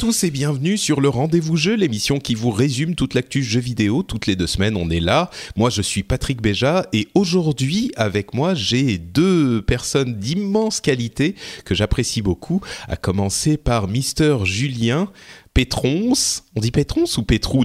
tous et bienvenue sur le Rendez-vous Jeu, l'émission qui vous résume toute l'actu jeu vidéo. Toutes les deux semaines, on est là. Moi, je suis Patrick Béja et aujourd'hui, avec moi, j'ai deux personnes d'immense qualité que j'apprécie beaucoup, à commencer par Mister Julien Pétrons. On dit Pétrons ou Pétrons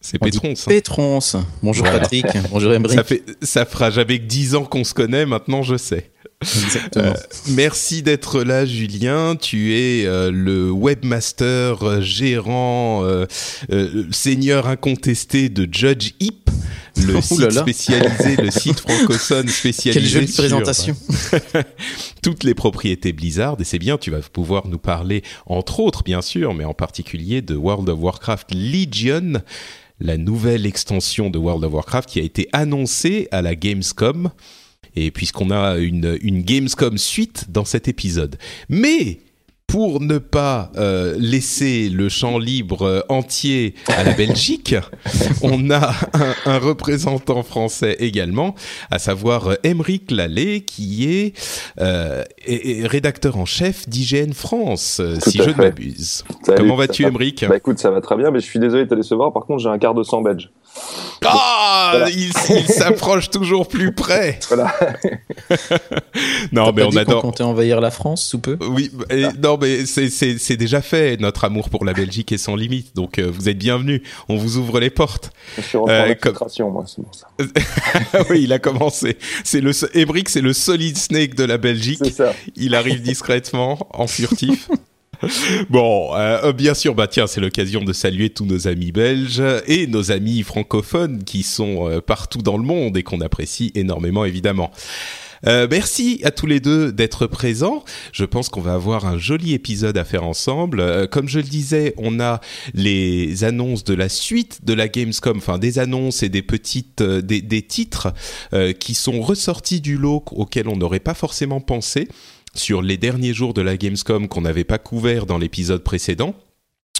c'est On dit Pétrons. hein. Pétrons. Bonjour Voilà. Patrick. Bonjour Emery. Ça, fait, ça fera jamais que 10 ans qu'on se connaît, maintenant je sais. Exactement. Euh, merci d'être là, Julien. Tu es euh, le webmaster, euh, gérant, euh, euh, seigneur incontesté de Judge Hip, le site là là. spécialisé, le site francophone spécialisé Quelle jolie présentation. toutes les propriétés Blizzard. Et c'est bien, tu vas pouvoir nous parler, entre autres, bien sûr, mais en particulier de World of Warcraft Legion, la nouvelle extension de World of Warcraft qui a été annoncée à la Gamescom. Et puisqu'on a une, Gamescom suite dans cet épisode. Mais pour ne pas euh, laisser le champ libre euh, entier à la Belgique, on a un, un représentant français également, à savoir euh, Émeric Lallet, qui est, euh, est- est rédacteur en chef d'IGN France, Tout si je ne m'abuse. Salut, Comment vas-tu, va Émeric? Bah écoute, ça va très bien, mais je suis désolé de te décevoir. Par contre, j'ai un quart de sang belge. Ah, Voilà. il, il s'approche toujours plus près. Voilà. non, mais pas on adore. comptait envahir la France sous peu? Oui, et- non, mais c'est- déjà fait. Notre amour pour la Belgique est sans limite. Donc, euh, vous êtes bienvenus. On vous ouvre les portes. Je suis Euh, comme- moi, c'est pour ça. oui, il a commencé. C'est le Emric, c'est le solid snake de la Belgique. C'est ça. Il arrive discrètement, en furtif. Bon, euh, bien sûr, bah tiens, c'est l'occasion de saluer tous nos amis belges et nos amis francophones qui sont partout dans le monde et qu'on apprécie énormément, évidemment. Euh, merci à tous les deux d'être présents. Je pense qu'on va avoir un joli épisode à faire ensemble. Euh, comme je le disais, on a les annonces de la suite de la Gamescom, enfin des annonces et des petites, euh, des, des titres euh, qui sont ressortis du lot auxquels on n'aurait pas forcément pensé sur les derniers jours de la Gamescom qu'on n'avait pas couvert dans l'épisode précédent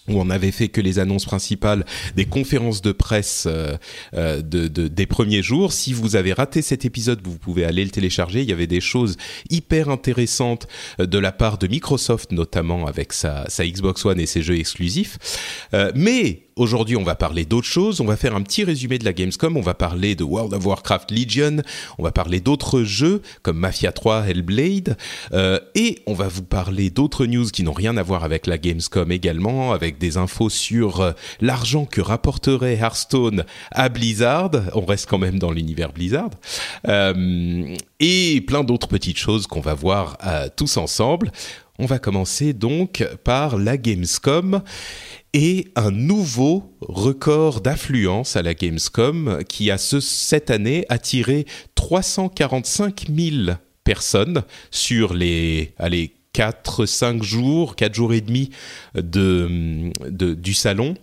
où on avait fait que les annonces principales des conférences de presse euh, euh, de, de- des premiers jours. Si vous avez raté cet épisode, vous pouvez aller le télécharger. Il y avait des choses hyper intéressantes euh, de la part de Microsoft, notamment avec sa, sa Xbox One et ses jeux exclusifs. Euh, mais aujourd'hui, on va parler d'autres choses. On va faire un petit résumé de la Gamescom. On va parler de World of Warcraft Legion. On va parler d'autres jeux comme Mafia 3, Hellblade. Euh, et on va vous parler d'autres news qui n'ont rien à voir avec la Gamescom également, avec des infos sur euh, l'argent que rapporterait Hearthstone à Blizzard. On reste quand même dans l'univers Blizzard. Euh, et plein d'autres petites choses qu'on va voir tous ensemble. On va commencer donc par la Gamescom et un nouveau record d'affluence à la Gamescom qui a ce, cette année attiré 345 000 personnes sur les allez, 4-5 jours, 4 jours et demi de, de- du salon.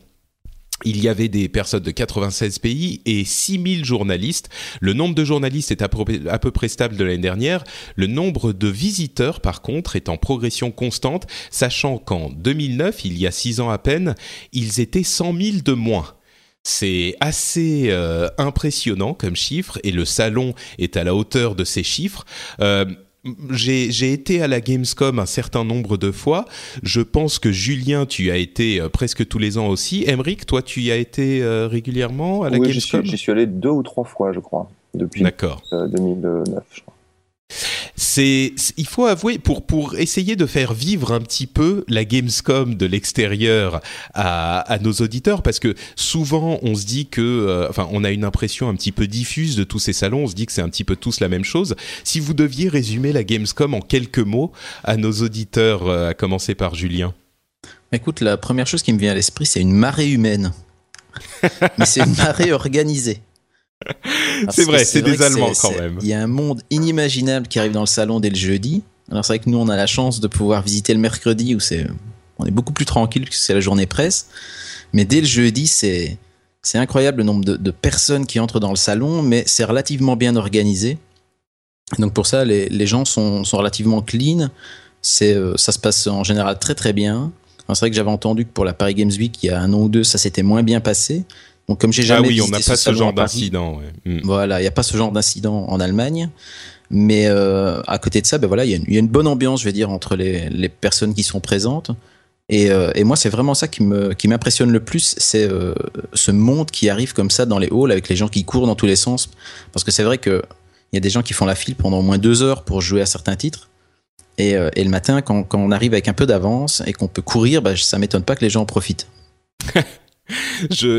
Il y avait des personnes de 96 pays et 6000 journalistes. Le nombre de journalistes est à peu, près stable de l'année dernière. Le nombre de visiteurs, par contre, est en progression constante, sachant qu'en 2009, il y a 6 ans à peine, ils étaient 100 000 de moins. C'est assez euh, impressionnant comme chiffre et le salon est à la hauteur de ces chiffres. Euh, j'ai j'ai été à la Gamescom un certain nombre de fois. Je pense que Julien, tu as été euh, presque tous les ans aussi. Emric, toi, tu y as été euh, régulièrement à la Oui, j'y suis, Gamescom? j'y suis allé deux ou trois fois, je crois, depuis D'accord. euh, 2009, je crois. C'est, il faut avouer pour pour essayer de faire vivre un petit peu la Gamescom de l'extérieur à, à nos auditeurs parce que souvent on se dit que euh, enfin on a une impression un petit peu diffuse de tous ces salons, on se dit que c'est un petit peu tous la même chose. Si vous deviez résumer la Gamescom en quelques mots à nos auditeurs, euh, à commencer par Julien. Écoute, la première chose qui me vient à l'esprit, c'est une marée humaine. Mais c'est une marée organisée. C'est que vrai, c'est des que Allemands quand même. Il y a un monde inimaginable qui arrive dans le salon dès le jeudi. Alors c'est vrai que nous, on a la chance de pouvoir visiter le mercredi où c'est, on est beaucoup plus tranquille puisque c'est la journée presse. Mais dès le jeudi, c'est, c'est incroyable le nombre de, de personnes qui entrent dans le salon, mais c'est relativement bien organisé. Donc pour ça, les, les gens sont, sont relativement clean. C'est, euh, ça se passe en général très très bien. C'est vrai que j'avais entendu que pour la Paris Games Week, il y a un an ou deux, ça s'était moins bien passé. Donc comme j'ai Ah jamais oui, on n'a pas ce genre d'incident. ouais. Mm. voilà, il n'y a pas ce genre d'incident en Allemagne. Mais euh, à côté de ça, ben voilà, il y, a une- il y a une bonne ambiance, je vais dire, entre les, les personnes qui sont présentes. Et, euh, et moi, c'est vraiment ça qui me qui m'impressionne le plus, c'est euh, ce monde qui arrive comme ça dans les halls avec les gens qui courent dans tous les sens. Parce que c'est vrai que il y a des gens qui font la file pendant au moins deux heures pour jouer à certains titres. Et, et le matin, quand, quand on arrive avec un peu d'avance et qu'on peut courir, ben, ça m'étonne pas que les gens en profitent.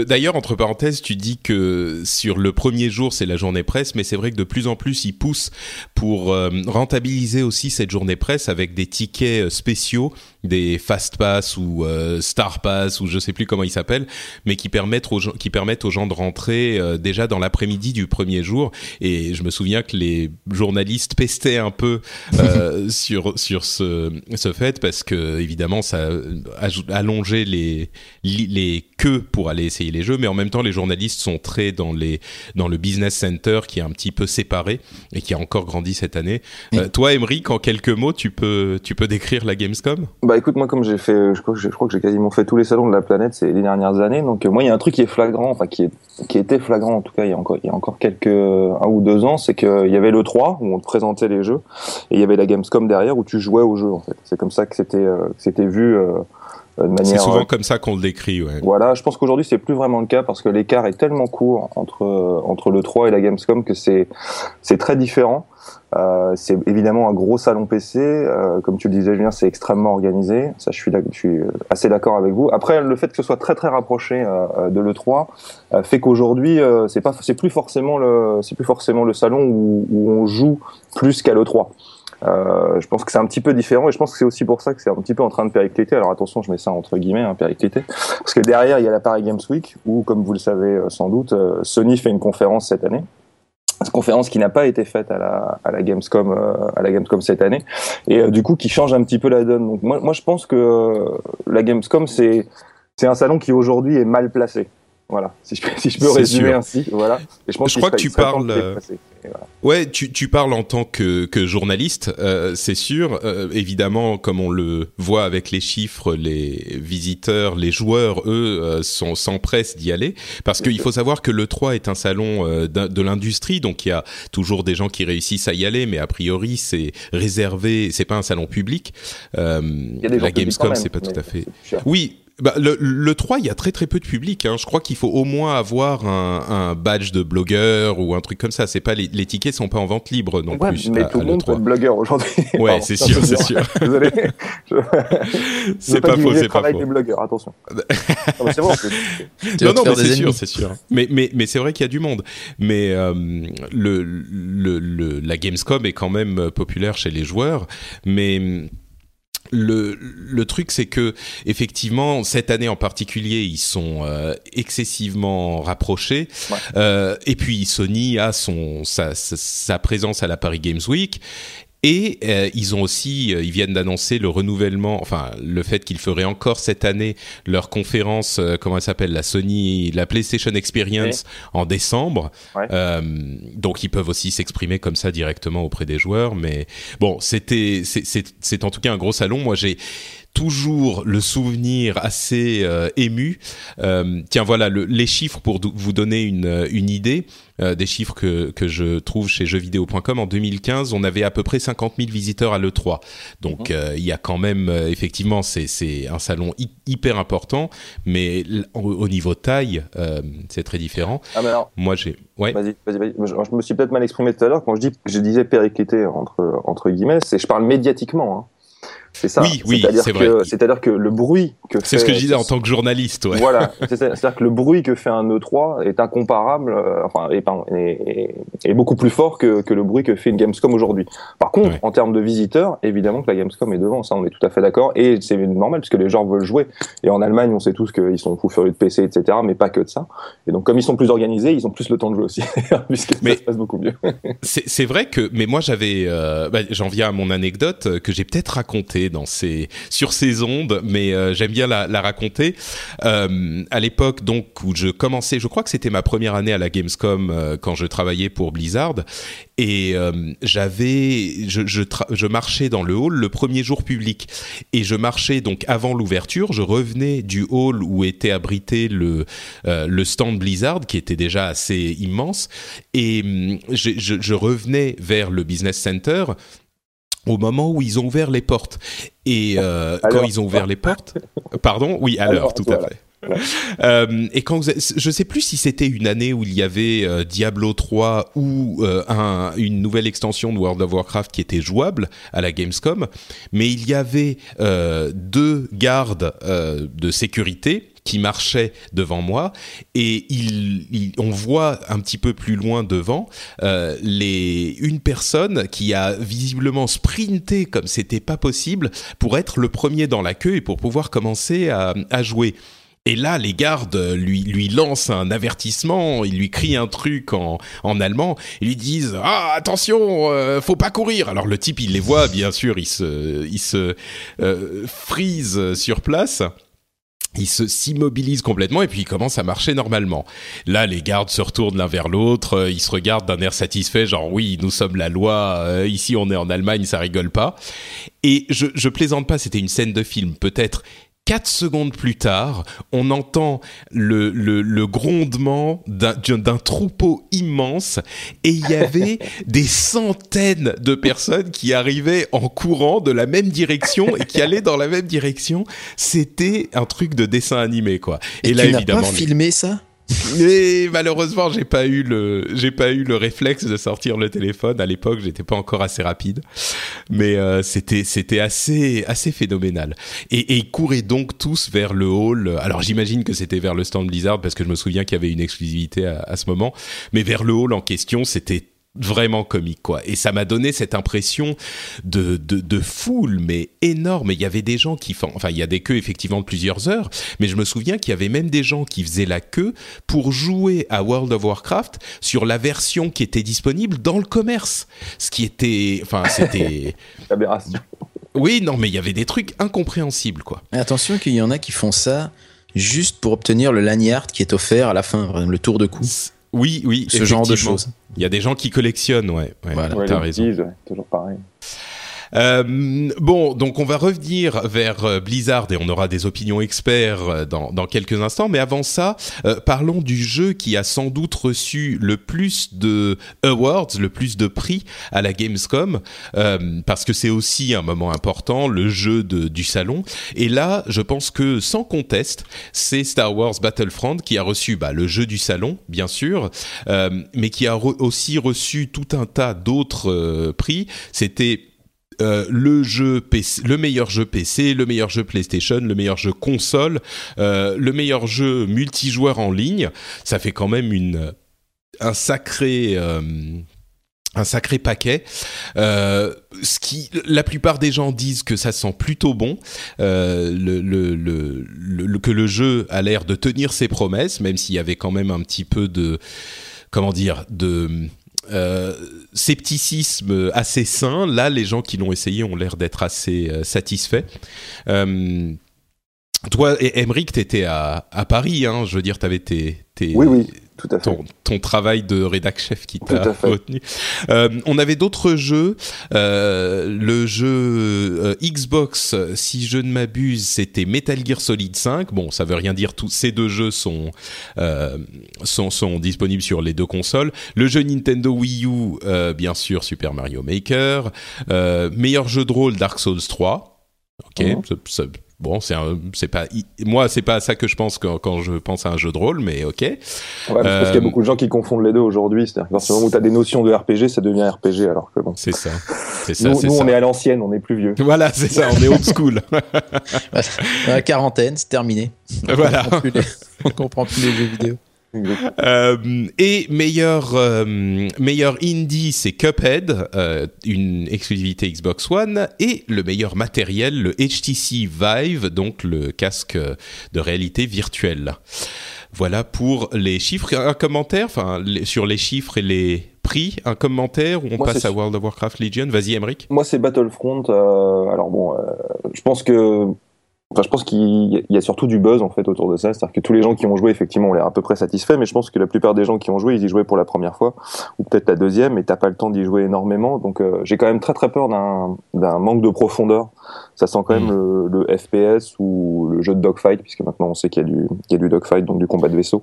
D'ailleurs, entre parenthèses, tu dis que sur le premier jour, c'est la journée presse, mais c'est vrai que de plus en plus, ils poussent pour euh, rentabiliser aussi cette journée presse avec des tickets euh, spéciaux, des fast pass ou euh, star pass ou je sais plus comment ils s'appellent, mais qui permettent aux gens, qui permettent aux gens de rentrer euh, déjà dans l'après-midi du premier jour. Et je me souviens que les journalistes pestaient un peu sur sur ce ce fait parce que évidemment ça allongeait les les queues pour aller essayer les jeux, mais en même temps les journalistes sont très dans les dans le business center qui est un petit peu séparé et qui a encore grandi cette année. Euh, toi, Emeric, en quelques mots, tu peux tu peux décrire la Gamescom? Bah écoute, moi comme j'ai fait, je crois, que j'ai- je crois que j'ai quasiment fait tous les salons de la planète ces les dernières années, donc euh, moi il y a un truc qui est flagrant, enfin qui est qui était flagrant en tout cas il y a encore il y a encore quelques un ou deux ans, c'est qu'il y avait le 3 où on te présentait les jeux et il y avait la Gamescom derrière où tu jouais aux jeux en fait. C'est comme ça que c'était euh, que c'était vu euh, de manière C'est souvent euh, comme ça qu'on le décrit, ouais. Voilà, je pense qu'aujourd'hui c'est plus vraiment le cas parce que l'écart est tellement court entre euh, entre le 3 et la Gamescom que c'est c'est très différent. Euh, c'est évidemment un gros salon PC, euh, comme tu le disais Julien, c'est extrêmement organisé. Ça, je suis, je suis euh, assez d'accord avec vous. Après, le fait que ce soit très très rapproché euh, euh, de le 3 euh, fait qu'aujourd'hui, euh, c'est pas, c'est plus forcément le, c'est plus forcément le salon où, où on joue plus qu'à le 3. Euh, je pense que c'est un petit peu différent et je pense que c'est aussi pour ça que c'est un petit peu en train de péricliter. Alors attention, je mets ça entre guillemets, hein, péricliter, parce que derrière il y a la Paris Games Week où, comme vous le savez euh, sans doute, euh, Sony fait une conférence cette année. Cette conférence qui n'a pas été faite à la, Gamescom à la Gamescom cette année et du coup qui change un petit peu la donne. Donc moi, je pense que la Gamescom c'est c'est un salon qui aujourd'hui est mal placé. Voilà, si je, peux- si je peux résumer sûr. ainsi, voilà. Et je pense Je qu'il crois que tu parles, voilà. Ouais, tu, tu parles en tant que, que journaliste, euh, c'est sûr. Euh, évidemment, comme on le voit avec les chiffres, les visiteurs, les joueurs, eux, euh, sont s'empressent d'y aller. Parce qu'il faut savoir que le 3 est un salon euh, de l'industrie, donc il y a toujours des gens qui réussissent à y aller, mais a priori c'est réservé, c'est pas un salon public. Euh, la Gamescom, c'est pas tout à fait. Oui, bah, le, le 3, il y a très très peu de public. Hein. Je crois qu'il faut au moins avoir un, un badge de blogueur ou un truc comme ça. C'est pas les, les tickets sont pas en vente libre non Ouais, plus. mais à- tout le monde peut l'E3. être blogueur aujourd'hui. Ouais, c'est sûr, c'est sûr. Désolé. Je... je C'est pas faux, c'est pas faux. des blogueurs, attention. Non, mais c'est Non, non, mais c'est sûr, c'est sûr. Mais, mais, mais c'est vrai qu'il y a du monde. Mais euh, le, le, le, la Gamescom est quand même euh, populaire chez les joueurs. Mais le, le truc, c'est que effectivement, cette année en particulier, ils sont euh, excessivement rapprochés. Ouais. Euh, et puis Sony a son sa, sa, sa présence à la Paris Games Week. Et euh, ils ont aussi, euh, ils viennent d'annoncer le renouvellement, enfin le fait qu'ils feraient encore cette année leur conférence, euh, comment elle s'appelle, la Sony, la PlayStation Experience en décembre. Ouais. Euh, donc ils peuvent aussi s'exprimer comme ça directement auprès des joueurs. Mais bon, c'était, c'est, en tout cas un gros salon. Moi, j'ai toujours le souvenir assez euh, ému. Euh, tiens, voilà le- les chiffres pour vous donner une, une idée. Euh, des chiffres que, que je trouve chez jeuxvideo.com. En 2015, on avait à peu près 50 000 visiteurs à l'E3. Donc euh, il y a quand même, euh, effectivement, c'est un salon hy- hyper important, mais au, au niveau taille, c'est très différent. Ah, mais alors, Moi, j'ai... Ouais. Vas-y, vas-y, vas-y. Je, je me suis peut-être mal exprimé tout à l'heure quand je dis je disais périclité entre entre guillemets, c'est je parle médiatiquement. Hein. C'est ça. Oui, oui, C'est-à-dire c'est que vrai. c'est-à-dire que le bruit que C'est ce fait- que je disais en tant que journaliste, ouais. Voilà, c'est-à-dire que le bruit que fait un E3 est incomparable, euh, enfin, est, pardon, est, est- beaucoup plus fort que, que le bruit que fait une Gamescom aujourd'hui. Par contre, Ouais. en termes de visiteurs, évidemment que la Gamescom est devant, ça on est tout à fait d'accord, et c'est normal puisque les gens veulent jouer. Et en Allemagne, on sait tous qu'ils sont fous furieux de PC, etc., mais pas que de ça. Et donc, comme ils sont plus organisés, ils ont plus le temps de jouer aussi, puisque Mais- ça se passe beaucoup mieux. C'est c'est vrai que, mais moi j'avais, euh, bah, j'en viens à mon anecdote euh, que j'ai peut-être racontée dans ces, sur ces ondes, mais euh, j'aime bien la, raconter. Euh, à l'époque donc où je commençais, je crois que c'était ma première année à la Gamescom euh, quand je travaillais pour Blizzard, et j'avais, je, je, marchais dans le hall le premier jour public, et je marchais donc avant l'ouverture, je revenais du hall où était abrité le le stand Blizzard qui était déjà assez immense, et hum, je revenais vers le business center au moment où ils ont ouvert les portes. Et euh, quand ils ont ouvert les portes, pardon, oui, à Alors, l'heure, tout à fait. Euh, et quand vous, je sais plus si c'était une année où il y avait euh, Diablo 3 ou euh, un, une nouvelle extension de World of Warcraft qui était jouable à la Gamescom, mais il y avait euh, deux gardes de sécurité qui marchaient devant moi et il, on voit un petit peu plus loin devant les une personne qui a visiblement sprinté comme c'était pas possible pour être le premier dans la queue et pour pouvoir commencer à jouer. Et là, les gardes lui, lui lancent un avertissement, ils lui crient un truc en, en allemand, ils lui disent Ah, attention, euh, faut pas courir Alors le type, il les voit, bien sûr, il se, il se euh, freeze sur place. Il se s'immobilise complètement et puis il commence à marcher normalement. Là, les gardes se retournent l'un vers l'autre, euh, ils se regardent d'un air satisfait, genre oui, nous sommes la loi, ici on est en Allemagne, ça rigole pas. Et je, je plaisante pas, c'était une scène de film, peut-être Quatre secondes plus tard, on entend le, le, le grondement d'un troupeau immense et il y avait des centaines de personnes qui arrivaient en courant de la même direction et qui allaient dans la même direction. C'était un truc de dessin animé, quoi. Et, là, tu n'as évidemment, pas filmé ça? Mais malheureusement, j'ai pas eu le, j'ai pas eu le réflexe de sortir le téléphone. À l'époque, j'étais pas encore assez rapide, mais euh, c'était, c'était assez, assez phénoménal. Et, et ils couraient donc tous vers le hall. Alors j'imagine que c'était vers le stand Blizzard parce que je me souviens qu'il y avait une exclusivité à, à ce moment. Mais vers le hall en question, c'était vraiment comique quoi et ça m'a donné cette impression de, de, de foule mais énorme il y avait des gens qui font enfin il y a des queues effectivement de plusieurs heures mais je me souviens qu'il y avait même des gens qui faisaient la queue pour jouer à World of Warcraft sur la version qui était disponible dans le commerce ce qui était enfin c'était Aberration. oui non mais il y avait des trucs incompréhensibles quoi Mais Attention qu'il y en a qui font ça juste pour obtenir le lanyard qui est offert à la fin, le tour de cou. Oui oui Ce genre de choses. il y a des gens qui collectionnent ouais, ouais Voilà. Ouais, t'as les raison bêtises, ouais, toujours pareil. Euh, bon, donc on va revenir vers euh, Blizzard et on aura des opinions experts euh, dans, dans quelques instants. Mais avant ça, parlons du jeu qui a sans doute reçu le plus de awards, le plus de prix à la Gamescom, euh, parce que c'est aussi un moment important, le jeu de, du salon. Et là, je pense que sans conteste, c'est Star Wars Battlefront qui a reçu bah, le jeu du salon, bien sûr, mais qui a re- aussi reçu tout un tas d'autres prix. C'était euh, le jeu PC, le meilleur jeu PC, le meilleur jeu PlayStation, le meilleur jeu console, euh, le meilleur jeu multijoueur en ligne. Ça fait quand même une un sacré euh, un sacré paquet. Ce qui, la plupart des gens disent que ça sent plutôt bon, le- que le jeu a l'air de tenir ses promesses, même s'il y avait quand même un petit peu de, comment dire, de euh, scepticisme assez sain. Là, les gens qui l'ont essayé ont l'air d'être assez euh, satisfaits. Euh, toi, Emmerich, t'étais à, à Paris, hein, je veux dire, t'avais tes, tes Oui, oui, Tout à fait. Ton, ton travail de rédac chef qui t'a retenu. Euh, on avait d'autres jeux. Euh, le jeu euh, Xbox, si je ne m'abuse, c'était Metal Gear Solid 5. Bon, ça veut rien dire. Tous ces deux jeux sont, euh, sont sont disponibles sur les deux consoles. Le jeu Nintendo Wii U, bien sûr, Super Mario Maker. Meilleur jeu de rôle Dark Souls 3. Ok, Mhm. ça- ça- bon, c'est un- c'est pas moi, c'est pas à ça que je pense quand, quand je pense à un jeu de rôle, mais ok. Ouais, parce qu'il y a Euh, beaucoup de gens qui confondent les deux aujourd'hui. C'est-à-dire qu'à partir du moment où tu as des notions de RPG, ça devient RPG, alors que bon. C'est ça. C'est ça. Nous, c'est nous, ça. on est à l'ancienne, on est plus vieux. Voilà, c'est ça. On est old school. La quarantaine, c'est terminé. voilà. On comprend plus les- On comprend plus les jeux vidéo. Euh, et meilleur euh, meilleur indie, c'est Cuphead, euh, une exclusivité Xbox One, et le meilleur matériel, le HTC Vive, donc le casque de réalité virtuelle. Voilà pour les chiffres. Un commentaire, enfin sur les chiffres et les prix, un commentaire où on Moi, passe à World of Warcraft Legion. Vas-y, Emric. Moi, c'est Battlefront. euh, alors bon, euh, je pense que, enfin, je pense qu'il y a- surtout du buzz en fait autour de ça. C'est-à-dire que tous les gens qui ont joué, effectivement, ont l'air à peu près satisfaits, mais je pense que la plupart des gens qui ont joué, ils y jouaient pour la première fois ou peut-être la deuxième, et t'as pas le temps d'y jouer énormément. Donc, euh, j'ai quand même très très peur d'un manque de profondeur. Ça sent quand même le, le FPS ou le jeu de dogfight, puisque maintenant on sait qu'il y a du, il y a du dogfight, donc du combat de vaisseau.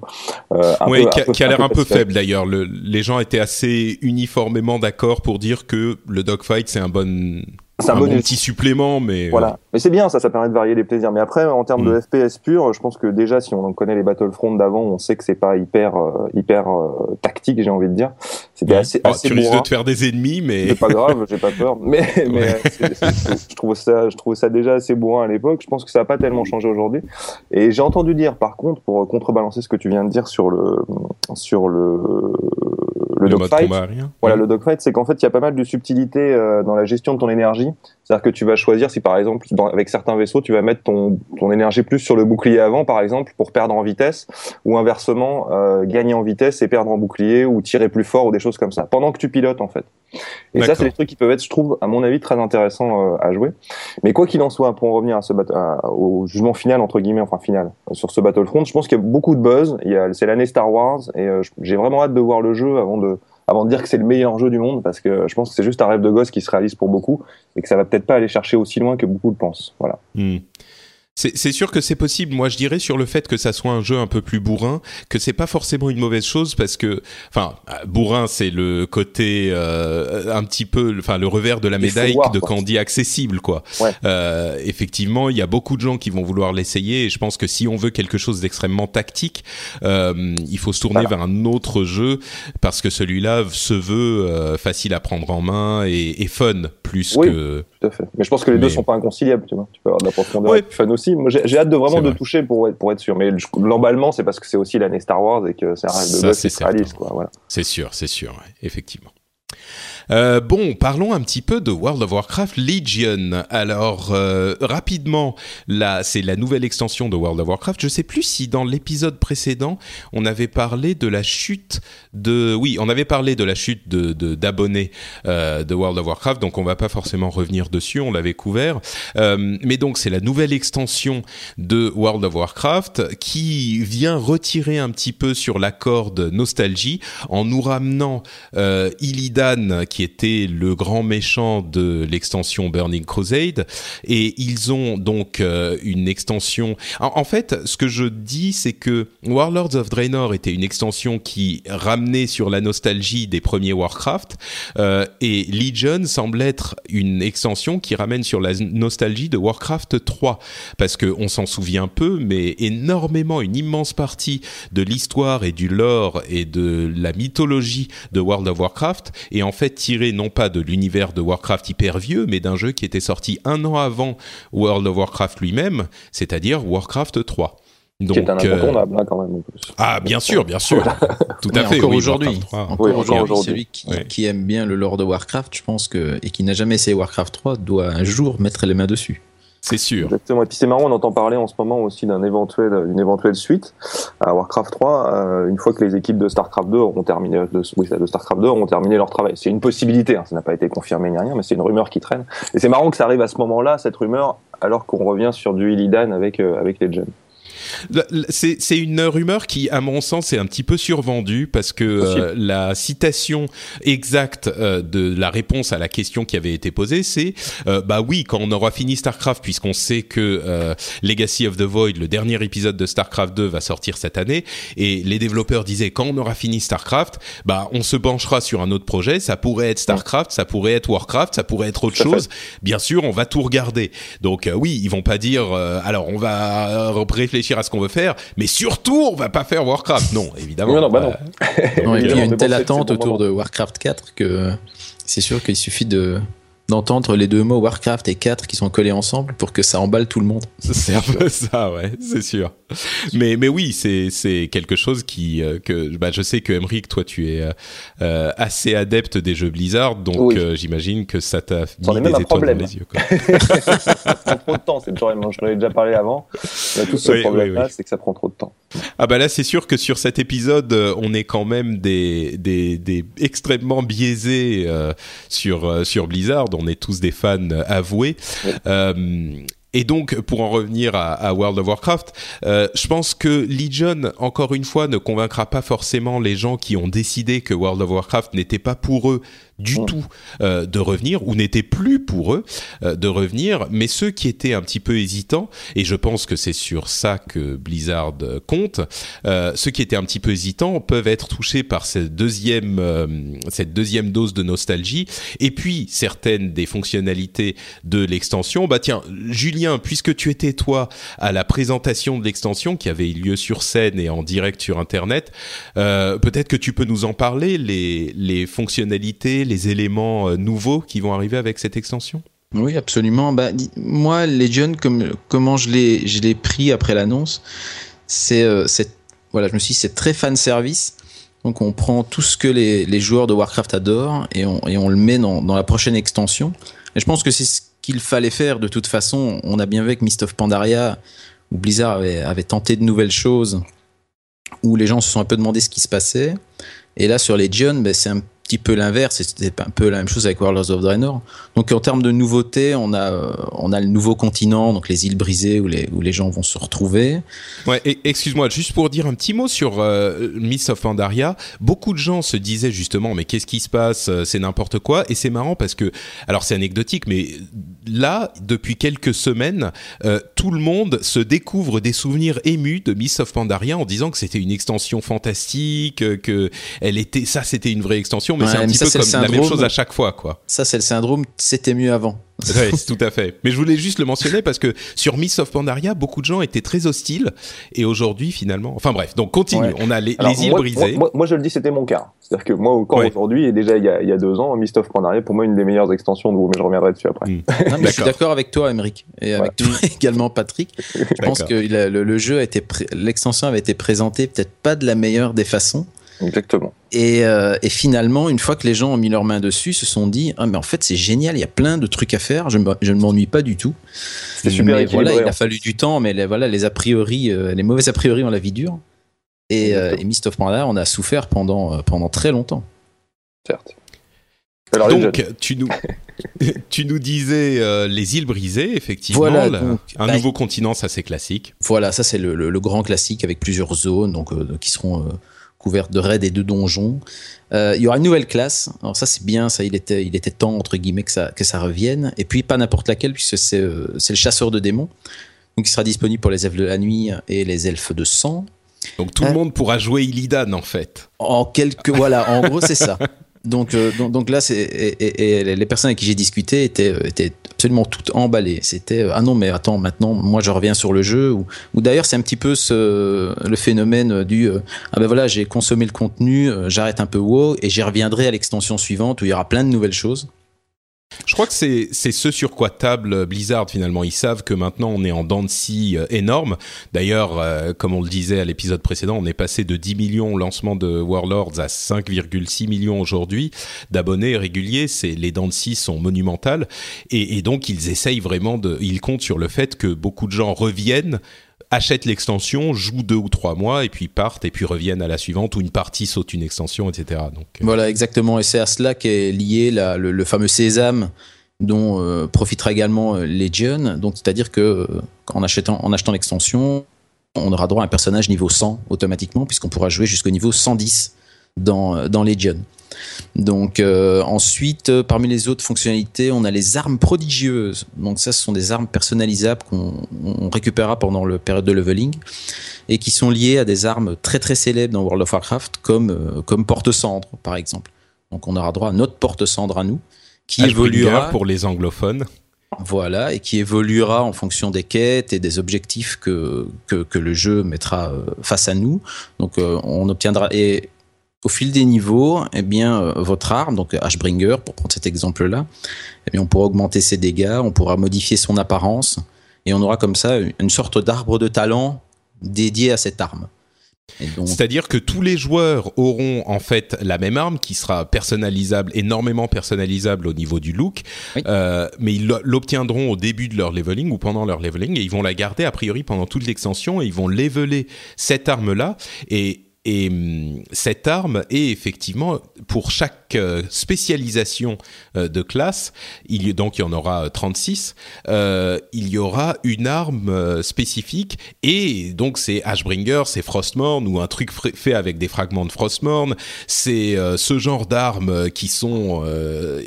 Euh, Oui, peu- qui a, a l'air un peu faible d'ailleurs. Le- Les gens étaient assez uniformément d'accord pour dire que le dogfight c'est un bon, C'est un un bon bon petit supplément, mais Voilà. Mais c'est bien, ça, ça permet de varier les plaisirs. Mais après, en termes Mm. de FPS pur, je pense que déjà, si on connaît les Battlefront d'avant, on sait que c'est pas hyper, euh, hyper euh, tactique, j'ai envie de dire. C'était Ouais. assez, Oh, assez tu risques de te faire des ennemis, mais C'est pas grave, j'ai pas peur. Mais, mais Ouais. euh, je trouve ça, je trouve ça déjà assez bourrin à l'époque. Je pense que ça a pas tellement changé aujourd'hui. Et j'ai entendu dire, par contre, pour contrebalancer ce que tu viens de dire sur le, sur le, le, le dogfight. Voilà, le dogfight, c'est qu'en fait, il y a pas mal de subtilité euh, dans la gestion de ton énergie. C'est-à-dire que tu vas choisir si, par exemple, dans- avec certains vaisseaux, tu vas mettre ton, ton énergie plus sur le bouclier avant, par exemple, pour perdre en vitesse, ou inversement, euh, gagner en vitesse et perdre en bouclier, ou tirer plus fort, ou des choses comme ça, pendant que tu pilotes, en fait. Et ça, c'est des trucs qui peuvent être, je trouve, à mon avis, très intéressants euh, à jouer. Mais quoi qu'il en soit, pour en revenir à ce à- au jugement final, entre guillemets, enfin final, euh, sur ce Battlefront, je pense qu'il y a beaucoup de buzz. Il y a, c'est l'année Star Wars, et euh, j'ai vraiment hâte de voir le jeu avant de, avant de dire que c'est le meilleur jeu du monde, parce que je pense que c'est juste un rêve de gosse qui se réalise pour beaucoup, et que ça va peut-être pas aller chercher aussi loin que beaucoup le pensent. Voilà. Hmm. C'est sûr que c'est possible. Moi, je dirais sur le fait que ça soit un jeu un peu plus bourrin, que c'est pas forcément une mauvaise chose parce que, enfin, euh, bourrin, c'est le côté euh, un petit peu, enfin, le revers de la médaille voir, de quand on dit accessible, quoi. Ouais. Euh, effectivement, il y a beaucoup de gens qui vont vouloir l'essayer et je pense que si on veut quelque chose d'extrêmement tactique, euh, il faut se tourner Voilà. vers un autre jeu parce que celui-là se veut euh, facile à prendre en main et, et fun plus Oui. que. Tout à fait. Mais je pense que les deux Mais- sont pas inconciliables, tu vois. Tu peux avoir de la profondeur Ouais. et du fun aussi. Moi, j'ai hâte de vraiment de vrai. toucher pour être, pour être sûr. Mais l'emballement, c'est parce que c'est aussi l'année Star Wars et que un rêve de Ça, c'est qui se réalise, certain. quoi. Voilà. C'est sûr, c'est sûr, ouais, effectivement. Euh, bon, parlons un petit peu de World of Warcraft Legion. Alors, euh, rapidement, là, c'est la nouvelle extension de World of Warcraft. Je sais plus si dans l'épisode précédent, on avait parlé de la chute Oui, on avait parlé de la chute de- d'abonnés euh, de World of Warcraft, donc on va pas forcément revenir dessus, on l'avait couvert. Euh, mais donc, c'est la nouvelle extension de World of Warcraft qui vient retirer un petit peu sur la corde nostalgie en nous ramenant euh, Illidan qui était le grand méchant de l'extension Burning Crusade et ils ont donc euh, une extension en, en fait ce que je dis c'est que Warlords of Draenor était une extension qui ramenait sur la nostalgie des premiers Warcraft euh, et Legion semble être une extension qui ramène sur la nostalgie de Warcraft 3 parce que on s'en souvient peu mais énormément une immense partie de l'histoire et du lore et de la mythologie de World of Warcraft est en fait tiré non pas de l'univers de Warcraft hyper vieux, mais d'un jeu qui était sorti un an avant World of Warcraft lui-même, c'est-à-dire Warcraft 3. Donc, qui est un euh, incontournable, hein, quand même, en plus. ah, bien sûr, bien sûr, tout à fait. encore oui, aujourd'hui, Warcraft 3. encore Oui, aujourd'hui, celui qui, qui aime bien le lore de Warcraft, je pense que et qui n'a jamais essayé Warcraft 3 doit un jour mettre les mains dessus. C'est sûr. Exactement. Et puis c'est marrant, on entend parler en ce moment aussi d'un éventuel, une éventuelle suite à Warcraft 3, euh, une fois que les équipes de Starcraft 2 auront terminé, de, oui, de Starcraft 2 auront terminé leur travail. C'est une possibilité, hein, ça n'a pas été confirmé ni rien, mais c'est une rumeur qui traîne. Et c'est marrant que ça arrive à ce moment-là, cette rumeur, alors qu'on revient sur du Illidan avec, euh, avec Legend. C'est une rumeur qui, à mon sens, est un petit peu survendue parce que euh, la citation exacte euh, de la réponse à la question qui avait été posée, c'est euh, bah oui, quand on aura fini StarCraft, puisqu'on sait que Legacy of the Void, le dernier épisode de StarCraft 2, va sortir cette année, et les développeurs disaient quand on aura fini StarCraft, bah on se penchera sur un autre projet. Ça pourrait être StarCraft, ça pourrait être Warcraft, ça pourrait être autre chose. Bien sûr, on va tout regarder. Donc oui, ils vont pas dire alors on va réfléchir à ce qu'on veut faire, mais surtout on va pas faire Warcraft. Non, évidemment. Non, bah non. non il y a une telle attente autour de Warcraft 4 que c'est sûr qu'il suffit de d'entendre les deux mots Warcraft et 4 qui sont collés ensemble pour que ça emballe tout le monde. C'est un peu ça, ouais, c'est sûr. Mais mais oui, c'est c'est quelque chose qui euh, que bah je sais que Emric, toi tu es euh, assez adepte des jeux Blizzard, donc euh, j'imagine que ça t'a mis des étoiles dans les yeux. Quoi. ça prend trop de temps, c'est toujours j'en ai déjà parlé avant. On a tous ce problème là, c'est que ça prend trop de temps. Ah bah là c'est sûr que sur cet épisode, on est quand même des des, des extrêmement biaisés sur sur Blizzard on est tous des fans avoués. Et donc, pour en revenir à, World of Warcraft, euh, je pense que Legion, encore une fois, ne convaincra pas forcément les gens qui ont décidé que World of Warcraft n'était pas pour eux du tout euh, de revenir ou n'était plus pour eux euh, de revenir. Mais ceux qui étaient un petit peu hésitants et je pense que c'est sur ça que Blizzard compte euh, ceux qui étaient un petit peu hésitants peuvent être touchés par cette deuxième cette deuxième dose de nostalgie. Et puis certaines des fonctionnalités de l'extension. Bah tiens Julien puisque tu étais toi à la présentation de l'extension qui avait eu lieu sur scène et en direct sur internet peut-être que tu peux nous en parler les les fonctionnalités les éléments euh, nouveaux qui vont arriver avec cette extension? Oui, absolument. Bah, moi, Legion, comme, comment je l'ai, je pris après l'annonce, c'est, euh, voilà, je me suis dit, c'est très fan service. Donc, on prend tout ce que les, joueurs de Warcraft adorent et on, et on le met dans, la prochaine extension. Et je pense que c'est ce qu'il fallait faire de toute façon. On a bien vu avec Mist of Pandaria, où Blizzard avait, tenté de nouvelles choses, où les gens se sont un peu demandé ce qui se passait. Et là, sur Legion, ben, c'est un petit peu l'inverse, c'était un peu la même chose avec Warlords of Draenor. Donc en termes de nouveautés, on a euh, on a le nouveau continent, donc les îles brisées où les où les gens vont se retrouver. Ouais, excuse-moi, juste pour dire un petit mot sur euh, Miss of Pandaria, beaucoup de gens se disaient justement mais qu'est-ce qui se passe, euh, c'est n'importe quoi et c'est marrant parce que alors c'est anecdotique mais là depuis quelques semaines, tout le monde se découvre des souvenirs émus de Miss of Pandaria en disant que c'était une extension fantastique, que elle était ça c'était une vraie extension mais c'est un petit peu comme la même chose à chaque fois, quoi. Ça, c'est le syndrome, c'était mieux avant. oui, tout à fait. Mais je voulais juste le mentionner parce que sur Miss of Pandaria, beaucoup de gens étaient très hostiles et aujourd'hui, finalement, enfin bref, donc continue. On a les, îles brisées. Moi, je le dis, c'était mon cas. C'est-à-dire que moi, encore aujourd'hui et déjà il y, a, il y, a, deux ans, Miss of Pandaria, pour moi, une des meilleures extensions de vous, mais je reviendrai dessus après. Hmm. je suis d'accord avec toi, Émeric, et avec toi également, Patrick. Je pense que le, le, jeu a été, l'extension avait été présentée peut-être pas de la meilleure des façons. Exactement. Et, euh, et, finalement, une fois que les gens ont mis leurs mains dessus, se sont dit ah mais en fait c'est génial, il y a plein de trucs à faire, je, je ne m'ennuie pas du tout. C'est super voilà, il a fallu du temps, mais les, voilà les a priori, euh, les mauvais a priori ont la vie dure. Et, euh, et Mist of Pandaria, on a souffert pendant euh, pendant très longtemps. Certes. Alors, donc tu nous tu nous disais les îles brisées effectivement, voilà, donc, un bah, nouveau continent, ça c'est classique. Voilà, ça c'est le, le, le, grand classique avec plusieurs zones donc qui seront de raids et de donjons. Euh, il y aura une nouvelle classe. Alors ça c'est bien, ça il était, il était temps entre guillemets que ça, que ça revienne. Et puis pas n'importe laquelle puisque c'est, euh, c'est le chasseur de démons. Donc il sera disponible pour les elfes de la nuit et les elfes de sang. Donc tout le euh, monde pourra jouer Illidan en fait. En quelques voilà, en gros c'est ça. Donc, euh, donc, donc, là, c'est, et, et, les personnes avec qui j'ai discuté étaient, étaient absolument toutes emballées. C'était euh, ah non, mais attends, maintenant, moi, je reviens sur le jeu. Ou, d'ailleurs, c'est un petit peu le phénomène du ah ben voilà, j'ai consommé le contenu, j'arrête un peu WoW et j'y reviendrai à l'extension suivante où il y aura plein de nouvelles choses. Je crois que c'est ce sur quoi table Blizzard finalement. Ils savent que maintenant on est en dents de scie euh, énorme. D'ailleurs, euh, comme on le disait à l'épisode précédent, on est passé de 10 millions au lancement de Warlords à 5,6 millions aujourd'hui d'abonnés réguliers. C'est les dents de scie sont monumentales et, et donc ils essayent vraiment de. Ils comptent sur le fait que beaucoup de gens reviennent achètent l'extension, jouent deux ou trois mois et puis partent et puis reviennent à la suivante ou une partie saute une extension, etc. Euh, Voilà, exactement. Et c'est à cela qu'est lié le, fameux sésame dont euh, profitera également euh, Legion. C'est-à-dire que en achetant l'extension, on aura droit à un personnage niveau 100 automatiquement, puisqu'on pourra jouer jusqu'au niveau 110 dans, dans Legion. Donc euh, ensuite, euh, parmi les autres fonctionnalités, on a les armes prodigieuses. Donc ça, ce sont des armes personnalisables qu'on on récupérera pendant le période de leveling et qui sont liées à des armes très très célèbres dans World of Warcraft, comme euh, comme porte-cendre par exemple. Donc on aura droit à notre porte-cendre à nous, qui évoluera pour les anglophones. voilà, et qui évoluera en fonction des quêtes et des objectifs que, que, que le jeu mettra face à nous. Donc euh, on obtiendra et au fil des niveaux, eh bien euh, votre arme, donc Ashbringer pour prendre cet exemple-là, eh bien on pourra augmenter ses dégâts, on pourra modifier son apparence et on aura comme ça une sorte d'arbre de talent dédié à cette arme. C'est-à-dire que tous les joueurs auront en fait la même arme qui sera personnalisable, énormément personnalisable au niveau du look, Oui. euh, mais ils lo- l'obtiendront au début de leur leveling ou pendant leur leveling et ils vont la garder a priori pendant toute l'extension et ils vont leveler cette arme-là et et hum, cette arme est effectivement pour chaque euh, spécialisation euh, de classe, il y, donc il y en aura euh, 36, euh, il y aura une arme euh, spécifique et donc c'est Ashbringer, c'est Frostmourne ou un truc fait avec des fragments de Frostmourne, c'est euh, ce genre d'armes qui sont euh,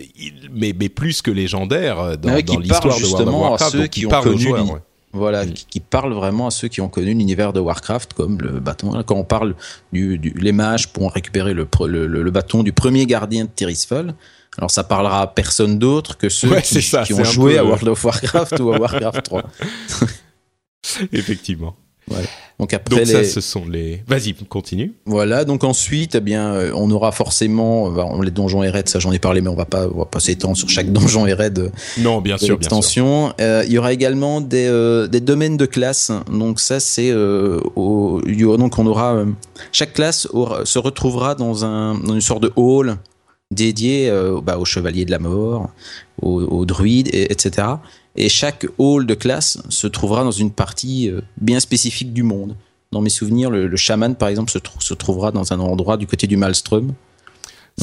mais, mais plus que légendaires euh, dans, oui, dans l'histoire de World of à ceux donc qui qui ont parlent aux joueurs. ouais. Voilà, qui, qui parle vraiment à ceux qui ont connu l'univers de Warcraft, comme le bâton. Quand on parle du, du les mages pour récupérer le, le, le- le bâton du premier gardien de Tirisfal, alors ça parlera à personne d'autre que ceux Ouais, qui, ça, ont joué peu- à World of Warcraft ou à Warcraft 3. Effectivement. Donc après Donc ça, les- ce sont les. Vas-y, continue. Voilà, donc ensuite, eh bien, euh, on aura forcément euh, bon, les donjons et raids, ça j'en ai parlé, mais on va pas, on va pas s'étendre sur chaque donjon et raid euh, Non, bien sûr, bien sûr. l'extension. Euh, il y aura également des, euh, des domaines de classe. Donc ça, c'est euh, au- donc on aura chaque classe aura- se retrouvera dans un dans une sorte de hall dédié bah, aux chevaliers de la mort, aux, aux druides, et, etc. Et chaque hall de classe se trouvera dans une partie euh, bien spécifique du monde. Dans mes souvenirs, le, le chaman, par exemple, se, trou- se trouvera dans un endroit du côté du. Donc,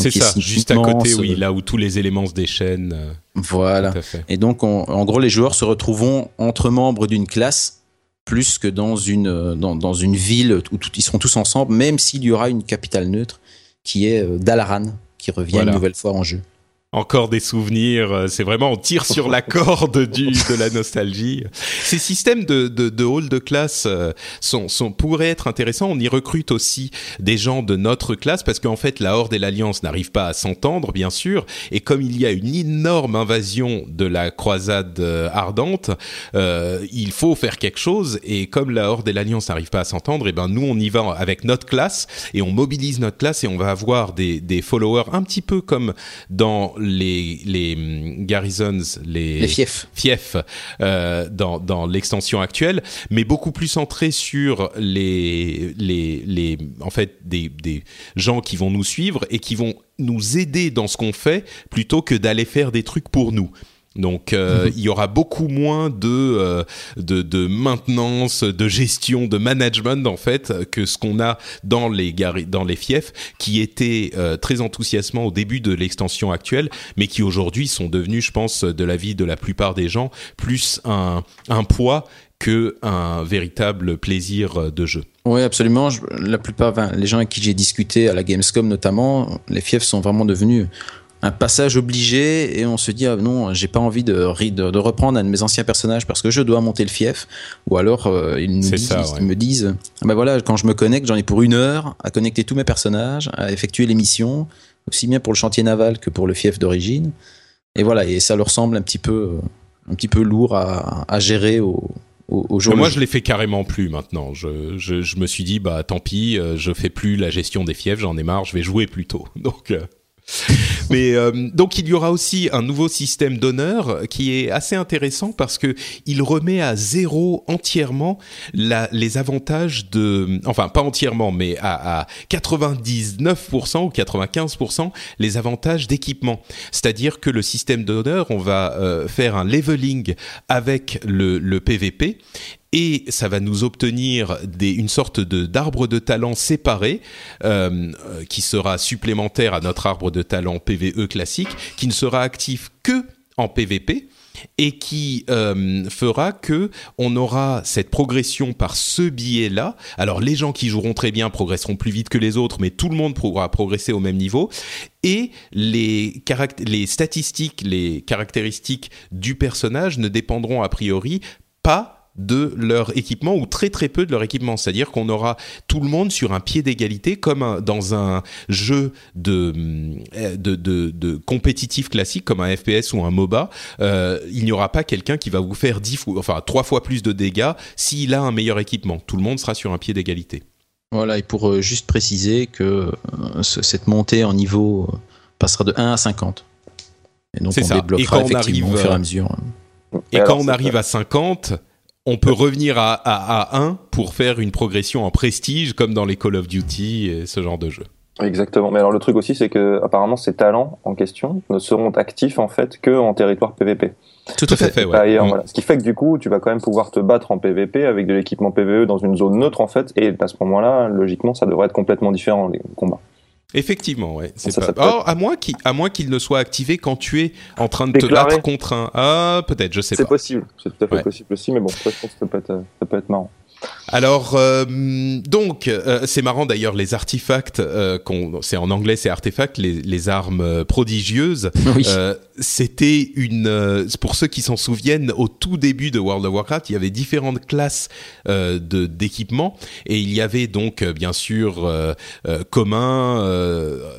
C'est ça, juste à côté, oui, là où tous les éléments se déchaînent. euh, Voilà. Et donc, on- en gros, les joueurs se retrouveront entre membres d'une classe plus que dans une, euh, dans, dans une ville où tout- ils seront tous ensemble, même s'il y aura une capitale neutre qui est euh, Dalaran, qui revient Voilà. une nouvelle fois en jeu. Encore des souvenirs, euh, c'est vraiment on tire sur la corde du, de la nostalgie. Ces systèmes de, de, de hall de classe euh, sont, sont, pourraient être intéressants. On y recrute aussi des gens de notre classe parce qu'en fait la Horde et l'Alliance n'arrivent pas à s'entendre, bien sûr. Et comme il y a une énorme invasion de la croisade euh, ardente, euh, il faut faire quelque chose. Et comme la Horde et l'Alliance n'arrivent pas à s'entendre, et ben nous on y va avec notre classe et on mobilise notre classe et on va avoir des, des followers un petit peu comme dans les, les hum, garrisons, les, Les fiefs. fiefs euh, dans, dans l'extension actuelle, mais beaucoup plus centré sur les, les, les en fait des, des gens qui vont nous suivre et qui vont nous aider dans ce qu'on fait plutôt que d'aller faire des trucs pour nous. Donc euh, il y aura beaucoup moins de, euh, de de maintenance, de gestion, de management en fait que ce qu'on a dans les dans les fiefs qui étaient euh, très enthousiasmants au début de l'extension actuelle, mais qui aujourd'hui sont devenus, je pense, de la vie de la plupart des gens, plus un un poids que un véritable plaisir de jeu. Oui, absolument. La plupart, les gens avec qui j'ai discuté à la Gamescom notamment, les fiefs sont vraiment devenus un passage obligé et on se dit ah non j'ai pas envie de, ri- de, de reprendre un de mes anciens personnages parce que je dois monter le fief ou alors euh, ils, nous C'est disent, ça, ils ouais. me disent ah ben voilà quand je me connecte j'en ai pour une heure à connecter tous mes personnages à effectuer les missions aussi bien pour le chantier naval que pour le fief d'origine et voilà et ça leur semble un petit peu un petit peu lourd à, à gérer au, au, au jour Mais le moi, je les fais carrément plus maintenant. Je, je, je me suis dit, bah tant pis, euh, je fais plus la gestion des fiefs, j'en ai marre, je vais jouer plutôt. Donc, euh, mais euh, donc il y aura aussi un nouveau système d'honneur qui est assez intéressant parce que il remet à zéro entièrement les avantages de, enfin pas entièrement, mais à, à 99% ou 95% les avantages d'équipement. C'est-à-dire que le système d'honneur, on va euh, faire un leveling avec le, le PVP et ça va nous obtenir une sorte d'arbre de talent séparé euh, euh, qui sera supplémentaire à notre arbre de talent PVE classique, qui ne sera actif que en PVP. et qui euh, fera que on aura cette progression par ce biais-là. Alors les gens qui joueront très bien progresseront plus vite que les autres, mais tout le monde pourra progresser au même niveau. Et les statistiques, les caractéristiques du personnage ne dépendront a priori pas de leur équipement ou très très peu de leur équipement. C'est-à-dire qu'on aura tout le monde sur un pied d'égalité comme dans un jeu de, euh, de, de, compétitif classique comme un FPS ou un MOBA. Euh, il n'y aura pas quelqu'un qui va vous faire dix fois, enfin trois fois plus de dégâts s'il a un meilleur équipement. Tout le monde sera sur un pied d'égalité. Voilà, et pour euh, juste préciser que cette montée en niveau passera de 1 à 50. Et donc on ça. débloquera effectivement au fur et à mesure. Et, quand on arrive à 50, on peut revenir à, à, 1 pour faire une progression en prestige comme dans les Call of Duty et ce genre de jeu. Exactement. Mais alors le truc aussi, c'est que apparemment ces talents en question ne seront actifs en fait que en territoire PVP. Tout à fait, ouais. Mm. Ce qui fait que du coup, tu vas quand même pouvoir te battre en PVP avec de l'équipement PVE dans une zone neutre en fait, et à ce moment-là, logiquement, ça devrait être complètement différent les combats. Effectivement, ouais. C'est pas... oh, à moins qu'il, à moins qu'il ne soit activé quand tu es en train de te battre contre un. Ah, peut-être, je sais pas. C'est possible, c'est tout à fait possible aussi, mais bon, je pense que ça peut être, ça peut être marrant. Alors euh, donc euh, c'est marrant d'ailleurs les artefacts euh, c'est en anglais c'est artefacts les, les armes prodigieuses c'était une pour ceux qui s'en souviennent au tout début de World of Warcraft il y avait différentes classes de d'équipements et il y avait donc bien sûr commun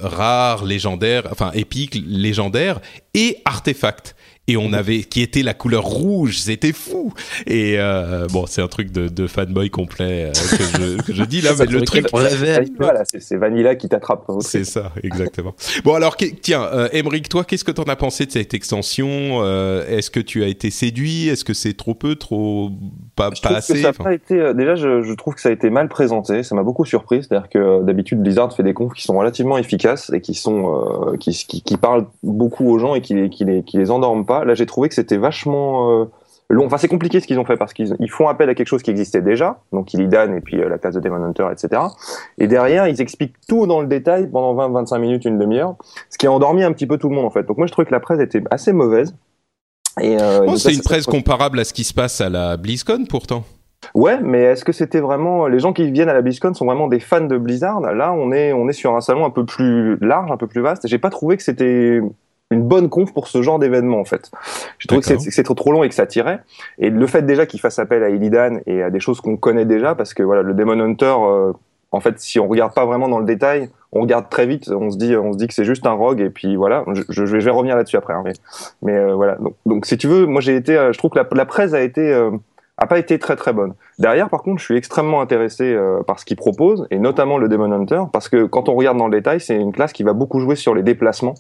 rare légendaire enfin épique légendaire et artefacts et on avait qui était la couleur rouge, c'était fou. Et euh, bon, c'est un truc de, de fanboy complet euh, que, je, que, je, dis là, mais le truc. Voilà, c'est Vanilla qui t'attrape. C'est ça, exactement. bon alors, tiens, euh, toi, qu'est-ce que t'en as pensé de cette extension euh, Est-ce que tu as été séduit? Est-ce que c'est trop peu, trop pas, pas assez? ça a été, euh, Déjà, je, je, trouve que ça a été mal présenté. Ça m'a beaucoup surpris. C'est-à-dire que d'habitude, Blizzard fait des confs qui sont relativement efficaces et qui sont qui, qui, qui, parlent beaucoup aux gens et qui, qui les, qui les endorment pas. Là, j'ai trouvé que c'était vachement euh, long. Enfin, c'est compliqué ce qu'ils ont fait parce qu'ils ils font appel à quelque chose qui existait déjà, donc Illidan et puis euh, la classe de Demon Hunter, etc. Et derrière, ils expliquent tout dans le détail pendant 20-25 minutes, une demi-heure, ce qui a endormi un petit peu tout le monde en fait. Donc moi, je trouvais que la presse était assez mauvaise. Et euh, c'est une presse comparable à ce qui se passe à la BlizzCon pourtant. Ouais, mais est-ce que c'était vraiment les gens qui viennent à la BlizzCon sont vraiment des fans de Blizzard? Là, on est on est sur un salon un peu plus large, un peu plus vaste. J'ai pas trouvé que c'était une bonne conf pour ce genre d'événement en fait. Je trouve que c'est trop, trop long et que ça tirait. Et le fait déjà qu'il fasse appel à Illidan et à des choses qu'on connaît déjà, parce que voilà, le Demon Hunter, euh, en fait, si on regarde pas vraiment dans le détail, on regarde très vite, on se dit, on se dit que c'est juste un rogue et puis voilà. Je, je, vais, revenir là-dessus après. Hein, mais, mais euh, voilà. Donc, donc, si tu veux, moi j'ai été, euh, je trouve que la, la presse a été a pas été très très bonne. Derrière, par contre, je suis extrêmement intéressé euh, par ce qu'il propose, et notamment le Demon Hunter, parce que quand on regarde dans le détail, c'est une classe qui va beaucoup jouer sur les déplacements,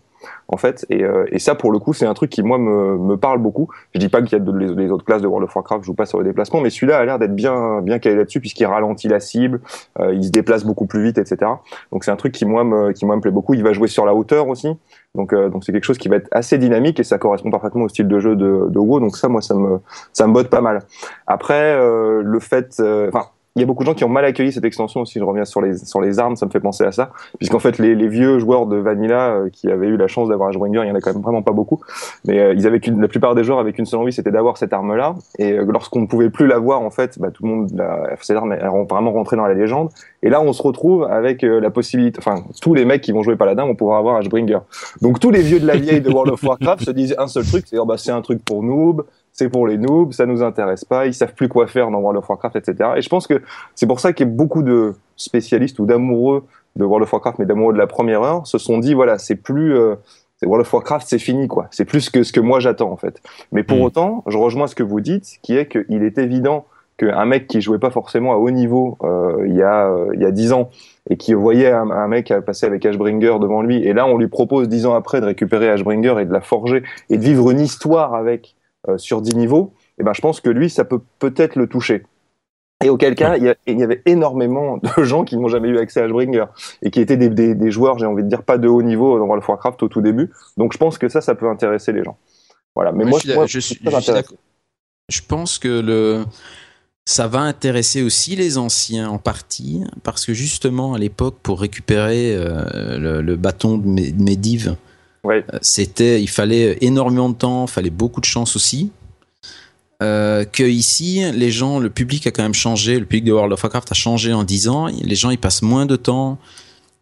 en fait, et, euh, et ça, pour le coup, c'est un truc qui moi me, me parle beaucoup. Je dis pas qu'il y a de, les, autres classes de World of Warcraft jouent pas sur les déplacements, mais celui-là a l'air d'être bien bien calé là-dessus, puisqu'il ralentit la cible, euh, il se déplace beaucoup plus vite, etc. Donc c'est un truc qui moi me qui moi me plaît beaucoup. Il va jouer sur la hauteur aussi, donc donc c'est quelque chose qui va être assez dynamique et ça correspond parfaitement au style de jeu de, de WoW. Donc ça, moi, ça me ça me botte pas mal. Après, le fait, enfin il y a beaucoup de gens qui ont mal accueilli cette extension aussi. Je reviens sur les sur les armes, ça me fait penser à ça, puisqu'en fait les, vieux joueurs de Vanilla euh, qui avaient eu la chance d'avoir un il y en a quand même vraiment pas beaucoup, mais euh, ils avaient la plupart des joueurs avaient qu'une seule envie, c'était d'avoir cette arme-là. Et euh, lorsqu'on ne pouvait plus l'avoir, en fait, bah, tout le monde, cette arme vraiment rentrée dans la légende. Et là, on se retrouve avec la possibilité, enfin, tous les mecs qui vont jouer Paladin vont pouvoir avoir Ashbringer. Donc tous les vieux de la vieille de World of Warcraft se disent un seul truc, c'est oh, bah c'est un truc pour noob, c'est pour les noobs, ça nous intéresse pas, ils savent plus quoi faire dans World of Warcraft, etc. Et je pense que c'est pour ça qu'il y a beaucoup de spécialistes ou d'amoureux de World of Warcraft, mais d'amoureux de la première heure, se sont dit voilà, c'est plus euh, World of Warcraft, c'est fini quoi. C'est plus que ce que moi j'attends en fait. Mais pour mm. autant, je rejoins ce que vous dites, qui est qu'il est évident qu'un mec qui jouait pas forcément à haut niveau euh, il y a euh, il y a dix ans et qui voyait un, un, mec passer avec Ashbringer devant lui et là on lui propose dix ans après de récupérer Ashbringer et de la forger et de vivre une histoire avec sur 10 niveaux, et eh ben, je pense que lui, ça peut peut-être le toucher. Et auquel cas, il y, avait énormément de gens qui n'ont jamais eu accès à Ashbringer et qui étaient des, des, joueurs, j'ai envie de dire, pas de haut niveau dans World of Warcraft au tout début. Donc je pense que ça, ça peut intéresser les gens. Voilà. Mais moi, je, suis, je, pense que le ça va intéresser aussi les anciens en partie parce que justement à l'époque pour récupérer euh, le, bâton de Medivh, euh, c'était, il fallait énormément de temps, il fallait beaucoup de chance aussi. euh, que ici, les gens, le public a quand même changé. Le public de World of Warcraft a changé en 10 ans. Les gens, ils passent moins de temps.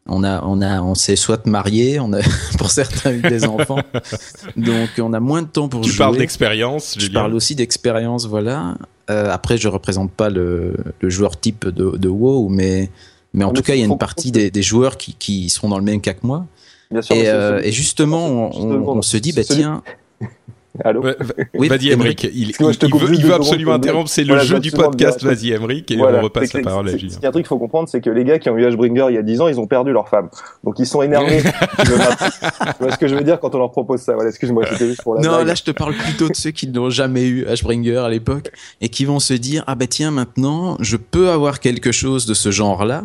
On a, on a, on s'est soit marié, on a, pour certains, eu des enfants. Donc, on a moins de temps pour Tu jouer. parles d'expérience, Je Julien. parle aussi d'expérience, voilà. Euh, après, je représente pas le, le joueur type de, de WoW, mais, mais en tout cas, il y a une partie des, des joueurs qui, qui seront dans le même cas que moi. Bien sûr. mais Et, euh, justement, on, c'est- on- on se dit, bah tiens, Allô va- Oui, Vas-y. Emric. Il, il veut, il absolument interrompre. C'est le Voilà, jeu je du podcast. Vas-y, Emric, et Voilà. on repasse la parole à c'est- Julien. Il y a un truc qu'il faut comprendre, c'est que les gars qui ont eu Ashbringer il y a 10 ans, ils ont perdu leur femme. Donc ils sont énervés. tu vois ce que je veux dire quand on leur propose ça Voilà, excuse-moi, c'était juste pour la non, blague. là, je te parle plutôt de ceux qui n'ont jamais eu Ashbringer à l'époque et qui vont se dire, ah bah tiens, maintenant, je peux avoir quelque chose de ce genre-là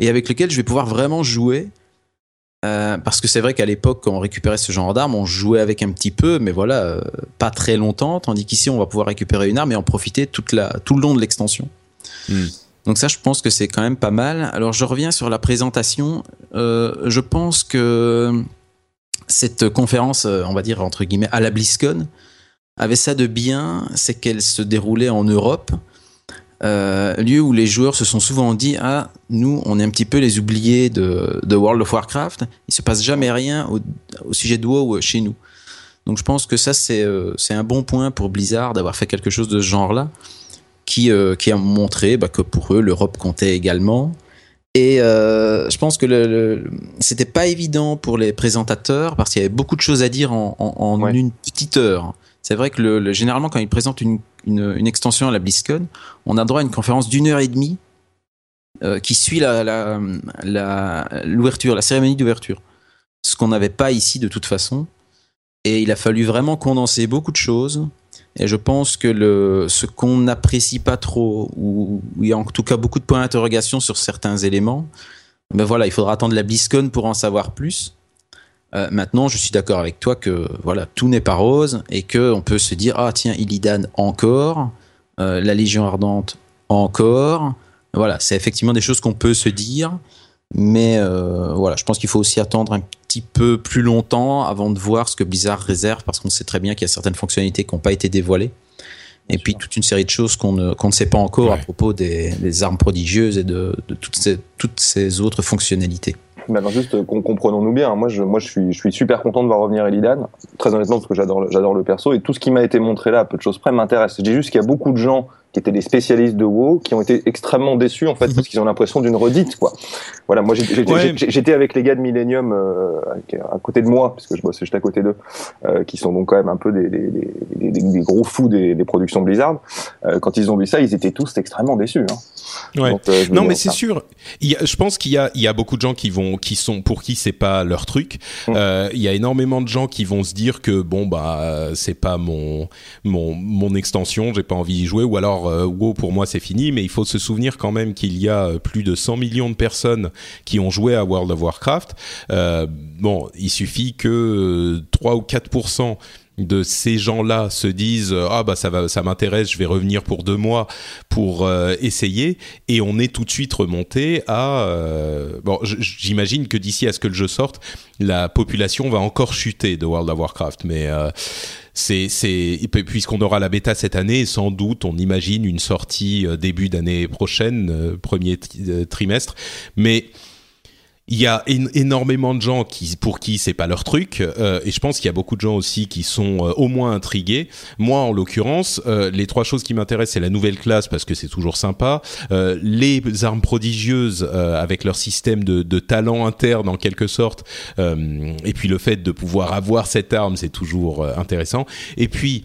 et avec lequel je vais pouvoir vraiment jouer. Euh, parce que c'est vrai qu'à l'époque, quand on récupérait ce genre d'arme, on jouait avec un petit peu, mais voilà, euh, pas très longtemps. Tandis qu'ici, on va pouvoir récupérer une arme et en profiter toute la, tout le long de l'extension. Hmm. Donc ça, je pense que c'est quand même pas mal. Alors, je reviens sur la présentation. Euh, je pense que cette conférence, on va dire entre guillemets, à la BlizzCon, avait ça de bien, c'est qu'elle se déroulait en Europe, euh, lieu où les joueurs se sont souvent dit ah nous on est un petit peu les oubliés de, de World of Warcraft, il se passe jamais rien au, au sujet de WoW chez nous. Donc je pense que ça c'est euh, c'est un bon point pour Blizzard d'avoir fait quelque chose de ce genre-là, qui euh, qui a montré bah, que pour eux l'Europe comptait également. Et euh, je pense que le, le- c'était pas évident pour les présentateurs parce qu'il y avait beaucoup de choses à dire en, en, en Ouais. une petite heure. C'est vrai que le, le- généralement quand ils présentent une, extension à la BlizzCon, on a droit à une conférence d'une heure et demie euh, qui suit la, la, la- l'ouverture, la cérémonie d'ouverture. Ce qu'on n'avait pas ici de toute façon. Et il a fallu vraiment condenser beaucoup de choses. Et je pense que ce qu'on n'apprécie pas trop, ou il y a en tout cas beaucoup de points d'interrogation sur certains éléments, ben voilà, il faudra attendre la BlizzCon pour en savoir plus. Euh, maintenant, je suis d'accord avec toi que voilà, tout n'est pas rose et que on peut se dire ah tiens Illidan encore, euh, la Légion ardente encore. Voilà, c'est effectivement des choses qu'on peut se dire, mais euh, voilà, je pense qu'il faut aussi attendre un petit peu plus longtemps avant de voir ce que Blizzard réserve parce qu'on sait très bien qu'il y a certaines fonctionnalités qui n'ont pas été dévoilées. Et puis toute une série de choses qu'on ne, sait pas encore à propos des, des armes prodigieuses et de, de toutes, ces, toutes ces autres fonctionnalités. Maintenant, juste euh, comprenons-nous bien. Moi, je, moi, je suis, je suis super content de voir revenir Elidan. Très honnêtement, parce que j'adore, le- j'adore le perso et tout ce qui m'a été montré là, peu de choses près, m'intéresse. Je dis juste qu'il y a beaucoup de gens qui étaient des spécialistes de WoW qui ont été extrêmement déçus en fait parce qu'ils ont l'impression d'une redite quoi. Voilà, moi j'étais, Ouais. avec les gars de Millennium euh, à côté de moi parce que je bossais juste à côté d'eux, euh, qui sont donc quand même un peu des, des, des, des- gros fous des, des productions Blizzard. Euh, quand ils ont vu ça, ils étaient tous extrêmement déçus. Hein. Ouais. Donc, euh, Non, mais c'est sûr. Il y a- je pense qu'il y a, il y a beaucoup de gens qui vont, qui sont pour qui c'est pas leur truc. Mm. Euh, il y a énormément de gens qui vont se dire que bon bah euh, c'est pas mon mon mon extension, j'ai pas envie d'y jouer, ou alors euh, WoW pour moi c'est fini. Mais il faut se souvenir quand même qu'il y a euh, plus de 100 millions de personnes qui ont joué à World of Warcraft. Euh, bon, il suffit que euh, 3 ou 4 de ces gens-là se disent euh, ah bah ça va ça m'intéresse je vais revenir pour deux mois pour euh, essayer. Et on est tout de suite remonté à euh, bon j'imagine que d'ici à ce que le jeu sorte la population va encore chuter de World of Warcraft. Mais c'est c'est puisqu'on aura la bêta cette année sans doute on imagine une sortie début d'année prochaine premier tri- trimestre. Mais il y a én- énormément de gens qui, pour qui c'est pas leur truc, euh, et je pense qu'il y a beaucoup de gens aussi qui sont euh, au moins intrigués. Moi, en l'occurrence, euh, les trois choses qui m'intéressent, c'est la nouvelle classe parce que c'est toujours sympa, euh, les armes prodigieuses euh, avec leur système de, de talent interne en quelque sorte, euh, et puis le fait de pouvoir avoir cette arme, c'est toujours intéressant. Et puis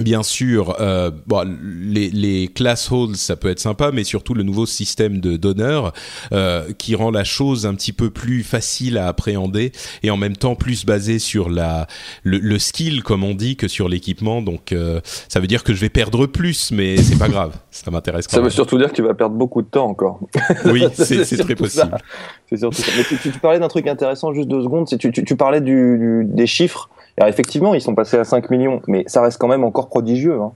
Bien sûr, euh, bon, les, les class holds, ça peut être sympa, mais surtout le nouveau système de d'honneur euh, qui rend la chose un petit peu plus facile à appréhender et en même temps plus basé sur la le, le skill, comme on dit, que sur l'équipement. Donc, euh, ça veut dire que je vais perdre plus, mais c'est pas grave. Ça m'intéresse Ça veut surtout dire que tu vas perdre beaucoup de temps encore. Oui, C'est très possible. C'est surtout ça. Mais tu, tu- parlais d'un truc intéressant, juste deux secondes. Tu, tu, tu parlais du, du- des chiffres. Alors effectivement, ils sont passés à 5 millions, mais ça reste quand même encore prodigieux. Hein.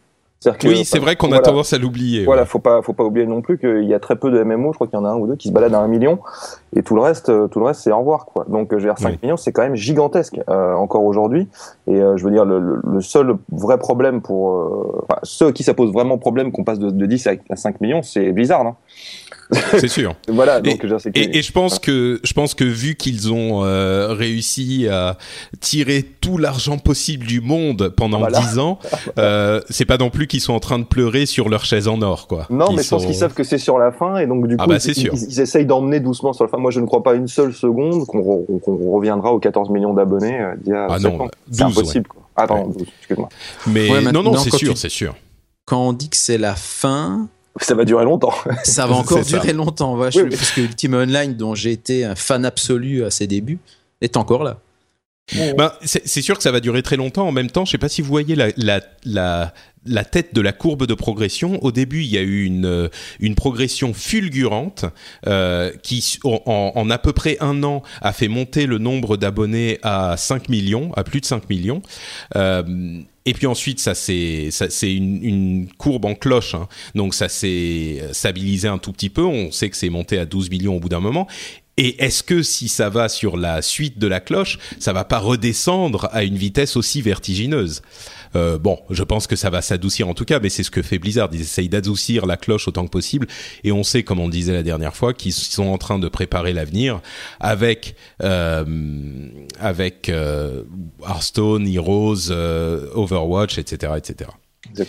Que- Oui, c'est vrai qu'on a tendance à l'oublier. Voilà, ouais. faut pas, faut pas oublier non plus qu'il y a très peu de MMO. Je crois qu'il y en a un ou deux qui se baladent à un million. Et tout le reste, euh, tout le reste, c'est au revoir, quoi. Donc, euh, je veux dire, 5 Oui. millions, c'est quand même gigantesque euh, encore aujourd'hui. Et euh, je veux dire, le, le- seul vrai problème pour euh, enfin, ceux qui ça pose vraiment problème qu'on passe de, de 10 à, à 5 millions, c'est Blizzard. Hein. C'est sûr. Voilà. Et- Donc, je c'est que- Et, et je pense que je pense que vu qu'ils ont euh, réussi à tirer tout l'argent possible du monde pendant Ah bah là. 10 ans, euh, c'est pas non plus qu'ils sont en train de pleurer sur leur chaise en or, quoi. Non, Ils mais je pense qu'ils savent que c'est sur la fin et donc du coup Ah bah, ils, c'est sûr. ils- ils essayent d'emmener doucement sur la fin. Moi, je ne crois pas une seule seconde qu'on re- qu'on reviendra aux 14 millions d'abonnés euh, d'il y a Ah non, ans. C'est 12, impossible. Quoi. Ah pardon, 12, excuse-moi. Mais Ouais, non, non, maintenant, c'est sûr, tu- c'est sûr. Quand on dit que c'est la fin, Ça va durer longtemps. ça va encore ça. durer longtemps. Voilà, je- Oui, oui. Parce que Ultima Online, dont j'ai été un fan absolu à ses débuts, est encore là. Ben, c'est sûr que ça va durer très longtemps. En même temps, je sais pas si vous voyez la, la, la, la tête de la courbe de progression. Au début, il y a eu une, euh, une progression fulgurante euh, qui, en, à peu près un an, a fait monter le nombre d'abonnés à 5 millions, à plus de 5 millions. Euh, et puis ensuite, ça c'est une, une courbe en cloche, hein. donc ça s'est stabilisé un tout petit peu. On sait que c'est monté à 12 millions au bout d'un moment. Et est-ce que si ça va sur la suite de la cloche, ça va pas redescendre à une vitesse aussi vertigineuse? Euh, Bon, je pense que ça va s'adoucir en tout cas, mais c'est ce que fait Blizzard. Ils essayent d'adoucir la cloche autant que possible, et on sait, comme on le disait la dernière fois, qu'ils sont en train de préparer l'avenir avec euh, avec euh, Hearthstone, Heroes, euh, Overwatch, etc., etc.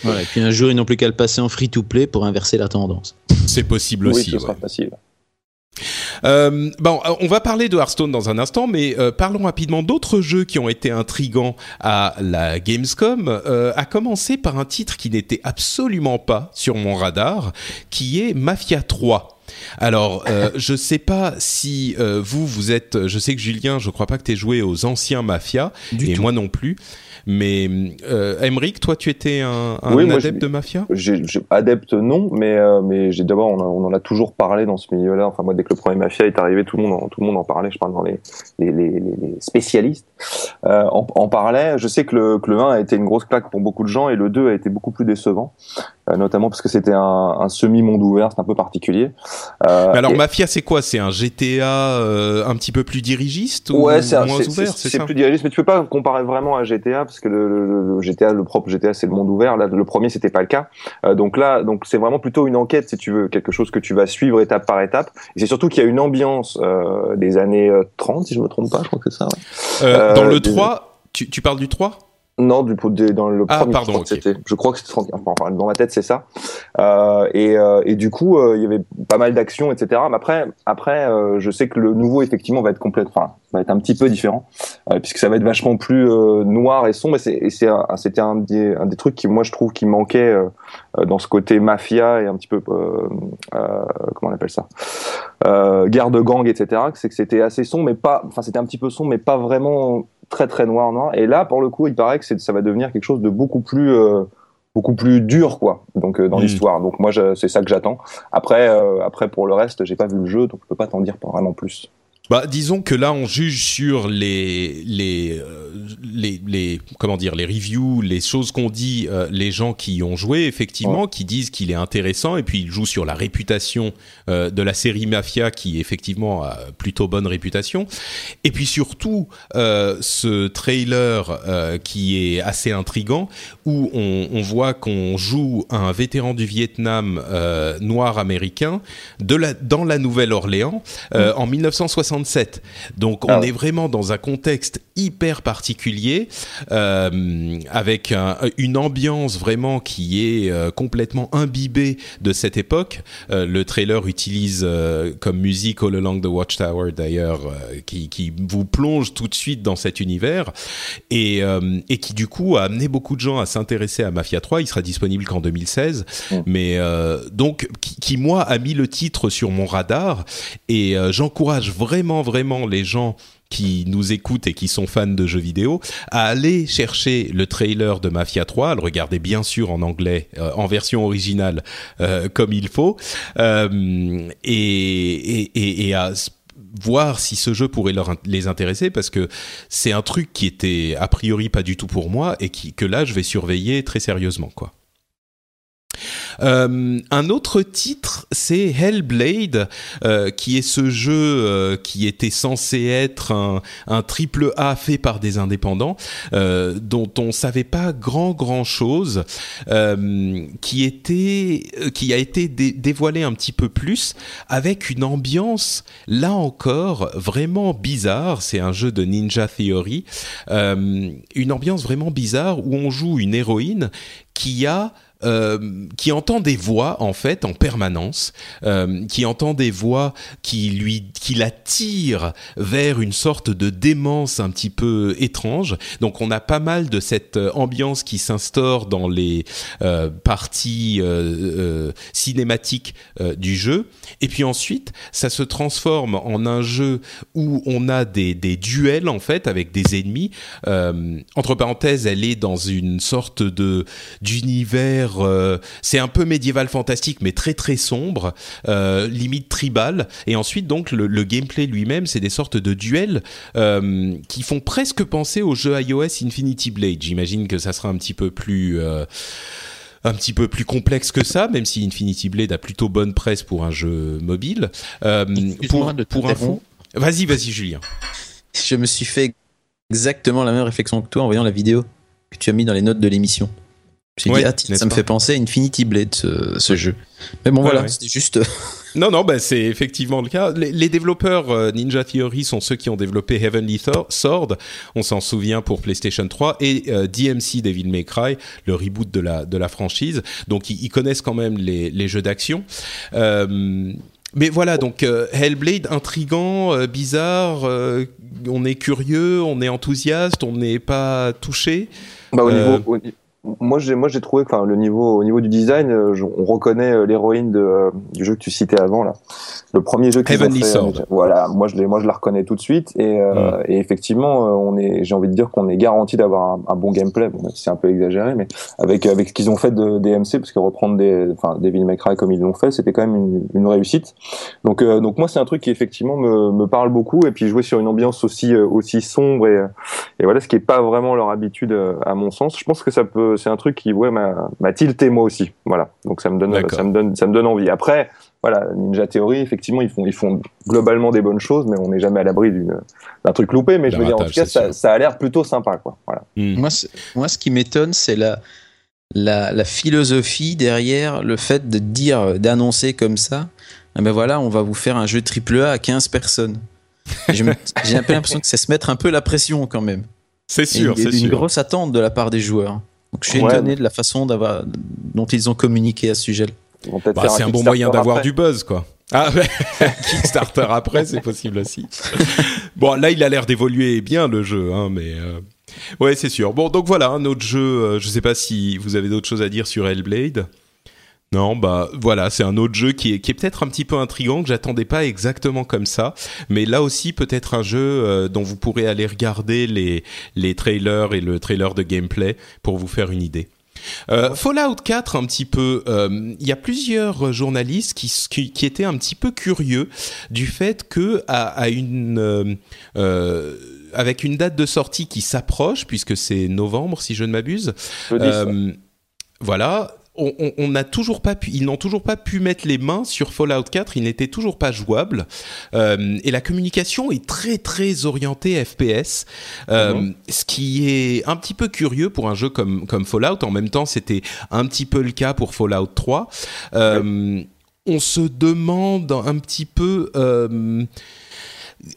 Voilà. Et puis un jour, ils n'ont plus qu'à le passer en free-to-play pour inverser la tendance. C'est possible Oui, aussi. ce ouais. sera facile. Euh, bon, euh, on va parler de Hearthstone dans un instant, mais euh, parlons rapidement d'autres jeux qui ont été intrigants à la Gamescom. Euh, à commencer par un titre qui n'était absolument pas sur mon radar, qui est Mafia 3. Alors, euh, je sais pas si vous, vous êtes. Je sais que Julien, je crois pas que tu joué aux anciens Mafia, et tout. moi non plus. Mais euh, Emric, toi, tu étais un, un Oui, adepte de Mafia? adepte non, mais euh, mais j'ai d'abord on, en- on en a toujours parlé dans ce milieu-là. Enfin moi dès que le premier Mafia est arrivé, tout le monde en, tout le monde en parlait. Je parle dans les les, les, les- spécialistes euh, en, en parlaient. Je sais que le que le 1 a été une grosse claque pour beaucoup de gens et le 2 a été beaucoup plus décevant, euh, notamment parce que c'était un, un semi monde ouvert, c'est un peu particulier. Euh, Mais alors, et- Mafia, c'est quoi? C'est un GTA euh, un petit peu plus dirigiste ou Ouais, c'est un- moins ouvert, c'est- plus dirigiste, mais tu peux pas comparer vraiment à GTA parce que le, le- le GTA, le propre GTA, c'est le monde ouvert. Là, le premier, c'était pas le cas. Euh, donc là, donc c'est vraiment plutôt une enquête, si tu veux, quelque chose que tu vas suivre étape par étape. Et c'est surtout qu'il y a une ambiance euh, des années euh, 30, si je me trompe pas, je crois que c'est ça. ouais. Euh, Euh, Dans le des- 3, tu, tu parles du 3 Non, du des- dans le Ah, premier, pardon, je crois que ok. c'était. Je crois que c'était 30. Enfin, dans ma tête, c'est ça. Euh, et, euh, et du coup, euh, il y avait pas mal d'actions, etc. Mais après, après, euh, je sais que le nouveau, effectivement, va être complètement, enfin, va être un petit peu différent, euh, puisque ça va être vachement plus euh, noir et sombre. Et c'est, c'était un des, un des trucs qui, moi, je trouve, qui manquait dans ce côté mafia et un petit peu, euh, euh, comment on appelle ça, euh, guerre de gang, etc. C'est que c'était assez sombre, mais pas, enfin, c'était un petit peu sombre, mais pas vraiment très très noir noir. Et là, pour le coup, il paraît que ça va devenir quelque chose de beaucoup plus euh, beaucoup plus dur quoi. Donc euh, dans l'histoire. Donc moi je- c'est ça que j'attends. Après euh, après pour le reste j'ai pas vu le jeu donc je peux pas t'en dire vraiment plus Bah, disons que là, on juge sur les les euh, les, les comment dire les reviews, les choses qu'on dit, euh, les gens qui y ont joué effectivement, qui disent qu'il est intéressant et puis il joue sur la réputation euh, de la série Mafia qui effectivement a plutôt bonne réputation. Et puis surtout euh, ce trailer qui est assez intrigant où on, on voit qu'on joue un vétéran du Vietnam noir américain de la dans la Nouvelle-Orléans euh, en 1967. Donc on Ah ouais. est vraiment dans un contexte hyper particulier euh, avec un- une ambiance vraiment qui est euh, complètement imbibée de cette époque. Euh, le trailer utilise comme musique All Along the Watchtower d'ailleurs qui, qui vous plonge tout de suite dans cet univers et, et qui du coup a amené beaucoup de gens à s'intéresser à Mafia 3. Il sera disponible qu'en 2016, Mm. mais donc qui, qui, moi a mis le titre sur mon radar et j'encourage vraiment vraiment les gens qui nous écoutent et qui sont fans de jeux vidéo à aller chercher le trailer de Mafia 3, à le regarder bien sûr en anglais, euh, en version originale euh, comme il faut, euh, et, et, et, à voir si ce jeu pourrait leur, les intéresser parce que c'est un truc qui était a priori pas du tout pour moi et qui, que là je vais surveiller très sérieusement quoi. Euh, un autre titre, c'est Hellblade, euh, qui est ce jeu euh, qui était censé être un, triple A fait par des indépendants, dont on savait pas grand grand chose, qui était, qui a été dé dévoilé un petit peu plus avec une ambiance là encore vraiment bizarre. C'est un jeu de Ninja Theory, une ambiance vraiment bizarre où on joue une héroïne qui a euh, qui entend des voix en fait en permanence, euh, qui entend des voix qui lui, qui l'attire vers une sorte de démence un petit peu étrange. Donc on a pas mal de cette euh, ambiance qui s'instaure dans les parties cinématiques du jeu. Et puis ensuite, ça se transforme en un jeu où on a des, des duels en fait avec des ennemis. entre parenthèses, elle est dans une sorte de d'univers euh, c'est un peu médiéval fantastique, mais très très sombre, euh, limite tribal. Et ensuite, donc, le, le gameplay lui-même, c'est des sortes de duels euh, qui font presque penser au jeu iOS Infinity Blade. J'imagine que ça sera un petit peu plus euh, un petit peu plus complexe que ça, même si Infinity Blade a plutôt bonne presse pour un jeu mobile. Euh, pour pour info, vas-y, vas-y, Julien. Je me suis fait exactement la même réflexion que toi en voyant la vidéo que tu as mis dans les notes de l'émission. J'ai ouais, dit, ah, tiens, ça me fait penser à Infinity Blade, ce, ce jeu. Mais bon, ouais, voilà, ouais. c'était juste. non, non, bah, c'est effectivement le cas. Les, les développeurs euh, Ninja Theory sont ceux qui ont développé Heavenly Sword, on s'en souvient pour PlayStation 3, et euh, DMC Devil May Cry, le reboot de la, de la franchise. Donc, ils, ils connaissent quand même les, les jeux d'action. Euh, mais voilà, donc euh, Hellblade, intrigant, euh, bizarre, euh, on est curieux, on est enthousiaste, on n'est pas touché. Bah, au niveau, au, moi j'ai moi j'ai trouvé que le niveau au niveau du design euh, on reconnaît euh, l'héroïne de euh, du jeu que tu citais avant là. Le premier jeu qu'ils ont fait Sword. voilà moi je moi je la reconnais tout de suite. Et, mm. et effectivement on est j'ai envie de dire qu'on est garanti d'avoir un, un, bon gameplay. Bon c'est un peu exagéré mais avec avec ce qu'ils ont fait de DMC parce que reprendre des enfin Devil May Cry comme ils l'ont fait c'était quand même une, une réussite. Donc donc moi c'est un truc qui effectivement me, me parle beaucoup. Et puis jouer sur une ambiance aussi aussi sombre et et voilà ce qui est pas vraiment leur habitude à mon sens. Je pense que ça peut c'est un truc qui ouais m'a tilté moi aussi. Voilà. Donc ça me donne ça me donne ça me donne envie. Après voilà Ninja Theory effectivement ils font ils font globalement des bonnes choses mais on n'est jamais à l'abri d'un truc loupé. Mais je veux dire en tout cas ça, ça, a l'air plutôt sympa quoi. Voilà. Mmh. moi moi ce qui m'étonne c'est la, la la philosophie derrière le fait de dire d'annoncer comme ça ah ben voilà on va vous faire un jeu triple A à 15 personnes. J'ai un peu l'impression que c'est se mettre un peu la pression quand même. C'est sûr, c'est une grosse attente de la part des joueurs. Donc je suis ouais. étonné de la façon dont ils ont communiqué à ce sujet. Bah, c'est un, un bon moyen d'avoir du buzz, quoi. Ah, Kickstarter après, c'est possible aussi. bon, là, il a l'air d'évoluer bien le jeu, hein, mais euh... ouais, c'est sûr. Bon, donc voilà, un autre jeu. Euh, je sais pas si vous avez d'autres choses à dire sur Hellblade. Non, bah voilà, c'est un autre jeu qui est, qui est peut-être un petit peu intrigant, que j'attendais pas exactement comme ça, mais là aussi peut-être un jeu euh, dont vous pourrez aller regarder les, les trailers et le trailer de gameplay pour vous faire une idée. Euh, Fallout 4, un petit peu. Il euh, y a plusieurs journalistes qui, qui, qui, étaient un petit peu curieux du fait que à, à une euh, avec une date de sortie qui s'approche, puisque c'est novembre si je ne m'abuse. Voilà, on, n'a toujours pas pu, ils n'ont toujours pas pu mettre les mains sur Fallout 4. Il n'était toujours pas jouable. Euh, et la communication est très très orientée FPS, euh, mmh. ce qui est un petit peu curieux pour un jeu comme comme Fallout. En même temps, c'était un petit peu le cas pour Fallout 3. Euh. On se demande un petit peu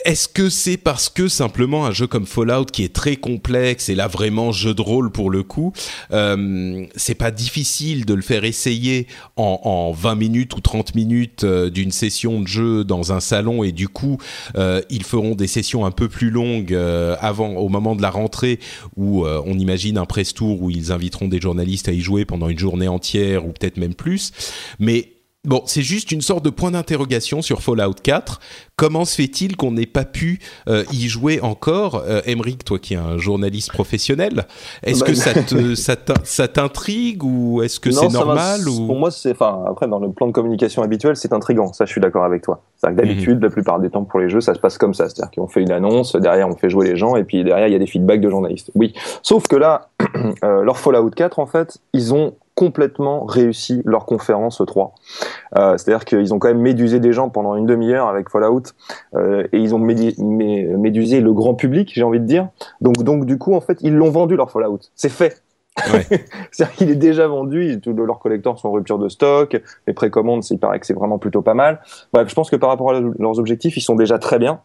est-ce que c'est parce que simplement un jeu comme Fallout qui est très complexe et là vraiment jeu de rôle pour le coup, euh, c'est pas difficile de le faire essayer en, en 20 minutes ou 30 minutes euh, d'une session de jeu dans un salon et du coup euh, ils feront des sessions un peu plus longues euh, avant au moment de la rentrée où euh, on imagine un press tour où ils inviteront des journalistes à y jouer pendant une journée entière ou peut-être même plus, mais Bon, c'est juste une sorte de point d'interrogation sur Fallout 4. Comment se fait-il qu'on n'ait pas pu euh, y jouer encore euh, toi qui es un journaliste professionnel, est-ce bah, que ça te ça t'intrigue ou est-ce que c'est normal ou... Pour moi, c'est enfin après dans le plan de communication habituel, c'est intrigant. Ça, je suis d'accord avec toi. C'est que d'habitude, mmh. la plupart des temps pour les jeux, ça se passe comme ça, c'est-à-dire qu'on fait une annonce, derrière on fait jouer les gens et puis derrière il y a des feedbacks de journalistes. Oui, sauf que là, euh, leur Fallout 4, en fait, ils ont complètement réussi leur conférence 3. Euh, C'est-à-dire qu'ils ont quand même médusé des gens pendant une demi-heure avec Fallout euh, et ils ont médusé le grand public, j'ai envie de dire. Donc, donc du coup, en fait, ils l'ont vendu leur Fallout. C'est fait. Ouais. C'est-à-dire qu'il est déjà vendu, tous leurs collecteurs sont en rupture de stock, les précommandes, c'est- il paraît que c'est vraiment plutôt pas mal. Bref, je pense que par rapport à leurs objectifs, ils sont déjà très bien.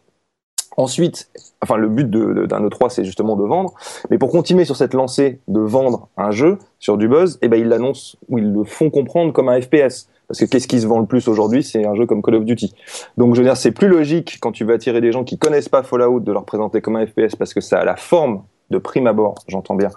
Ensuite, enfin le but d'un E3, c'est justement de vendre. Mais pour continuer sur cette lancée de vendre un jeu sur du buzz, eh ben ils l'annoncent ou ils le font comprendre comme un FPS. Parce que qu'est-ce qui se vend le plus aujourd'hui C'est un jeu comme Call of Duty. Donc je veux dire, c'est plus logique quand tu veux attirer des gens qui connaissent pas Fallout de leur présenter comme un FPS parce que ça a la forme de prime abord, j'entends bien,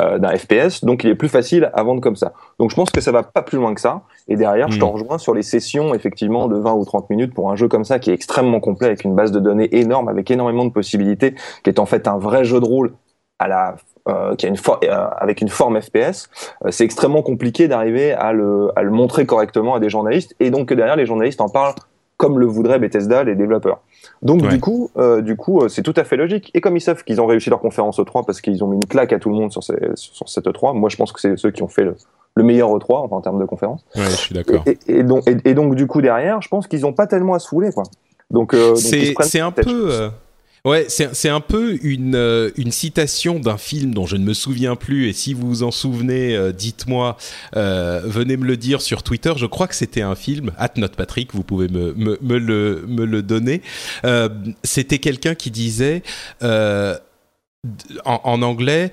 euh, d'un FPS. Donc il est plus facile à vendre comme ça. Donc je pense que ça va pas plus loin que ça. Et derrière, je t'en rejoins sur les sessions effectivement de 20 ou 30 minutes pour un jeu comme ça qui est extrêmement complet avec une base de données énorme, avec énormément de possibilités, qui est en fait un vrai jeu de rôle à la euh, qui a une euh, avec une forme FPS, euh, c'est extrêmement compliqué d'arriver à le, à le montrer correctement à des journalistes et donc que derrière les journalistes en parlent comme le voudraient Bethesda, les développeurs. Donc Ouais. du coup, euh, du coup, euh, c'est tout à fait logique. Et comme ils savent qu'ils ont réussi leur conférence E3 parce qu'ils ont mis une claque à tout le monde sur, ces- sur cette E3, moi je pense que c'est ceux qui ont fait le, le meilleur E3 enfin, en termes de conférence. Ouais, je suis d'accord. Et, et donc, et, donc du coup derrière, je pense qu'ils n'ont pas tellement à se fouler quoi. Donc, euh, c'est un peu euh, ouais c'est un peu une euh, une citation d'un film dont je ne me souviens plus et si vous vous en souvenez euh, dites-moi euh, venez me le dire sur Twitter. Je crois que c'était un film at Note Patrick vous pouvez me le me le donner. C'était quelqu'un qui disait en, anglais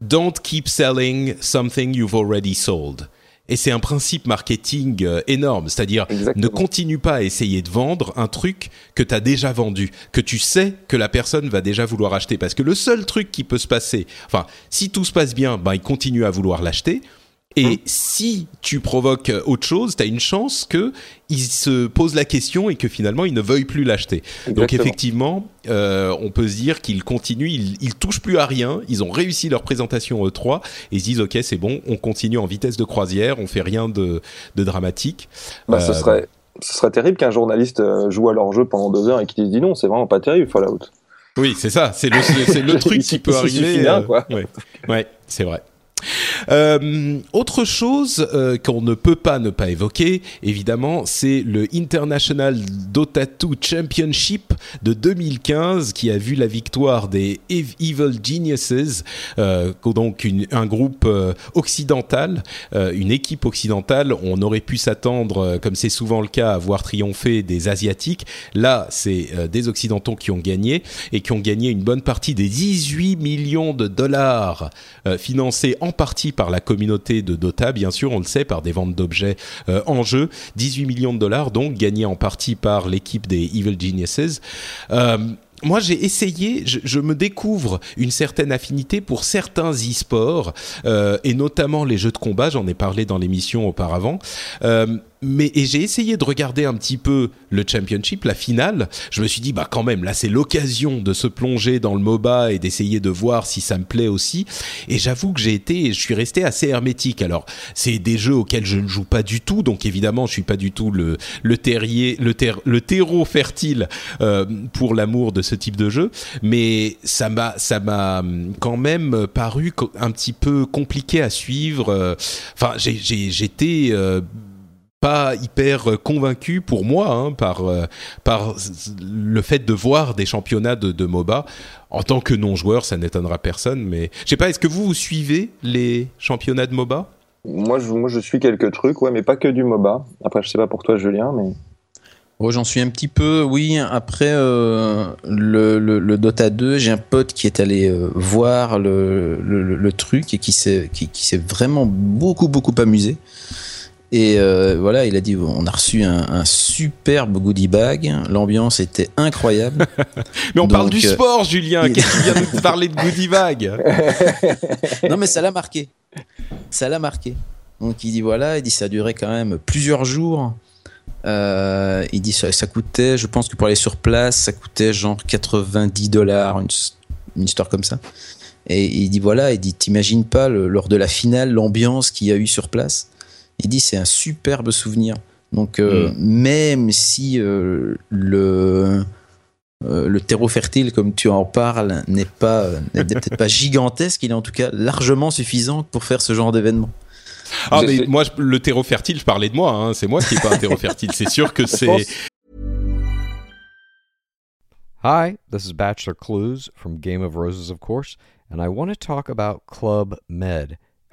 don't keep selling something you've already sold et c'est un principe marketing euh, énorme, c'est-à-dire ne continue pas à essayer de vendre un truc que tu as déjà vendu, que tu sais que la personne va déjà vouloir acheter. Parce que le seul truc qui peut se passer, enfin, si tout se passe bien, ben, il continue à vouloir l'acheter. Et Hum. si tu provoques euh, autre chose, tu as une chance que il se pose la question et que finalement il ne veuille plus l'acheter. Donc effectivement, euh, on peut se dire qu'ils continuent, ils, ils touchent plus à rien, ils ont réussi leur présentation E3 et ils se disent ok c'est bon, on continue en vitesse de croisière, on fait rien de, de dramatique. Bah, ce Euh, serait, ce serait terrible qu'un journaliste joue à leur jeu pendant deux heures et qu'il dise dis non, c'est vraiment pas terrible Fallout. Oui, c'est ça, c'est le, truc qui peut arriver. euh, ouais, ouais, c'est vrai. Euh, autre chose euh, qu'on ne peut pas ne pas évoquer, évidemment, c'est le International Dota 2 Championship de 2015 qui a vu la victoire des Ev- Evil Geniuses, euh, donc un groupe occidental, une équipe occidentale. On aurait pu s'attendre, comme c'est souvent le cas, à voir triompher des Asiatiques. Là, c'est des Occidentaux qui ont gagné et qui ont gagné une bonne partie des 18 millions de dollars financés en partie par la communauté de Dota, bien sûr, on le sait, par des ventes d'objets euh, en jeu. 18 millions de dollars, donc gagnés en partie par l'équipe des Evil Geniuses. Euh, moi, j'ai essayé, je, me découvre une certaine affinité pour certains e-sports, euh, et notamment les jeux de combat, j'en ai parlé dans l'émission auparavant. Mais et j'ai essayé de regarder un petit peu le championship, la finale. Je me suis dit bah quand même là c'est l'occasion de se plonger dans le MOBA et d'essayer de voir si ça me plaît aussi. Et j'avoue que j'ai été, je suis resté assez hermétique. Alors c'est des jeux auxquels je ne joue pas du tout, donc évidemment je suis pas du tout le terrier, le ter, le terreau fertile euh, pour l'amour de ce type de jeu. Mais ça m'a ça m'a quand même paru un petit peu compliqué à suivre. Euh, Enfin j'ai j'ai j'étais euh, pas hyper euh, convaincu pour moi hein, par euh, par le fait de voir des championnats de, de MOBA en tant que non joueur ça n'étonnera personne mais je sais pas est-ce que vous vous suivez les championnats de MOBA? Moi je, moi, je suis quelques trucs, ouais, mais pas que du MOBA. Après, je sais pas pour toi, Julien, mais. Oh, j'en suis un petit peu, oui. Après euh, le, le, le Dota 2, j'ai un pote qui est allé euh, voir le, le, le- le truc et qui s'est qui, qui s'est vraiment beaucoup beaucoup amusé. Et euh, voilà, il a dit on a reçu un, un superbe goodie bag, l'ambiance était incroyable. mais on parle du euh, sport Julien il- qu'est-ce que tu viens de parler de goodie bag non mais ça l'a marqué, ça l'a marqué. Donc il dit voilà, il dit ça a duré quand même plusieurs jours. Euh, il dit ça, ça coûtait, je pense que pour aller sur place, ça coûtait genre 90 dollars, une, une histoire comme ça. Et il dit voilà, il dit t'imagines pas le- lors de la finale l'ambiance qu'il y a eu sur place? Il dit c'est un superbe souvenir. Donc euh, même si euh, le euh, le terreau fertile, comme tu en parles, n'est pas n'est peut-être pas gigantesque, il est en tout cas largement suffisant pour faire ce genre d'événement. Ah, mais moi, je- le terreau fertile, je parlais de moi. Hein. C'est moi qui n'ai pas un terreau fertile. C'est sûr que c'est. Hi, this is Bachelor Clues from Game of Roses, of course, and I want to talk about Club Med.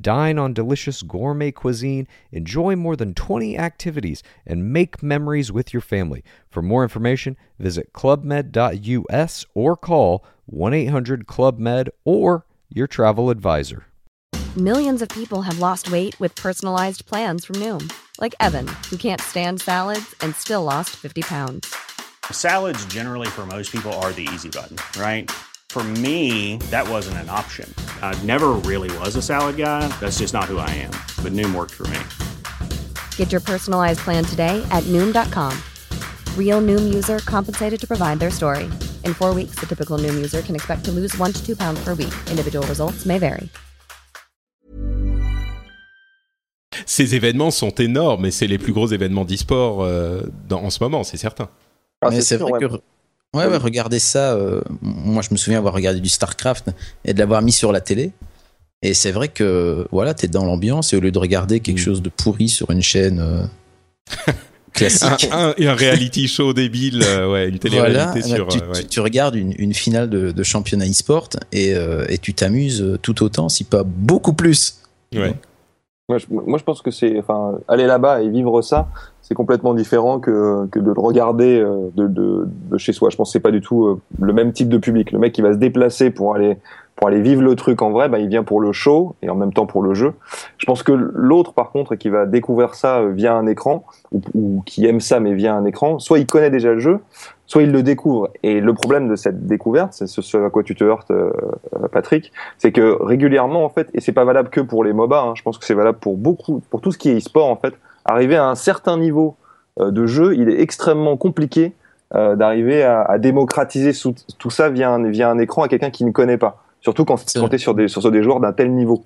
Dine on delicious gourmet cuisine, enjoy more than 20 activities, and make memories with your family. For more information, visit clubmed.us or call 1 800 Club Med or your travel advisor. Millions of people have lost weight with personalized plans from Noom, like Evan, who can't stand salads and still lost 50 pounds. Salads, generally, for most people, are the easy button, right? For me, that wasn't an option. I never really was a salad guy. That's just not who I am. But Noom worked for me. Get your personalized plan today at Noom.com. Real Noom user compensated to provide their story. In four weeks, the typical Noom user can expect to lose one to two pounds per week. Individual results may vary. Ces événements sont énormes et c'est les plus gros événements d'e-sport euh, en ce moment, c'est certain. Ah, c'est vrai ouais. que. Ouais, ouais, regardez ça. euh, moi, je me souviens avoir regardé du StarCraft et de l'avoir mis sur la télé. Et c'est vrai que, voilà, t'es dans l'ambiance et au lieu de regarder quelque Mm. chose de pourri sur une chaîne euh, classique. Un, un- et un reality show débile, euh, ouais, une Voilà, télé-réalité bah, sur. tu, euh, ouais. tu- tu regardes une, une finale de, de championnat e-sport et, euh, et tu t'amuses tout autant, si pas beaucoup plus. Ouais. Moi je, moi, je pense que c'est, enfin, aller là-bas et vivre ça, c'est complètement différent que, que de le regarder euh, de, de, de chez soi. Je pense que c'est pas du tout euh, le même type de public. Le mec qui va se déplacer pour aller pour aller vivre le truc en vrai, bah, il vient pour le show et en même temps pour le jeu. Je pense que l'autre, par contre, qui va découvrir ça euh, via un écran ou, ou qui aime ça mais via un écran, soit il connaît déjà le jeu, soit il le découvre. Et le problème de cette découverte, c'est ce, à quoi tu te heurtes, euh, Patrick, c'est que régulièrement, en fait, et c'est pas valable que pour les MOBA, hein, je pense que c'est valable pour beaucoup, pour tout ce qui est e-sport, en fait, arriver à un certain niveau euh, de jeu, il est extrêmement compliqué euh, d'arriver à, à démocratiser sous- tout ça via un, via un écran à quelqu'un qui ne connaît pas. Surtout quand, C'est tu es sur des, sur des joueurs d'un tel niveau.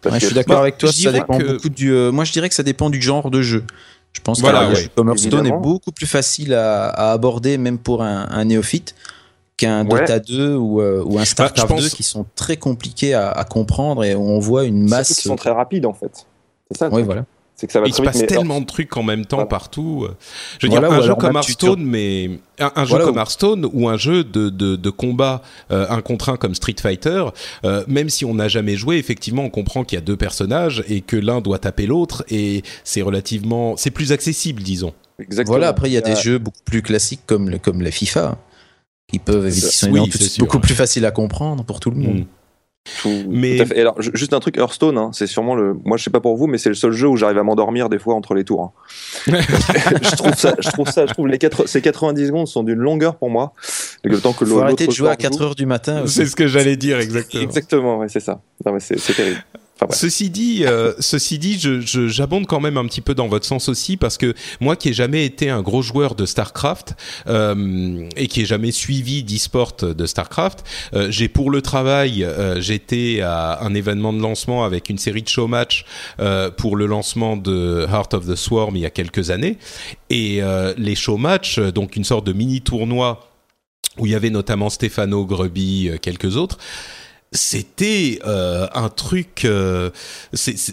Parce Ouais, je que- suis d'accord Bah, avec toi, ça dépend que- beaucoup du. euh, moi, je dirais que ça dépend du genre de jeu. Je pense Voilà, qu'un ouais. jeu comme Hearthstone Évidemment. est beaucoup plus facile à, à aborder, même pour un, un néophyte, qu'un Ouais. Dota 2 ou, euh, ou un StarCraft pense- 2 qui sont très compliqués à, à comprendre et où on voit une masse. qu'ils sont très rapides, en fait. C'est ça. Oui, truc. voilà. C'est que ça va Il se vite, passe mais- tellement de trucs en même temps Voilà. partout. Je veux Voilà, dire, un jeu comme Hearthstone, mais un, un jeu Voilà, comme ou- Hearthstone ou un jeu de, de, de combat euh, un contre un comme Street Fighter, euh, même si on n'a jamais joué, effectivement, on comprend qu'il y a deux personnages et que l'un doit taper l'autre et c'est relativement, c'est plus accessible, disons. Exactement. Voilà, après, il y a des Euh, jeux beaucoup plus classiques comme, le, comme la FIFA, qui peuvent, qui sont Oui, sûr, beaucoup plus faciles à comprendre pour tout le monde. Mm. Tout, Mais- tout à fait. Et alors, ju- juste un truc, Hearthstone, hein, c'est sûrement le. Moi, je sais pas pour vous, mais c'est le seul jeu où j'arrive à m'endormir des fois entre les tours. hein. je trouve ça, je trouve ça, je trouve les quatre, ces 90 secondes sont d'une longueur pour moi. Le temps que Faut arrêter de jouer à joueur 4 joue. heures du matin. aussi. C'est ce que j'allais dire exactement. Exactement, ouais, c'est ça. Non, mais c'est c'est terrible. Ceci dit, euh, ceci dit, j'abonde quand même un petit peu dans votre sens aussi parce que moi qui ai jamais été un gros joueur de Starcraft euh, et qui ai jamais suivi d'e-sport de Starcraft, euh, j'ai pour le travail, euh, j'étais à un événement de lancement avec une série de show match euh, pour le lancement de Heart of the Swarm il y a quelques années. Et les show match, donc une sorte de mini tournoi où il y avait notamment Stefano Greby, quelques autres c'était euh, un truc euh,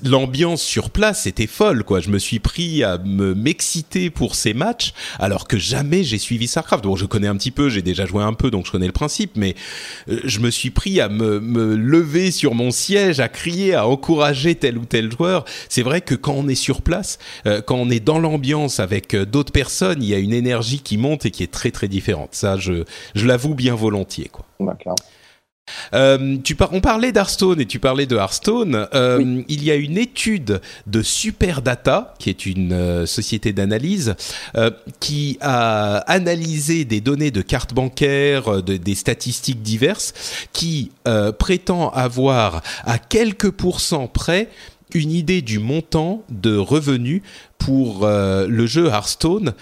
l'ambiance sur place c'était folle quoi. Je me suis pris à me m'exciter pour ces matchs alors que jamais j'ai suivi Starcraft. Bon je connais un petit peu j'ai déjà joué un peu donc je connais le principe mais euh, je me suis pris à me, me lever sur mon siège à crier à encourager tel ou tel joueur. C'est vrai que quand on est sur place euh, quand on est dans l'ambiance avec euh, d'autres personnes il y a une énergie qui monte et qui est très très différente. Ça je je l'avoue bien volontiers quoi. Clairement. Euh, tu par- on parlait d'Hearthstone et tu parlais de Hearthstone. Euh, Il y a une étude de Superdata, qui est une euh, société d'analyse, euh, qui a analysé des données de cartes bancaires, de- des statistiques diverses, qui euh, prétend avoir à quelques pourcents près une idée du montant de revenus pour le jeu Hearthstone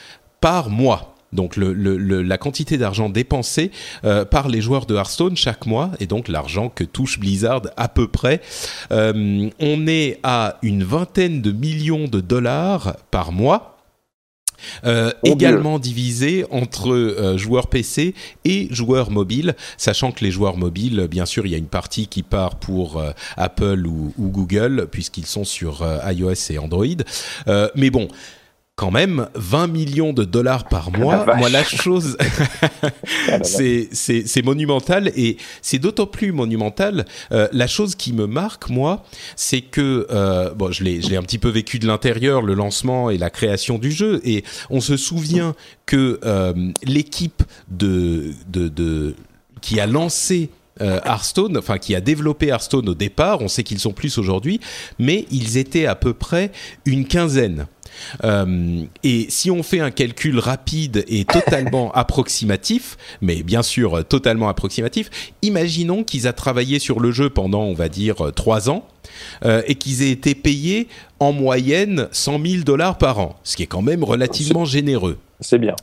par mois. Donc le, le- le- la quantité d'argent dépensé euh, par les joueurs de Hearthstone chaque mois, et donc l'argent que touche Blizzard à peu près. Euh, on est à une vingtaine de millions de dollars par mois. Euh, également divisé entre euh, joueurs PC et joueurs mobiles, sachant que les joueurs mobiles, bien sûr, il y a une partie qui part pour euh, Apple ou, ou Google, puisqu'ils sont sur iOS et Android. Euh, mais bon, quand même, 20 millions de dollars par mois, vache. moi la chose, c'est c'est monumental et c'est d'autant plus monumental. euh, la chose qui me marque moi, c'est que euh, bon, je l'ai je l'ai un petit peu vécu de l'intérieur, le lancement et la création du jeu, et on se souvient que euh, l'équipe de de de qui a lancé euh, Hearthstone, enfin qui a développé Hearthstone au départ, on sait qu'ils sont plus aujourd'hui, mais ils étaient à peu près une quinzaine. Euh, et si on fait un calcul rapide et totalement approximatif, mais bien sûr euh, totalement approximatif, imaginons qu'ils aient travaillé sur le jeu pendant, on va dire, euh, trois ans. euh, et qu'ils aient été payés en moyenne 100 000 dollars par an, ce qui est quand même relativement généreux. C'est bien.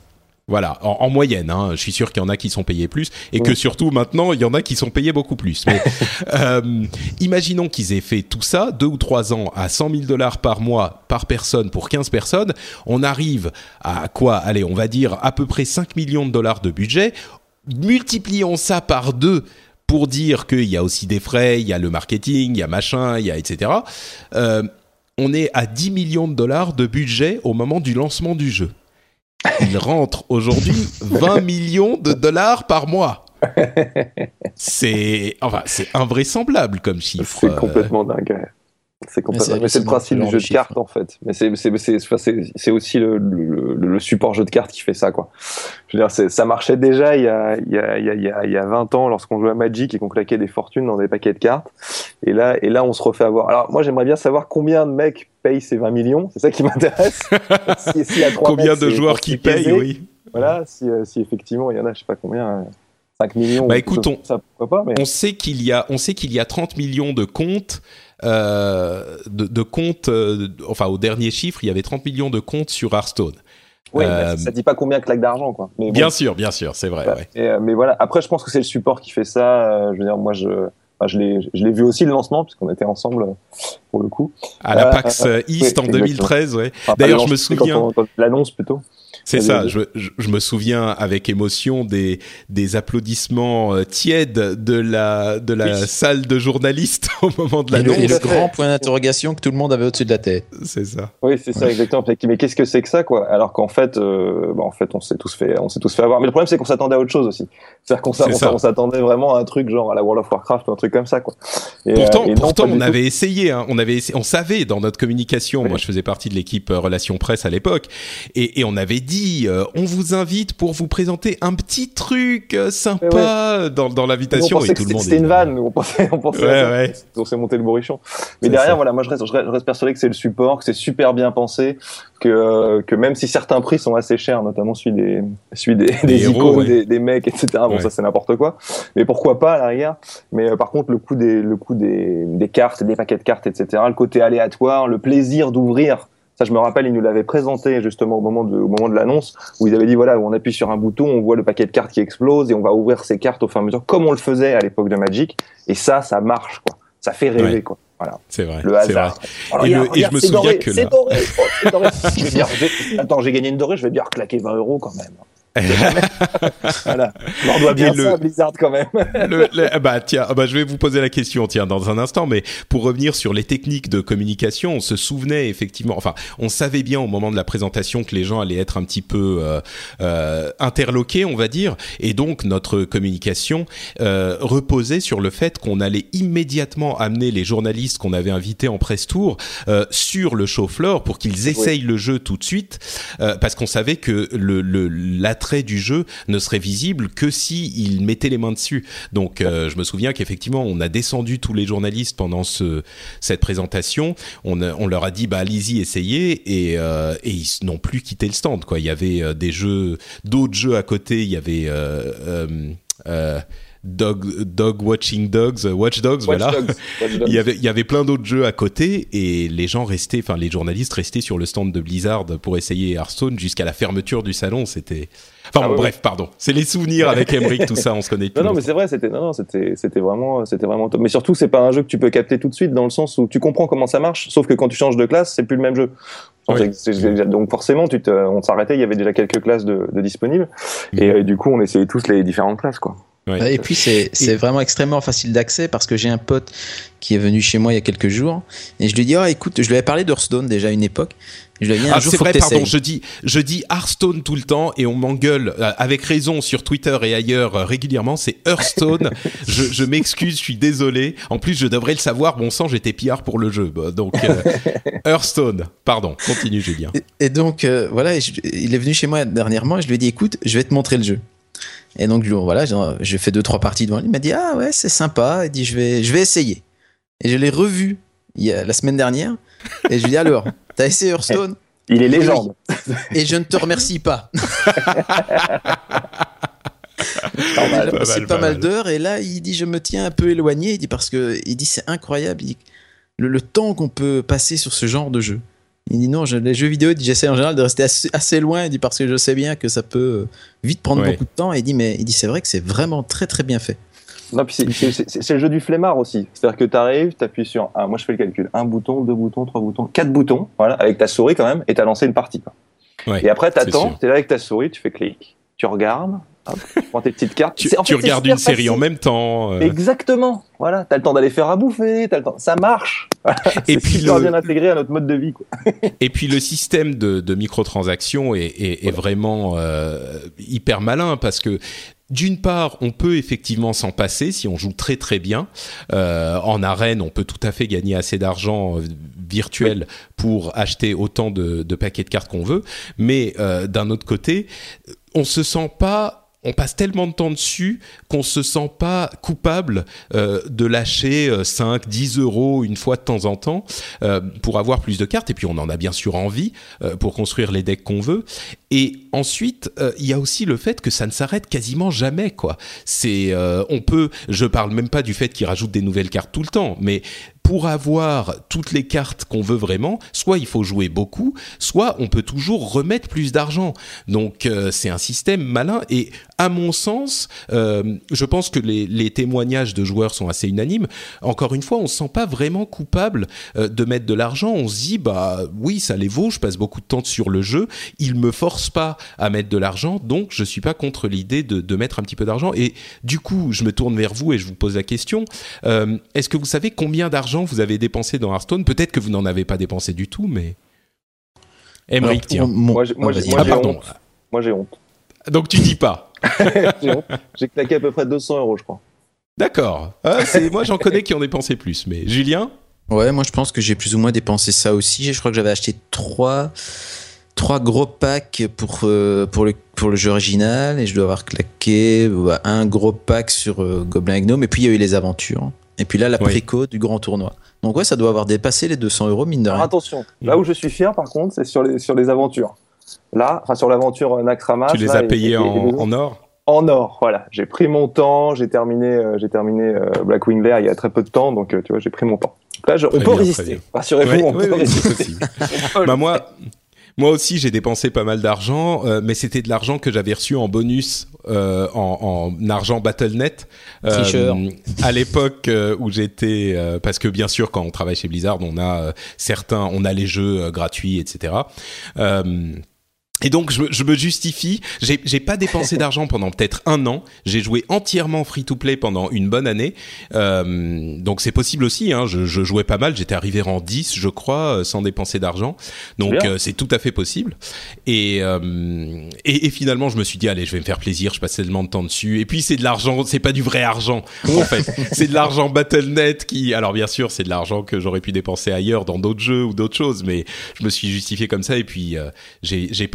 Voilà, en, en moyenne. Hein, je suis sûr qu'il y en a qui sont payés plus et que surtout maintenant, il y en a qui sont payés beaucoup plus. Mais euh, imaginons qu'ils aient fait tout ça, deux ou trois ans, à 100 000 dollars par mois par personne pour 15 personnes. On arrive à quoi Allez, on va dire à peu près 5 millions de dollars de budget. Multiplions ça par deux pour dire qu'il y a aussi des frais, il y a le marketing, il y a machin, il y a etc. Euh, on est à 10 millions de dollars de budget au moment du lancement du jeu. Il rentre aujourd'hui 20 millions de dollars par mois. C'est enfin, c'est invraisemblable comme chiffre. C'est complètement dingue. C'est Mais le principe du jeu de cartes en fait. Mais c'est aussi le, le, le support jeu de cartes qui fait ça quoi. Je veux dire, ça marchait déjà il y a il y a il y a il y a, il y a 20 ans lorsqu'on jouait à Magic et qu'on claquait des fortunes dans des paquets de cartes. Et là et là on se refait avoir. Alors moi j'aimerais bien savoir combien de mecs payent ces 20 millions. C'est ça qui m'intéresse. Si- Combien mecs, de joueurs qui payent, oui. Voilà, si, euh, si effectivement il y en a, je sais pas combien, euh, 5 millions. Bah, écoute, chose on- comme ça, pourquoi pas, mais On sait qu'il y a, on sait qu'il y a 30 millions de comptes, euh, de, de comptes. euh, enfin, au dernier chiffre, il y avait 30 millions de comptes sur Hearthstone. ouais, euh, ça dit pas combien claque d'argent, quoi. Mais bon, Bien sûr, bien sûr, c'est vrai. Ouais. ouais. Et, euh, mais voilà. Après, je pense que c'est le support qui fait ça. Je veux dire, moi, je, enfin, je l'ai, vu aussi le lancement puisqu'on était ensemble pour le coup. À la PAX East oui, en 2013, ouais. Enfin, D'ailleurs, je me souviens. L'annonce plutôt. C'est ça, je, je, je me souviens avec émotion des, des applaudissements euh, tièdes de la, de la Oui. salle de journalistes au moment de Et le, et l'annonce. le fait. grand point d'interrogation que tout le monde avait au-dessus de la tête. C'est ça. Oui, c'est ça exactement. Mais qu'est-ce que c'est que ça, quoi? Alors qu'en fait, euh, bah, en fait, on s'est tous fait, on s'est tous fait avoir. Mais le problème, c'est qu'on s'attendait à autre chose aussi. C'est-à-dire qu'on s'attendait vraiment à un truc genre à la World of Warcraft ou un truc comme ça, quoi. Et, Pourtant, euh, non, pourtant du on tout. avait essayé, hein, on avait, essayé- on savait dans notre communication. Oui. Moi, je faisais partie de l'équipe relations presse à l'époque, et, et on avait dit, euh, on vous invite pour vous présenter un petit truc euh, sympa dans, dans On l'invitation, pensait et que tout le c'était monde. c'était une vanne, on pensait, on pensait Ouais, on s'est monté le bourrichon. Mais derrière, ça. voilà, moi je reste, je persuadé que c'est le support, que c'est super bien pensé, que, que même si certains prix sont assez chers, notamment celui des, celui des, des héros, icônes, ouais. des, des mecs, etc. Bon, ça c'est n'importe quoi. Mais pourquoi pas à la rigueur Mais euh, par contre, le coût des, le coût des, des cartes, des paquets de cartes, etc. Le côté aléatoire, le plaisir d'ouvrir. Ça, je me rappelle, ils nous l'avaient présenté justement au moment de, au moment de l'annonce, où ils avaient dit voilà, on appuie sur un bouton, on voit le paquet de cartes qui explose et on va ouvrir ces cartes au fur et à mesure, comme on le faisait à l'époque de Magic. Et ça, ça marche, quoi. Ça fait rêver, Ouais. quoi. Voilà. C'est vrai. Le vrai. hasard. Et le- regarde, et je me souviens doré, que c'est doré, oh, c'est doré. Je vais dire, je vais- Attends, j'ai gagné une dorée, je vais bien reclaquer 20 euros quand même. voilà. On doit bien le- ça, Blizzard quand même. Le- le- ah bah tiens, ah bah je vais vous poser la question tiens dans un instant, mais pour revenir sur les techniques de communication, on se souvenait effectivement, enfin on savait bien au moment de la présentation que les gens allaient être un petit peu euh, euh, interloqués, on va dire, et donc notre communication euh, reposait sur le fait qu'on allait immédiatement amener les journalistes qu'on avait invités en press tour euh, sur le show floor pour qu'ils essayent le jeu tout de suite, euh, parce qu'on savait que le le- l'attrait du jeu ne serait visible que si ils mettaient les mains dessus. Donc euh, je me souviens qu'effectivement on a descendu tous les journalistes pendant ce cette présentation. On, leur a dit bah allez-y essayez et euh, ils n'ont plus quitté le stand. Il y avait euh, des jeux, d'autres jeux à côté. Il y avait Dog, Dog Watching Dogs, euh, Watch Dogs, Watch voilà. Dogs, Watch Dogs. il y avait, il y avait plein d'autres jeux à côté et les gens restaient, enfin les journalistes restaient sur le stand de Blizzard pour essayer Hearthstone jusqu'à la fermeture du salon. C'était, enfin Ah bon, bref, pardon. C'est les souvenirs avec Emmerich, tout ça, on se connaît. Non, non, mais c'est vrai, c'était non, non, c'était c'était vraiment, c'était vraiment top. Mais surtout, c'est pas un jeu que tu peux capter tout de suite dans le sens où tu comprends comment ça marche, sauf que quand tu changes de classe, c'est plus le même jeu. Oui. Donc forcément, tu te, on s'arrêtait, il y avait déjà quelques classes de, de disponibles, Mhm. et euh, du coup, on essayait tous les différentes classes, quoi. Ouais. Et puis c'est vraiment extrêmement facile d'accès parce que j'ai un pote qui est venu chez moi il y a quelques jours et je lui ai dit oh écoute je lui avais parlé d'Hearthstone déjà à une époque je lui ai dit un Ah, jour c'est faut vrai, que pardon, je dis, je dis Hearthstone tout le temps et on m'engueule euh, avec raison sur Twitter et ailleurs euh, régulièrement. C'est Hearthstone. je je m'excuse, je suis désolé. En plus, je devrais le savoir. Bon sang, j'étais pillard pour le jeu. Donc, euh, Hearthstone. Pardon, continue, Julien. Et, et donc euh, voilà, je- il est venu chez moi dernièrement et je lui ai dit écoute, je vais te montrer le jeu. Et donc voilà, j'ai fait deux trois parties devant lui. Il m'a dit ah ouais c'est sympa. Il dit je vais je vais essayer. Et je l'ai revu il y a, la semaine dernière et je lui ai dit alors t'as essayé Hearthstone? Il est légende. et je ne te remercie pas. Pas Il a mal. passé mal, pas mal. d'heures et là il dit je me tiens un peu éloigné. Il dit parce que il dit c'est incroyable. Il dit, le, le temps qu'on peut passer sur ce genre de jeu. Il dit non, je- les jeux vidéo, il dit, j'essaie en général de rester assez, assez loin. Il dit parce que je sais bien que ça peut euh, vite prendre Ouais. beaucoup de temps. Et il dit mais il dit c'est vrai que c'est vraiment très très bien fait. Non, puis c'est- le jeu du flemmard aussi. C'est-à-dire que tu arrives, tu appuies sur un, moi je fais le calcul, un bouton, deux boutons, trois boutons, quatre boutons, voilà, avec ta souris quand même, et tu as lancé une partie. Quoi. Ouais, Et après, c'est t'attends, sûr. tu es là avec ta souris, tu fais clic, tu regardes, hop, tu prends tes petites cartes. Tu, en fait, regardes une série en même temps. euh, Exactement. Voilà, t'as le temps d'aller faire à bouffer, t'as le temps. Ça marche. Voilà, Et puis super le- bien intégré à notre mode de vie. Quoi. Et puis le système de, de microtransactions est, est, est vraiment euh, hyper malin parce que d'une part, on peut effectivement s'en passer si on joue très très bien. Euh, en arène, on peut tout à fait gagner assez d'argent virtuel pour acheter autant de, de paquets de cartes qu'on veut. Mais euh, d'un autre côté, on se sent pas on passe tellement de temps dessus qu'on se sent pas coupable euh, de lâcher euh, 5, 10 euros une fois de temps en temps euh, pour avoir plus de cartes. Et puis on en a bien sûr envie euh, pour construire les decks qu'on veut. Et ensuite, euh, il y a aussi le fait que ça ne s'arrête quasiment jamais. quoi. C'est, euh, on peut, je parle même pas du fait qu'ils rajoutent des nouvelles cartes tout le temps, mais pour avoir toutes les cartes qu'on veut vraiment, soit il faut jouer beaucoup, soit on peut toujours remettre plus d'argent. Donc euh, c'est un système malin et à mon sens, euh, je pense que les, témoignages de joueurs sont assez unanimes. Encore une fois, on se sent pas vraiment coupable euh, de mettre de l'argent. On se dit bah oui, ça les vaut. Je passe beaucoup de temps sur le jeu. Il me force pas à mettre de l'argent, donc je suis pas contre l'idée de, de mettre un petit peu d'argent. Et du coup, je me tourne vers vous et je vous pose la question est-ce que vous savez combien d'argent vous avez dépensé dans Hearthstone Peut-être que vous n'en avez pas dépensé du tout, mais. Emmerich, tiens. mon- Moi, Ah, moi, Ah, pardon. honte. Moi, j'ai honte. Donc tu dis pas. J'ai claqué à peu près 200 euros, je crois. D'accord. Ah, c'est- moi, j'en connais qui ont dépensé plus, mais Julien? Ouais, moi je pense que j'ai plus ou moins dépensé ça aussi. Je crois que j'avais acheté trois, trois gros packs pour, euh, pour, le, pour le jeu original et je dois avoir claqué euh, un gros pack sur euh, Goblin et Gnome. Et puis il y a eu les aventures. Et puis là, la Oui. préco du grand tournoi. Donc ouais, ça doit avoir dépassé les 200 euros, mine de Alors rien. attention, là où je suis fier par contre, c'est sur les, sur les aventures. Là, enfin sur l'aventure euh, Naxxramas. Tu les là, as payés et en, les en or? En or, voilà. J'ai pris mon temps, j'ai terminé, euh, j'ai terminé euh, Blackwing Lair il y a très peu de temps, donc euh, tu vois, j'ai pris mon temps. Là, je- on peut bien, résister. Rassurez-vous, Ouais, on ouais, peut ouais, résister. bah moi, moi aussi, j'ai dépensé pas mal d'argent, euh, mais c'était de l'argent que j'avais reçu en bonus euh, en, en argent Battle.net. Euh, à l'époque euh, où j'étais, euh, parce que bien sûr, quand on travaille chez Blizzard, on a euh, certains, on a les jeux gratuits, etc. Et donc je, me- je me justifie. J'ai j'ai pas dépensé d'argent pendant peut-être un an. J'ai joué entièrement free to play pendant une bonne année. Euh, donc c'est possible aussi. Hein. Je, je jouais pas mal. J'étais arrivé en 10, je crois, euh, sans dépenser d'argent. Donc euh, c'est tout à fait possible. Et, euh, et et finalement je me suis dit allez je vais me faire plaisir. Je passe tellement de temps dessus. Et puis c'est de l'argent. C'est pas du vrai argent en fait. c'est de l'argent Battle.net qui. Alors bien sûr c'est de l'argent que j'aurais pu dépenser ailleurs dans d'autres jeux ou d'autres choses. Mais je me suis justifié comme ça. Et puis euh, j'ai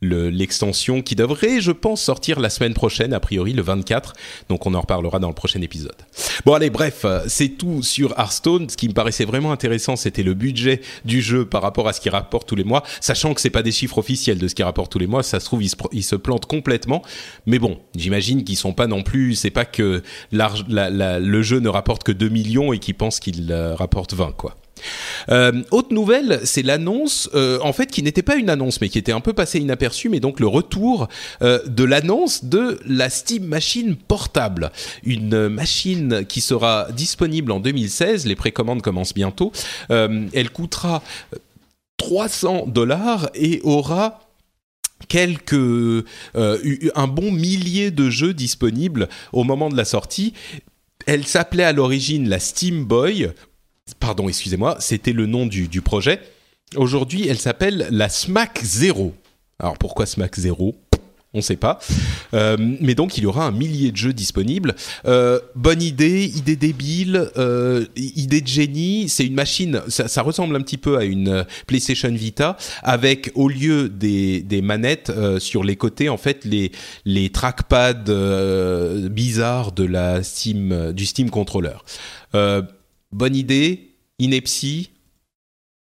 le- l'extension qui devrait, je pense, sortir la semaine prochaine, a priori le 24. Donc on en reparlera dans le prochain épisode. Bon allez, bref, euh, c'est tout sur Hearthstone. Ce qui me paraissait vraiment intéressant, c'était le budget du jeu par rapport à ce qu'il rapporte tous les mois, sachant que c'est pas des chiffres officiels de ce qu'il rapporte tous les mois. Ça se trouve, il se, il plante complètement. Mais bon, j'imagine qu'ils sont pas non plus. C'est pas que le jeu ne rapporte que 2 millions et qu'ils pensent qu'il euh, rapporte 20 quoi. Euh, autre nouvelle, c'est l'annonce, euh, en fait, qui n'était pas une annonce, mais qui était un peu passée inaperçue, mais donc le retour euh, de l'annonce de la Steam Machine portable, une machine qui sera disponible en 2016. Les précommandes commencent bientôt. Elle coûtera 300 dollars et aura quelques un bon millier de jeux disponibles au moment de la sortie. Elle s'appelait à l'origine la Steam Boy. Pardon, excusez-moi, c'était le nom du, du projet. Aujourd'hui, elle s'appelle la Smack Zero. Alors pourquoi Smack Zero? On ne sait pas. Euh, mais donc, il y aura un millier de jeux disponibles. Euh, bonne idée, idée débile, euh, idée de génie. C'est une machine, ça, ça ressemble un petit peu à une PlayStation Vita, avec au lieu des, des manettes sur les côtés, en fait, les, les trackpads bizarres de la Steam, du Steam Controller. Bonne idée, ineptie.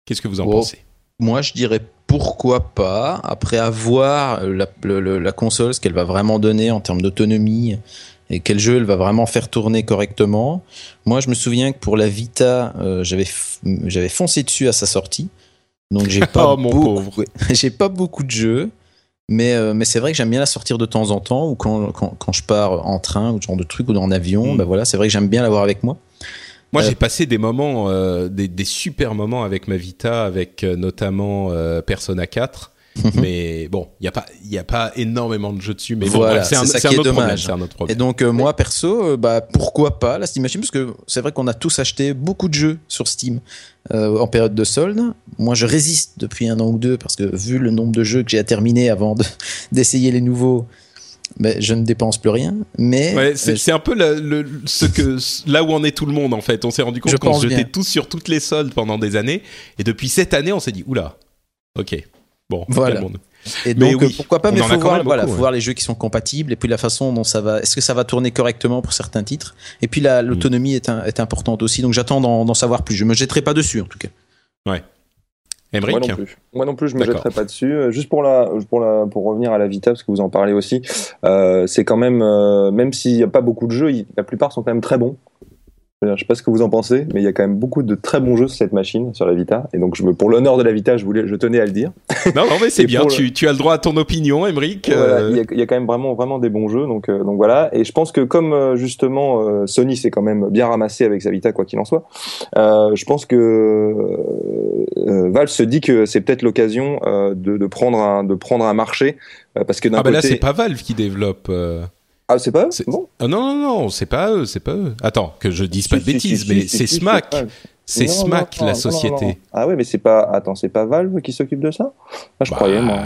Qu'est-ce que vous en Oh. pensez? Moi, je dirais pourquoi pas, après avoir la, le- le- la console, ce qu'elle va vraiment donner en termes d'autonomie et quel jeu elle va vraiment faire tourner correctement. Moi, je me souviens que pour la Vita, euh, j'avais foncé dessus à sa sortie. Donc j'ai pas Oh, beaucoup, j'ai pas beaucoup de jeux, mais euh, mais c'est vrai que j'aime bien la sortir de temps en temps ou quand, quand quand je pars en train ou ce genre de truc ou en avion. Mm. Bah voilà, c'est vrai que j'aime bien l'avoir avec moi. Moi, Euh, j'ai passé des moments, euh, des, des super moments avec ma Vita, avec euh, notamment Persona 4. mais bon, il n'y a, pas- y a pas énormément de jeux dessus. Mais Voilà, c'est un, ça un est autre problème. dommage. Un autre Et problème. donc euh, moi perso, euh, bah pourquoi pas la Steam Machine? Parce que c'est vrai qu'on a tous acheté beaucoup de jeux sur Steam euh, en période de solde. Moi je résiste depuis un an ou deux parce que vu le nombre de jeux que j'ai à terminer avant de- d'essayer les nouveaux, ben, je ne dépense plus rien. Mais Ouais, c'est euh, c'est un peu le, le- ce que, là où en est tout le monde en fait. On s'est rendu compte qu'on se jetait bien. tous sur toutes les soldes pendant des années. Et depuis cette année, on s'est dit, oula, ok, bon, Voilà. Et Mais donc, oui, pourquoi pas, on mais faut voir, même voilà, beaucoup, faut ouais. voir les jeux qui sont compatibles et puis la façon dont ça va. Est-ce que ça va tourner correctement pour certains titres Et puis la- l'autonomie est, est importante aussi. Donc j'attends d'en savoir plus. Je me jetterai pas dessus en tout cas. Emmerich Moi non plus. Moi non plus, je me jetterai pas dessus. Euh, Juste pour la, pour la, pour revenir à la Vita, parce que vous en parlez aussi, euh, c'est quand même, euh, même s'il n'y a pas beaucoup de jeux, la plupart sont quand même très bons. Je je sais pas ce que vous en pensez, mais il y a quand même beaucoup de très bons jeux sur cette machine, sur la Vita. Et donc, je me, pour l'honneur de la Vita, je voulais, je tenais à le dire. Non, non, mais c'est bien. le- Tu, tu as le droit à ton opinion, Emmerich. Voilà, Euh, il, y a, il y a quand même vraiment, vraiment des bons jeux, donc, euh, donc voilà. Et je pense que comme euh, justement euh, Sony s'est quand même bien ramassé avec sa Vita, quoi qu'il en soit, euh, je pense que euh, Valve se dit que c'est peut-être l'occasion euh, de, de prendre un, de prendre un marché, parce que d'un Ah bah là, côté, c'est pas Valve qui développe. Ah c'est pas eux bon. Ah non, non, non, c'est pas eux, c'est pas eux. Attends, que je dise pas de Si, bêtises, si, mais c'est Smack. c'est. C'est Non, la non, société. non. Ah ouais, mais c'est pas. Attends, c'est pas Valve qui s'occupe de ça ah, Je Bah, croyais moi.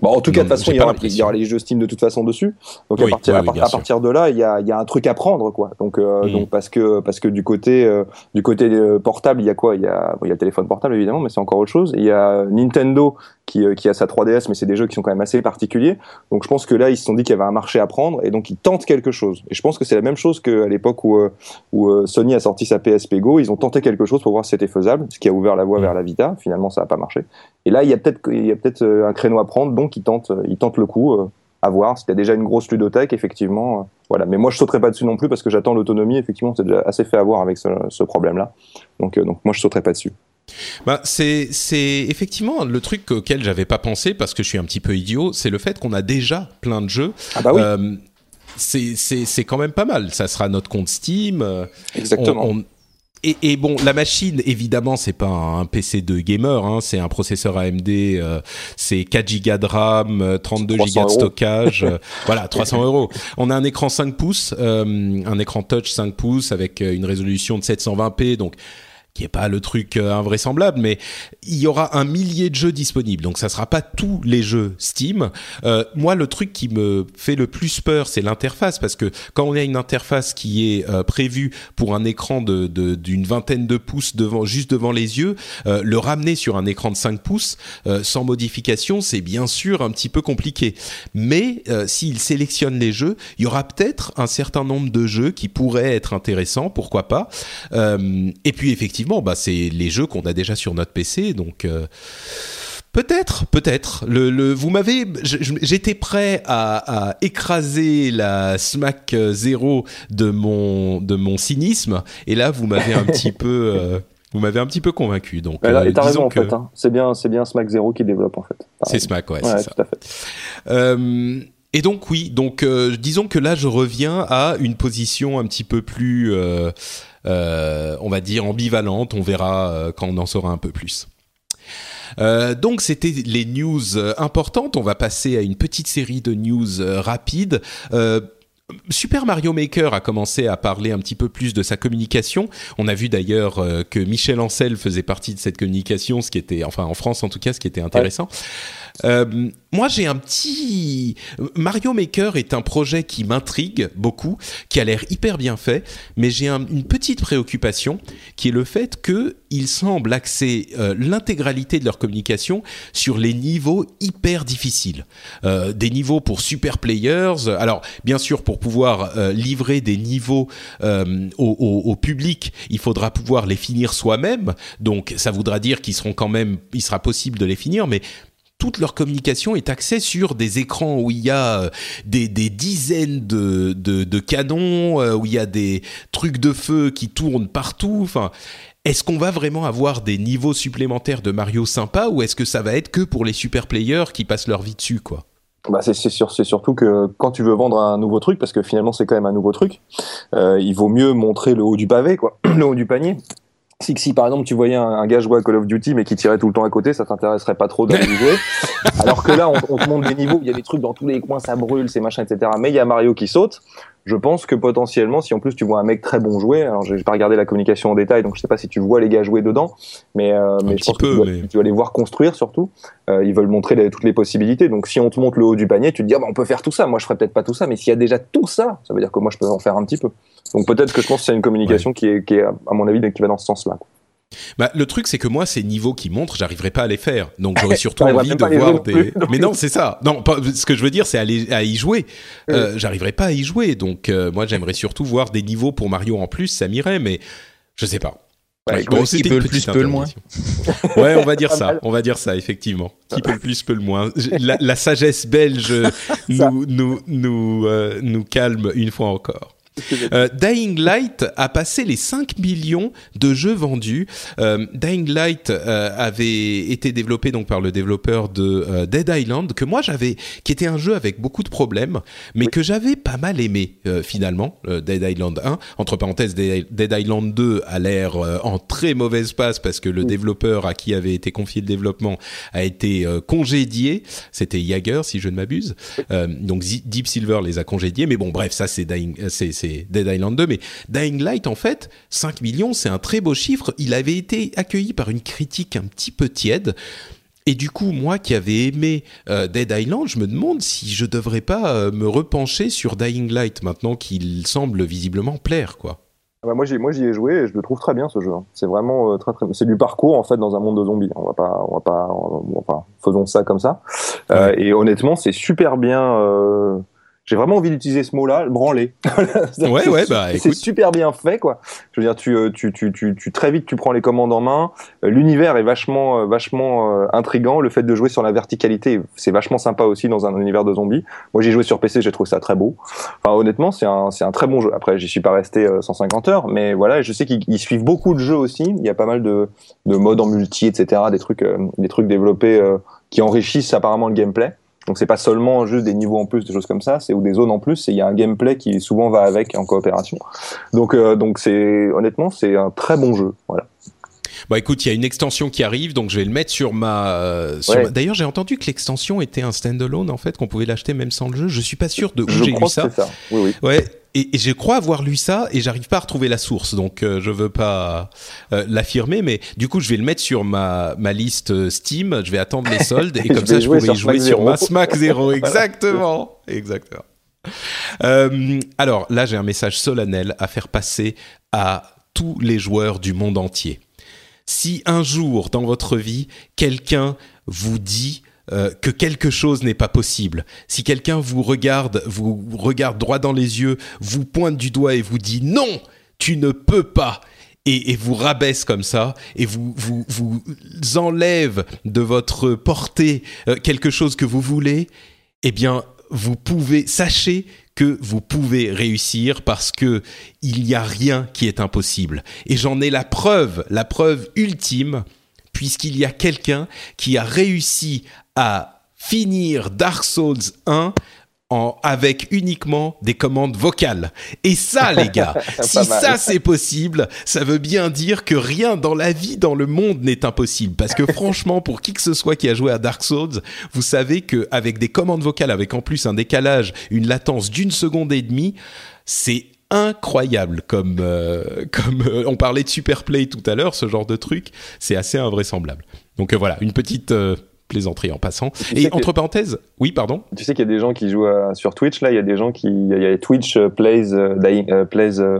Bon, en tout cas, de toute façon, il y, aura, l'impression. il y aura les jeux Steam de toute façon dessus. Donc Oui, à, partir, oui, à, oui, partir de là, il y a, il y a un truc à prendre, quoi. Donc, euh, Mm. donc parce que parce que du côté euh, du côté euh, portable, il y a quoi? Il y a bon, il y a le téléphone portable évidemment, mais c'est encore autre chose. Il y a Nintendo qui euh, qui a sa 3DS, mais c'est des jeux qui sont quand même assez particuliers. Donc je pense que là, ils se sont dit qu'il y avait un marché à prendre et donc ils tentent quelque chose. Et je pense que c'est la même chose qu'à l'époque où euh, où euh, Sony a sorti sa PSP Go, ils ont tenté quelque chose pour voir si c'était faisable, ce qui a ouvert la voie vers la Vita. Finalement, ça n'a pas marché. Et là, il y a peut-être euh, un créneau à prendre, donc ils tentent ils tentent le coup. à voir. C'était déjà une grosse ludothèque, effectivement. voilà. Mais moi, je sauterai pas dessus non plus parce que j'attends l'autonomie. Effectivement, c'est déjà assez fait avoir avec ce, ce problème-là. Donc, euh, donc moi, je sauterai pas dessus. Bah, c'est effectivement le truc auquel j'avais pas pensé parce que je suis un petit peu idiot, c'est le fait qu'on a déjà plein de jeux. Ah bah oui, Euh, c'est quand même pas mal. Ça sera notre compte Steam. euh, exactement. on- on- et, et bon, la machine, évidemment, c'est pas un PC de gamer, hein, c'est un processeur AMD, euh, c'est 4 Go de RAM, euh, 32 Go 300 de euros. stockage, euh, voilà, 300 euros. On a un écran 5 pouces, euh, un écran touch 5 pouces avec une résolution de 720p, donc qui est pas le truc euh, invraisemblable, mais il y aura un millier de jeux disponibles, donc ça sera pas tous les jeux Steam. Euh, moi, le truc qui me fait le plus peur, c'est l'interface, parce que quand on a une interface qui est euh, prévue pour un écran de d'une vingtaine de pouces devant, juste devant les yeux, le ramener sur un écran de 5 pouces sans modification, c'est bien sûr un petit peu compliqué. Mais s'il sélectionne les jeux, il y aura peut-être un certain nombre de jeux qui pourraient être intéressants, pourquoi pas. et puis effectivement bah, c'est les jeux qu'on a déjà sur notre PC, donc. Euh, peut-être, peut-être. Le, vous m'avez, j'étais prêt à, écraser la Smack 0 de mon de mon cynisme, et là vous m'avez un petit peu, euh, vous m'avez un petit peu convaincu. Donc, euh, t'as raison en fait. Hein. C'est bien, c'est bien Smack 0 qui développe en fait. C'est Smack, ouais, c'est ça. Tout à fait. Et donc oui, donc disons que là je reviens à une position un petit peu plus euh, on va dire, ambivalente. On verra euh, quand on en saura un peu plus. Euh, donc c'était les news importantes. On va passer à une petite série de news rapides. Super Mario Maker a commencé à parler un petit peu plus de sa communication. On a vu d'ailleurs que Michel Ancel faisait partie de cette communication, ce qui était, enfin en France en tout cas, ce qui était intéressant. Euh, moi, j'ai un petit Mario Maker est un projet qui m'intrigue beaucoup, qui a l'air hyper bien fait, mais j'ai une petite préoccupation qui est le fait que ils semblent axer euh, l'intégralité de leur communication sur les niveaux hyper difficiles, euh, des niveaux pour super players. Alors, bien sûr, pour pouvoir livrer des niveaux au, au, au, public, il faudra pouvoir les finir soi-même. Donc, ça voudra dire qu'ils seront quand même, il sera possible de les finir, mais toute leur communication est axée sur des écrans où il y a euh, des, dizaines de, canons, euh, où il y a des trucs de feu qui tournent partout. Est-ce qu'on va vraiment avoir des niveaux supplémentaires de Mario sympa ou est-ce que ça va être que pour les super players qui passent leur vie dessus, quoi? Bah c'est surtout que quand tu veux vendre un nouveau truc, parce que finalement c'est quand même un nouveau truc, euh, il vaut mieux montrer le haut du pavé, quoi, le haut du panier si, si par exemple tu voyais un, gars jouer à Call of Duty mais qui tirait tout le temps à côté, ça t'intéresserait pas trop d'aller jouer. Alors que là, on, on, te montre des niveaux, il y a des trucs dans tous les coins, ça brûle, c'est machin, etc. Mais il y a Mario qui saute je pense que potentiellement, si en plus tu vois un mec très bon jouer, alors j'ai pas regardé la communication en détail, donc je sais pas si tu vois les gars jouer dedans, mais, euh, mais je pense que tu, vas, les voir construire surtout. Euh, ils veulent montrer toutes les possibilités. Donc si on te montre le haut du panier, tu te dis ah, bah, on peut faire tout ça. Moi je ferais peut-être pas tout ça, mais s'il y a déjà tout ça, ça veut dire que moi je peux en faire un petit peu. Donc peut-être que je pense que c'est une communication qui, est, qui est, à mon avis, qui va dans ce sens-là. Bah, le truc, c'est que moi, ces niveaux qui montrent, j'arriverai pas à les faire. Donc, j'aurais surtout envie de voir des. Mais non, c'est ça. Non, ce que je veux dire, c'est aller à y jouer. Euh, j'arriverai pas à y jouer. Donc, euh, moi, j'aimerais surtout voir des niveaux pour Mario en plus. Ça m'irait, mais je sais pas. Ouais, bon, qui peut le plus peut le moins. ouais, on va dire ça. On va dire ça, effectivement. Qui peut le plus peut le moins. La, sagesse belge nous nous nous, euh, nous calme une fois encore. Euh, Dying Light a passé les 5 millions de jeux vendus. Euh, Dying Light euh, avait été développé donc par le développeur de Dead Island que moi j'avais, qui était un jeu avec beaucoup de problèmes, mais que j'avais pas mal aimé finalement. Dead Island 1, entre parenthèses, Dead Island 2 a l'air en très mauvaise passe parce que le développeur à qui avait été confié le développement a été congédié. C'était Jagger si je ne m'abuse. donc Deep Silver les a congédiés, mais bon bref ça c'est Dying, c'est Dead Island 2, mais Dying Light, en fait, 5 millions, c'est un très beau chiffre. Il avait été accueilli par une critique un petit peu tiède. Et du coup, moi qui avais aimé euh, Dead Island, je me demande si je devrais pas euh, me repencher sur Dying Light maintenant qu'il semble visiblement plaire, quoi. Ah bah, moi, j'y, moi, j'y ai joué et je le trouve très bien ce jeu. Hein. C'est vraiment euh, très, très, c'est du parcours en fait dans un monde de zombies. On va pas, on va pas, enfin, faisons ça comme ça. et honnêtement, c'est super bien j'ai vraiment envie d'utiliser ce mot-là, branler. ouais, ouais, bah, c'est super bien fait, quoi. Je veux dire, tu, euh, tu, tu, tu, tu, très vite, tu prends les commandes en main. Euh, l'univers est vachement, euh, vachement intrigant. Le fait de jouer sur la verticalité, c'est vachement sympa aussi dans un univers de zombies. Moi, j'ai joué sur PC, j'ai trouvé ça très beau. Enfin, honnêtement, c'est un, c'est un très bon jeu. Après, j'y suis pas resté 150 heures, mais voilà, je sais qu'ils suivent beaucoup de jeux aussi. Il y a pas mal de, de modes en multi, etc., des trucs, des trucs développés qui enrichissent apparemment le gameplay. Donc c'est pas seulement juste des niveaux en plus, des choses comme ça, c'est ou des zones en plus. Il y a un gameplay qui souvent va avec en coopération. Donc euh, donc c'est honnêtement c'est un très bon jeu. Voilà. Bon, écoute, il y a une extension qui arrive, donc je vais le mettre sur ma. euh, Ouais. ma- D'ailleurs, j'ai entendu que l'extension était un standalone en fait, qu'on pouvait l'acheter même sans le jeu. Je suis pas sûr de où j'ai lu que ça. c'est ça. Oui, oui. Ouais. Et, et je crois avoir lu ça et j'arrive pas à retrouver la source, donc euh, je veux pas euh, l'affirmer, mais du coup je vais le mettre sur ma, ma liste euh, Steam. Je vais attendre les soldes et comme ça je pourrai y jouer sur ma Zero. Smack Zero. Exactement, exactement. Euh, alors là, j'ai un message solennel à faire passer à tous les joueurs du monde entier. Si un jour dans votre vie, quelqu'un vous dit euh, que quelque chose n'est pas possible, si quelqu'un vous regarde, vous regarde droit dans les yeux, vous pointe du doigt et vous dit non, tu ne peux pas, et, vous rabaisse comme ça, et vous, vous, vous enlève de votre portée euh, quelque chose que vous voulez, eh bien, vous pouvez, sachez que vous pouvez réussir parce que il n'y a rien qui est impossible. Et j'en ai la preuve, la preuve ultime, puisqu'il y a quelqu'un qui a réussi à finir Dark Souls 1 en, avec uniquement des commandes vocales. Et ça, les gars, si ça c'est possible, ça veut bien dire que rien dans la vie, dans le monde n'est impossible. Parce que franchement, pour qui que ce soit qui a joué à Dark Souls, vous savez qu'avec des commandes vocales, avec en plus un décalage, une latence d'une seconde et demie, c'est incroyable comme euh, comme euh, on parlait de Superplay tout à l'heure, ce genre de truc, c'est assez invraisemblable. Donc euh, voilà, une petite euh, plaisanterie en passant. Tu Et que- entre parenthèses, oui, pardon. Tu sais qu'il y a des gens qui jouent à- sur Twitch, là, il y a des gens qui. Il y a, Twitch euh, plays, euh, Dying- euh, plays euh,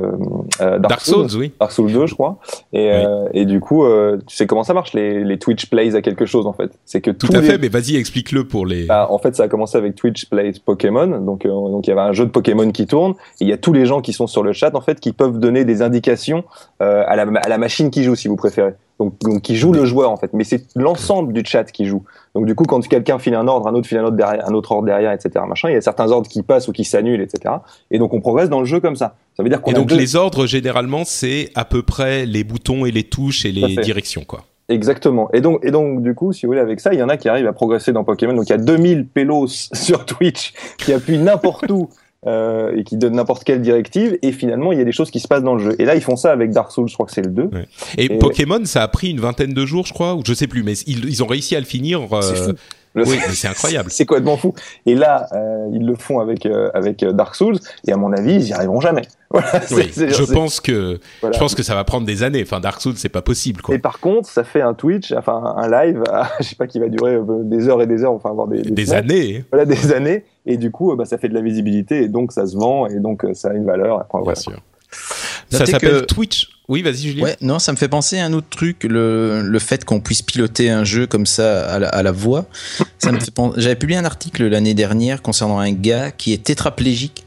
euh, Dark, Dark Souls, oui. Dark Souls 2, je crois. Et, euh, et du coup, euh, tu sais comment ça marche, les, les Twitch plays à quelque chose, en fait. C'est que Tout à les- fait, mais vas-y, explique-le pour les. Bah, en fait, ça a commencé avec Twitch Plays Pokémon. Donc, euh, donc il y avait un jeu de Pokémon qui tourne. Et il y a tous les gens qui sont sur le chat, en fait, qui peuvent donner des indications euh, à, la, à la machine qui joue, si vous préférez. Donc, donc qui joue le joueur, en fait. Mais c'est l'ensemble du chat qui joue. Donc, du coup, quand quelqu'un file un ordre, un autre file un autre derrière, un autre ordre derrière, etc. Machin, il y a certains ordres qui passent ou qui s'annulent, etc. Et donc, on progresse dans le jeu comme ça. Ça veut dire qu'on Et donc deux- les ordres, généralement, c'est à peu près les boutons et les touches et les directions, quoi. Exactement. Et donc, et donc, du coup, si vous voulez, avec ça, il y en a qui arrivent à progresser dans Pokémon. Donc, il y a 2000 pélos sur Twitch qui appuient n'importe où euh, et qui donnent n'importe quelle directive. Et finalement, il y a des choses qui se passent dans le jeu. Et là, ils font ça avec Dark Souls, je crois que c'est le 2. Ouais. Et, Et- Pokémon, ça a pris une vingtaine de jours, je crois, ou je sais plus, mais ils, ils ont réussi à le finir. euh, Oui, c'est incroyable. C'est complètement fou. Et là, euh, ils le font avec, euh, avec euh, Dark Souls. Et à mon avis, ils y arriveront jamais. Voilà, Oui, je pense que voilà. je pense que ça va prendre des années. Enfin, Dark Souls, c'est pas possible, quoi. Et par contre, ça fait un Twitch, enfin un live, je sais pas qui va durer euh, des heures et des heures, enfin avoir des, Des semaines. années. voilà des années et du coup euh, bah, ça fait de la visibilité et donc ça se vend et donc euh, ça a une valeur Enfin, Bien voilà. sûr. Ça s'appelle que- Twitch. Oui, vas-y, Julien. Ouais, non, ça me fait penser à un autre truc, le, le fait qu'on puisse piloter un jeu comme ça à la, à la voix. Ça me fait pen- J'avais publié un article l'année dernière concernant un gars qui est tétraplégique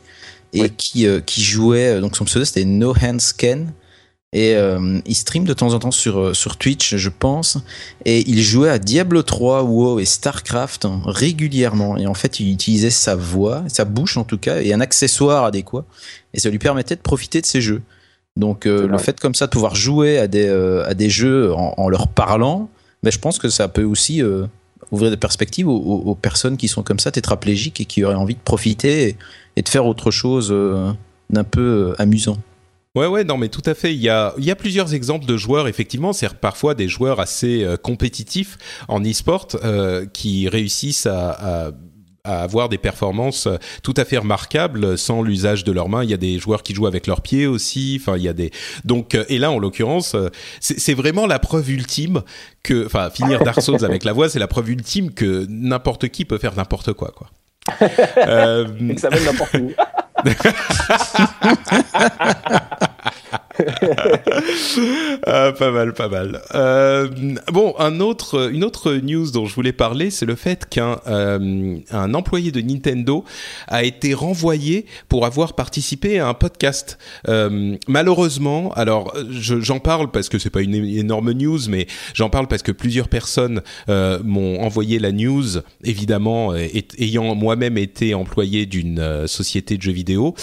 et Oui. qui, euh, qui jouait, euh, donc son pseudo c'était No Hands Ken. Et euh, il stream de temps en temps sur, sur Twitch, je pense. Et il jouait à Diablo 3, WoW et StarCraft hein, régulièrement. Et en fait, il utilisait sa voix, sa bouche en tout cas, et un accessoire adéquat. Et ça lui permettait de profiter de ces jeux. Donc euh, le fait comme ça de pouvoir jouer à des, euh, à des jeux en, en leur parlant, ben, je pense que ça peut aussi euh, ouvrir des perspectives aux, aux- aux personnes qui sont comme ça tétraplégiques et qui auraient envie de profiter et, et de faire autre chose euh, d'un peu euh, amusant. Ouais, ouais, non, mais tout à fait. Il y a, il y a plusieurs exemples de joueurs, effectivement, c'est parfois des joueurs assez euh, compétitifs en e-sport euh, qui réussissent à, à, à avoir des performances euh, tout à fait remarquables sans l'usage de leurs mains. Il y a des joueurs qui jouent avec leurs pieds aussi. Enfin, il y a des donc euh, et là, en l'occurrence, euh, c'est c'est vraiment la preuve ultime que, enfin, finir Dark Souls avec la voix, c'est la preuve ultime que n'importe qui peut faire n'importe quoi, quoi. Euh, et que ça mène n'importe où Ah, pas mal, pas mal. Euh, bon, un autre, une autre news dont je voulais parler, c'est le fait qu'un euh, un employé de Nintendo a été renvoyé pour avoir participé à un podcast. Euh, malheureusement, alors je- j'en parle parce que c'est pas une énorme news, mais j'en parle parce que plusieurs personnes m'ont envoyé la news, évidemment, ayant moi-même été employé d'une société de jeux vidéo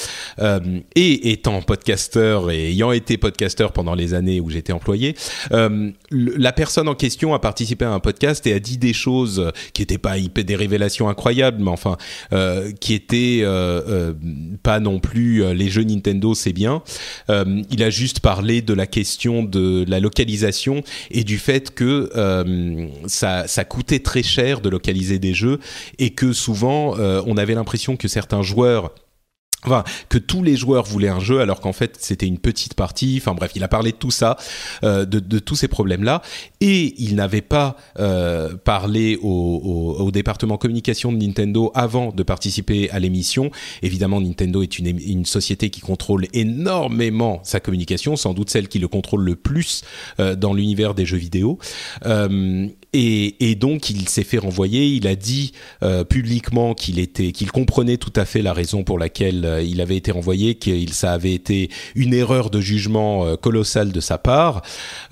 et étant podcasteur et ayant été podcasteur pendant les années où j'étais employé. Euh, la personne en question a participé à un podcast et a dit des choses qui n'étaient pas des révélations incroyables, mais enfin euh, qui étaient euh, euh, pas non plus les jeux Nintendo, c'est bien. Il a juste parlé de la question de la localisation et du fait que ça, ça coûtait très cher de localiser des jeux et que souvent on avait l'impression que certains joueurs Enfin, que tous les joueurs voulaient un jeu alors qu'en fait c'était une petite partie. Enfin bref, il a parlé de tout ça, euh, de, tous ces problèmes-là, et il n'avait pas euh, parlé au, département communication de Nintendo avant de participer à l'émission. Évidemment, Nintendo est une, une société qui contrôle énormément sa communication, sans doute celle qui le contrôle le plus euh, dans l'univers des jeux vidéo. Et, et donc il s'est fait renvoyer. Il a dit euh, publiquement qu'il était, qu'il comprenait tout à fait la raison pour laquelle euh, il avait été renvoyé, qu'il ça avait été une erreur de jugement euh, colossale de sa part.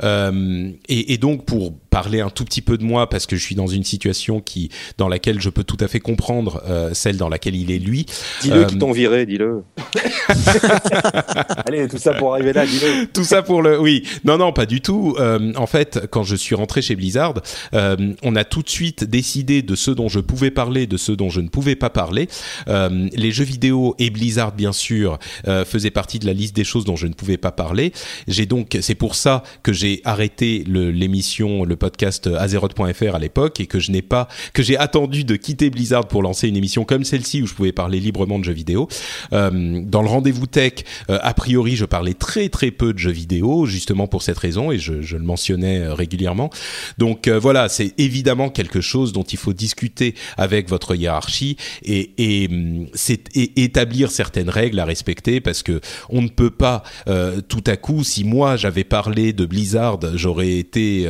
Euh, et, et donc pour parler un tout petit peu de moi, parce que je suis dans une situation qui, dans laquelle je peux tout à fait comprendre euh, celle dans laquelle il est lui. Dis-le Euh, qui t'ont viré, dis-le. Allez, tout ça pour arriver là, dis-le. tout ça pour le oui non non pas du tout Euh, en fait quand je suis rentré chez Blizzard euh, on a tout de suite décidé de ce dont je pouvais parler de ce dont je ne pouvais pas parler Euh, les jeux vidéo et Blizzard bien sûr euh, faisaient partie de la liste des choses dont je ne pouvais pas parler j'ai donc c'est pour ça que j'ai arrêté le- l'émission le podcast Azeroth.fr à l'époque et que je n'ai pas que j'ai attendu de quitter Blizzard pour lancer une émission comme celle-ci où je pouvais parler librement de jeux vidéo euh, dans le rendez-vous tech, euh, a priori, je parlais très très peu de jeux vidéo, justement pour cette raison, et je, le mentionnais euh, régulièrement. Donc euh, voilà, c'est évidemment quelque chose dont il faut discuter avec votre hiérarchie et, et, hum, et établir certaines règles à respecter, parce que on ne peut pas euh, tout à coup, si moi j'avais parlé de Blizzard, j'aurais été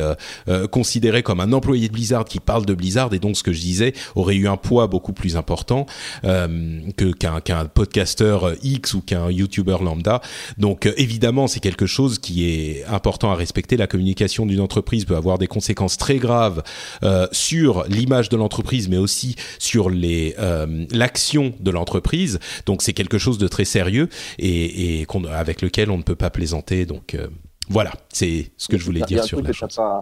euh, considéré comme un employé de Blizzard qui parle de Blizzard, et donc ce que je disais aurait eu un poids beaucoup plus important euh, que qu'un qu'un podcasteur X ou qu'un YouTuber lambda. Donc euh, évidemment, c'est quelque chose qui est important à respecter. La communication d'une entreprise peut avoir des conséquences très graves euh, sur l'image de l'entreprise, mais aussi sur les l'action de l'entreprise. Donc c'est quelque chose de très sérieux et, avec lequel on ne peut pas plaisanter. Donc voilà, c'est ce que je voulais dire sur la chose. pas-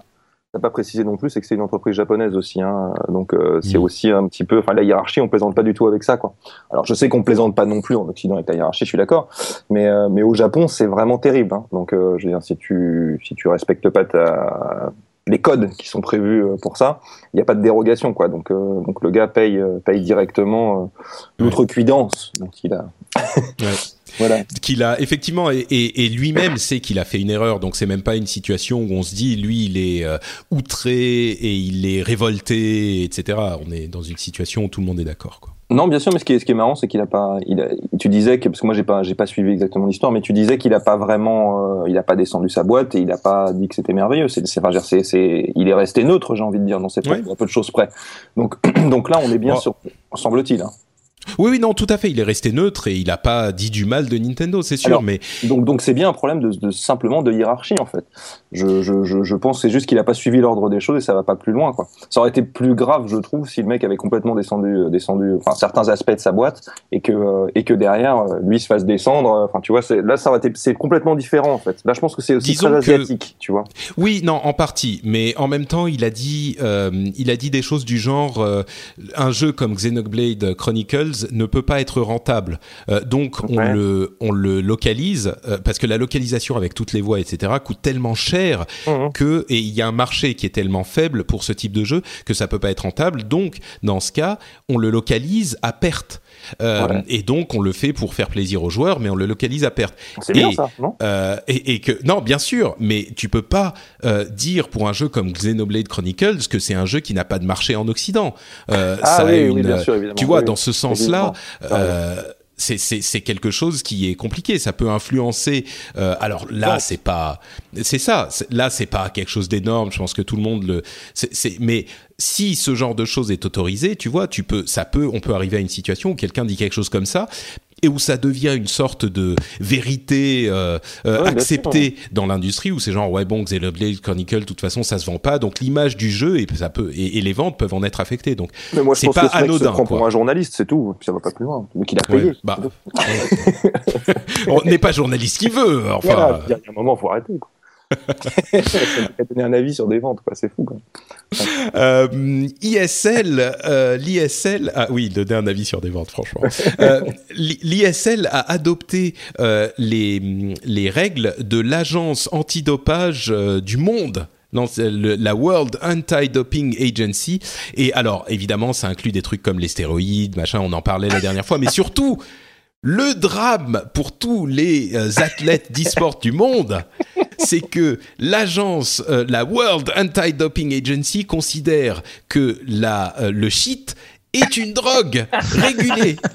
t'as pas précisé non plus, c'est que c'est une entreprise japonaise aussi, hein. donc euh, c'est aussi un petit peu, enfin la hiérarchie, on plaisante pas du tout avec ça, quoi. Alors je sais qu'on plaisante pas non plus en Occident avec la hiérarchie, je suis d'accord, mais euh, mais au Japon c'est vraiment terrible, hein. donc euh, je veux dire si tu si tu respectes pas ta les codes qui sont prévus euh, pour ça, il n'y a pas de dérogation, quoi. Donc euh, donc le gars paye euh, paye directement euh, l'outrecuidance, donc il a Ouais. voilà. qu'il a effectivement et, et, et lui-même sait qu'il a fait une erreur donc c'est même pas une situation où on se dit lui il est euh, outré et il est révolté etc on est dans une situation où tout le monde est d'accord quoi Non, bien sûr, mais ce qui est, ce qui est marrant, c'est qu'il a pas. Il a, tu disais que parce que moi j'ai pas, j'ai pas suivi exactement l'histoire, mais tu disais qu'il a pas vraiment, euh, il a pas descendu sa boîte et il a pas dit que c'était merveilleux. C'est, c'est, c'est, c'est, il est resté neutre, j'ai envie de dire, dans propos, Ouais. à peu de choses près. Donc, donc là, on est bien sur, semble-t-il. hein. Oui oui non tout à fait il est resté neutre et il a pas dit du mal de Nintendo c'est sûr Alors, mais Donc, donc c'est bien un problème de, de simplement de hiérarchie en fait. Je, je, je, je pense que c'est juste qu'il a pas suivi l'ordre des choses et ça va pas plus loin quoi. Ça aurait été plus grave, je trouve, si le mec avait complètement descendu, euh, descendu, enfin certains aspects de sa boîte et que euh, et que derrière euh, lui se fasse descendre. Enfin, tu vois, là ça aurait été, c'est complètement différent en fait. Là, je pense que c'est aussi Disons très que- asiatique, tu vois. Oui, non, en partie, mais en même temps, il a dit, il a dit des choses du genre, un jeu comme Xenoblade Chronicles ne peut pas être rentable, Euh, donc on Ouais. le, on le localise euh, parce que la localisation avec toutes les voix, etc., coûte tellement cher Mhm. que et il y a un marché qui est tellement faible pour ce type de jeu que ça peut pas être rentable. Donc, dans ce cas, on le localise à perte. Euh, Ouais. Et donc, on le fait pour faire plaisir aux joueurs, mais on le localise à perte. C'est bien ça, non euh, et, et que non, bien sûr, mais tu peux pas euh, dire pour un jeu comme Xenoblade Chronicles que c'est un jeu qui n'a pas de marché en Occident. Ah ça a oui, oui, une- bien sûr, évidemment. Tu vois, Oui, dans ce sens-là. C'est c'est c'est quelque chose qui est compliqué. Ça peut influencer. euh, alors là, c'est pas, c'est ça. Là, c'est pas quelque chose d'énorme. Je pense que tout le monde le. c'est c'est- mais si ce genre de choses est autorisé, tu vois, tu peux, ça peut, on peut arriver à une situation où quelqu'un dit quelque chose comme ça. Et où ça devient une sorte de vérité euh, euh, Ouais, acceptée dans l'industrie, où c'est genre ouais bon Xenoblade Chronicle, de toute façon ça se vend pas, donc l'image du jeu et ça peut et, et les ventes peuvent en être affectées. Donc Mais moi, c'est pas que ce mec se anodin, prend pour un journaliste, c'est tout. Puis ça va pas plus loin. Donc il a Ouais, payé. bah, on n'est pas journaliste qui veut. Enfin, Voilà, il y a un moment, faut arrêter. Quoi. Il a donné un avis sur des ventes, quoi. C'est fou. Quoi. Euh, ISL, euh, l'ISL, ah oui, donner un avis sur des ventes, franchement. Euh, L'ISL a adopté euh, les, les règles de l'agence antidopage euh, du monde. La World Anti-Doping Agency. Et alors, évidemment, ça inclut des trucs comme les stéroïdes, machin, on en parlait la dernière fois, mais surtout, le drame pour tous les euh, athlètes d'e-sport du monde, c'est que l'agence, euh, la World Anti-Doping Agency, considère que la, euh, le shit est une drogue régulée.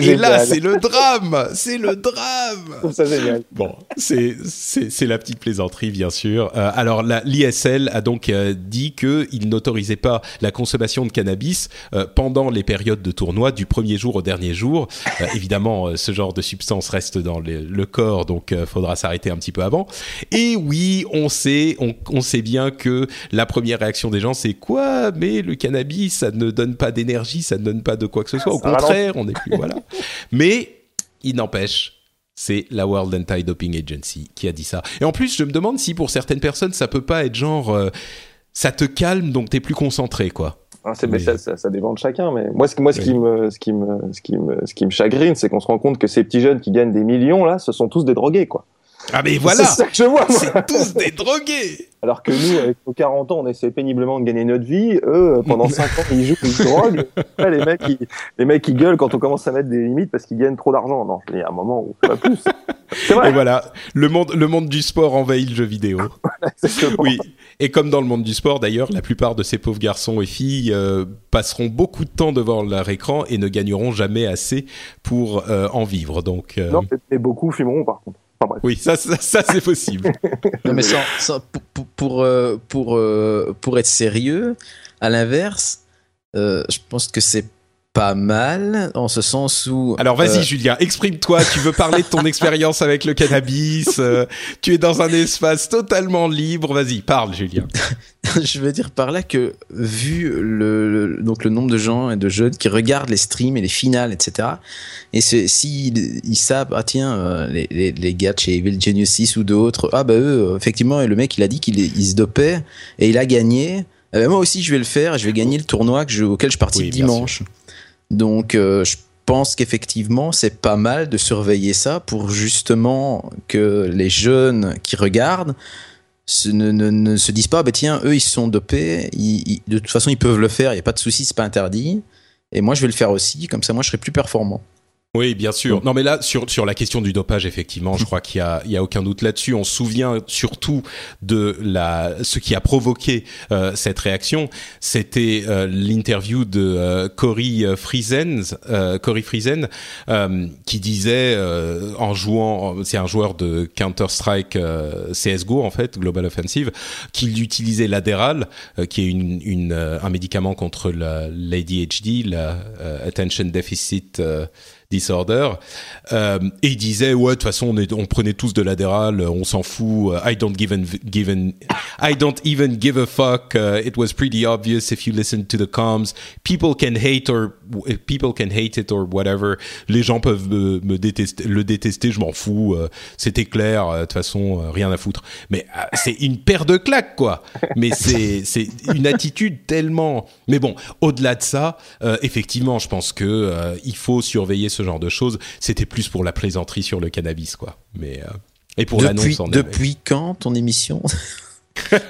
Et là, c'est le drame, c'est le drame. Ça génial. Bon, c'est c'est c'est la petite plaisanterie bien sûr. Euh, alors l'ISL a donc euh, dit que il n'autorisait pas la consommation de cannabis euh, pendant les périodes de tournoi du premier jour au dernier jour. Euh, évidemment, euh, ce genre de substance reste dans le, le corps, donc euh, faudra s'arrêter un petit peu avant. Et oui, on sait, on, on sait bien que la première réaction des gens c'est quoi? Mais le cannabis, ça ne donne pas d'énergie, ça ne donne pas de quoi que ce soit. Au contraire, on est plus voilà. Mais il n'empêche, c'est la World Anti-Doping Agency qui a dit ça. Et en plus, je me demande si pour certaines personnes, ça peut pas être genre, euh, ça te calme, donc t'es plus concentré, quoi. Ah, mais ça, ça, ça dépend de chacun. Mais moi, ce, moi, ce, Oui. qui me, ce, qui me, ce, qui me, ce qui me chagrine, c'est qu'on se rend compte que ces petits jeunes qui gagnent des millions, là, ce sont tous des drogués, quoi. Ah mais voilà, C'est ça que je vois, c'est tous des drogués. Alors que nous, avec nos 40 ans, on essaie péniblement de gagner notre vie. Eux, pendant 5 ans, ils jouent, ils se droguent. Après, les mecs, ils, les mecs, ils gueulent quand on commence à mettre des limites parce qu'ils gagnent trop d'argent. Non, il y a un moment où pas plus. Et vrai. voilà, le monde, le monde du sport envahit le jeu vidéo. Oui, et comme dans le monde du sport d'ailleurs, la plupart de ces pauvres garçons et filles euh, passeront beaucoup de temps devant leur écran et ne gagneront jamais assez pour euh, en vivre. Donc euh, Non, mais beaucoup fumeront, par contre. Enfin, oui, ça, ça, ça, c'est possible. Non, mais sans- sans- pour, pour, pour, euh, pour, euh, pour être sérieux, à l'inverse, euh, je pense que c'est pas mal en ce sens où. Alors vas-y euh, Julien, exprime-toi, tu veux parler de ton expérience avec le cannabis, euh, tu es dans un espace totalement libre, vas-y, parle Julien. je veux dire par là que vu le, le- donc le nombre de gens et de jeunes qui regardent les streams et les finales, etc. Et s'ils ils savent, ah tiens, euh, les, les, les gars de chez Evil Genius 6 ou d'autres, ah bah eux, effectivement, et le mec il a dit qu'il il se dopait et il a gagné. Eh ben, moi aussi je vais le faire et je vais gagner le tournoi que je, auquel je participe Oui, dimanche. Donc euh, je pense qu'effectivement c'est pas mal de surveiller ça pour justement que les jeunes qui regardent ne, se disent pas, bah tiens, eux ils sont dopés, ils- de toute façon ils peuvent le faire, il n'y a pas de souci, c'est pas interdit. Et moi je vais le faire aussi, comme ça moi je serai plus performant. Oui, bien sûr. Non, mais là, sur, sur la question du dopage, effectivement, je crois qu'il y a, il y a aucun doute là-dessus. On se souvient surtout de la, ce qui a provoqué euh, cette réaction. C'était euh, l'interview de euh, Cory euh, Friesen, euh, Cory Friesen, euh, qui disait euh, en jouant, c'est un joueur de Counter Strike euh, CS:GO en fait, Global Offensive, qu'il utilisait l'Adderall, euh, qui est une, une, euh, un médicament contre la- l'ADHD, la euh, Attention Deficit euh, Disorder. Euh, et il disait ouais de toute façon on, on prenait tous de l'Adderall, on s'en fout. euh, I don't give an- I don't even give a fuck. uh, it was pretty obvious if you listen to the comms. People can hate or people can hate it or whatever. Les gens peuvent me, me détester, le détester, je m'en fous. euh, C'était clair. euh, De toute façon euh, rien à foutre. Mais c'est une paire de claques quoi. Mais c'est une attitude tellement. Mais bon au-delà de ça, effectivement je pense que il faut surveiller ce genre de choses. C'était plus pour la plaisanterie sur le cannabis, quoi. Mais et pour depuis, l'annonce elle-même. depuis quand ton émission?